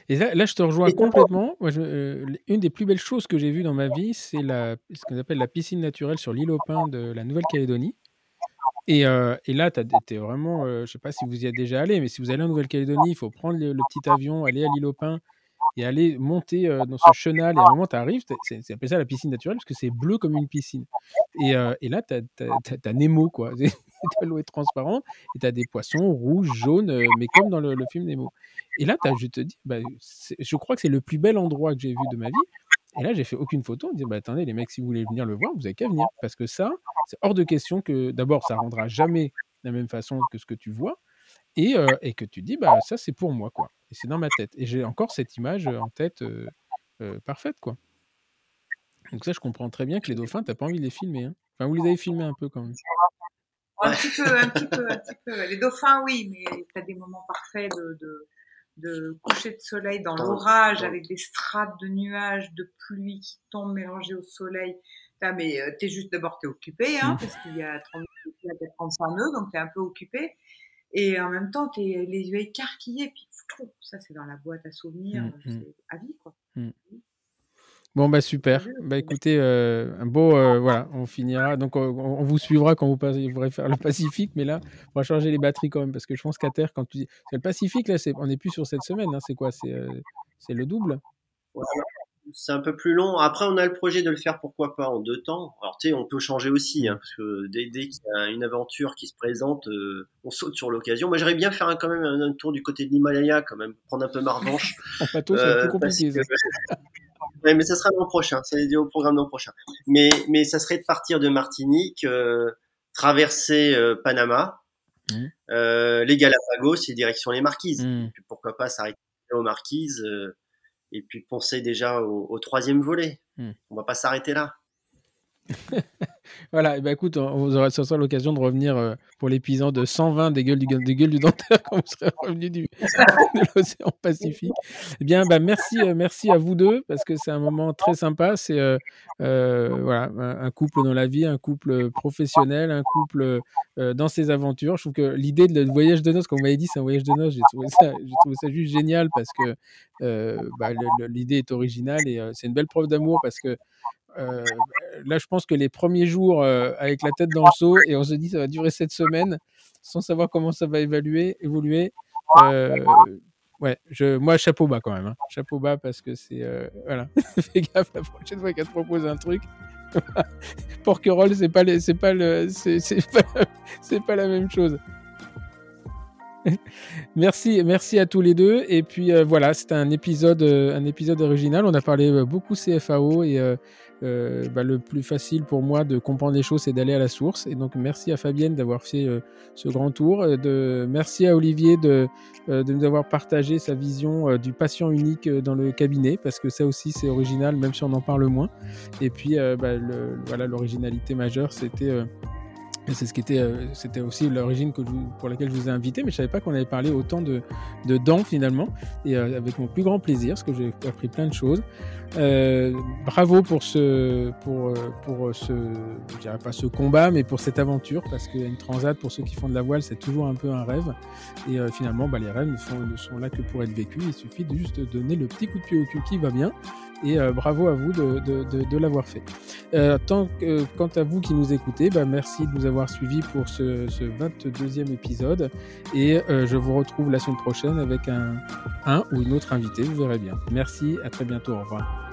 Et là, je te rejoins complètement. Euh, une des plus belles choses que j'ai vues dans ma vie, c'est la, ce qu'on appelle la piscine naturelle sur l'île aux Pins de la Nouvelle-Calédonie. Et, euh, et, là, tu vraiment, euh, je ne sais pas si vous y êtes déjà allé, mais si vous allez en Nouvelle-Calédonie, il faut prendre le, petit avion, aller à l'île aux Pins et aller monter dans ce chenal. Et à un moment, tu arrives, c'est appelé ça la piscine naturelle parce que c'est bleu comme une piscine. Et, et là, tu as, Nemo, quoi. l'eau est transparente et tu as des poissons rouges, jaunes, mais comme dans le, film Nemo. Et là, as, je te dis, bah, je crois que c'est le plus bel endroit que j'ai vu de ma vie. Et là, j'ai fait aucune photo. On me dit, bah, attendez, les mecs, si vous voulez venir le voir, vous avez qu'à venir. Parce que ça, c'est hors de question que, d'abord, ça rendra jamais de la même façon que ce que tu vois. Et, et que tu dis, bah, ça, c'est pour moi, quoi. Et c'est dans ma tête. Et j'ai encore cette image en tête parfaite, quoi. Donc ça, je comprends très bien que les dauphins, t'as pas envie de les filmer. Hein. Enfin, vous les avez filmés un peu quand même. Un petit peu, un petit peu, un petit peu. Les dauphins, oui, mais tu as des moments parfaits de, de coucher de soleil dans l'orage avec des strates de nuages, de pluie qui tombent mélangées au soleil. As, mais euh, t'es juste d'abord t'es occupé, hein, mmh. parce qu'il y a 30, 35 nœuds, donc t'es un peu occupé. Et en même temps, t'es les yeux écarquillés, puis ça c'est dans la boîte à souvenirs, mmh, mmh. c'est à vie quoi. Bon, bah super. Bah écoutez, euh, un beau, euh, voilà, on finira. Donc on, vous suivra quand vous, pourrez faire le Pacifique, mais là, on va changer les batteries quand même, parce que je pense qu'à terre, quand tu dis. C'est le Pacifique, là, on n'est plus sur cette semaine, hein, c'est quoi? C'est euh, c'est le double? C'est un peu plus long. Après, on a le projet de le faire, pourquoi pas, en deux temps. Alors, tu sais, on peut changer aussi, hein, parce que dès, dès qu'il y a une aventure qui se présente, on saute sur l'occasion. Moi, j'aimerais bien faire un, quand même un, tour du côté de l'Himalaya, quand même, prendre un peu ma revanche. en bateau, c'est plus compliqué. Mais ça sera l'an prochain. C'est au programme l'an prochain. Mais, mais ça serait de partir de Martinique, euh, traverser euh, Panama, mmh. euh, les Galapagos et direction les Marquises. Mmh. Puis pourquoi pas s'arrêter aux Marquises et puis penser déjà au, au troisième volet. Mmh. On va pas s'arrêter là. voilà, et ben écoute, on, vous aura ce l'occasion de revenir euh, pour l'épisode de 120 des gueules du, des dentaire quand vous serez revenu du, de l'océan Pacifique. Eh bien, bah, merci, euh, merci à vous deux parce que c'est un moment très sympa. C'est euh, voilà, un, couple dans la vie, un couple professionnel, un couple dans ses aventures. Je trouve que l'idée de voyage de noces, comme vous m'avez dit, c'est un voyage de noces. J'ai trouvé ça, j'ai trouvé ça juste génial parce que bah, l'idée est originale et c'est une belle preuve d'amour parce que euh, là, je pense que les premiers jours euh, avec la tête dans le seau et on se dit ça va durer cette semaine sans savoir comment ça va évoluer. Euh, ouais, je, moi, chapeau bas quand même. Hein. Chapeau bas parce que c'est. voilà. Fais gaffe la prochaine fois qu'elle te propose un truc. Porquerolles, c'est pas, c'est pas, pas, pas la même chose. merci, merci à tous les deux. Et puis voilà, c'était un épisode, un épisode original. On a parlé beaucoup CFAO et euh, bah, le plus facile pour moi de comprendre les choses, c'est d'aller à la source. Et donc, merci à Fabienne d'avoir fait euh, ce grand tour. Euh, de, merci à Olivier de, de nous avoir partagé sa vision du patient unique dans le cabinet, parce que ça aussi, c'est original, même si on en parle moins. Et puis, bah, voilà, l'originalité majeure, c'était c'est ce qui euh, c'était aussi l'origine pour laquelle je vous ai invité, mais je savais pas qu'on avait parlé autant de, de dents finalement, et euh, avec mon plus grand plaisir, parce que j'ai appris plein de choses. Euh, bravo pour ce, pour, ce, pas ce combat, mais pour cette aventure, parce qu'une transat pour ceux qui font de la voile, c'est toujours un peu un rêve, et finalement, bah, les rêves ne sont, ne sont là que pour être vécus. Il suffit de juste donner le petit coup de pied au cul qui va bien, et bravo à vous de, de, l'avoir fait. tant quant à vous qui nous écoutez, bah, merci de nous avoir suivis pour ce, ce 22e épisode et je vous retrouve la semaine prochaine avec un, un ou une autre invité, vous verrez bien. Merci, à très bientôt, au revoir.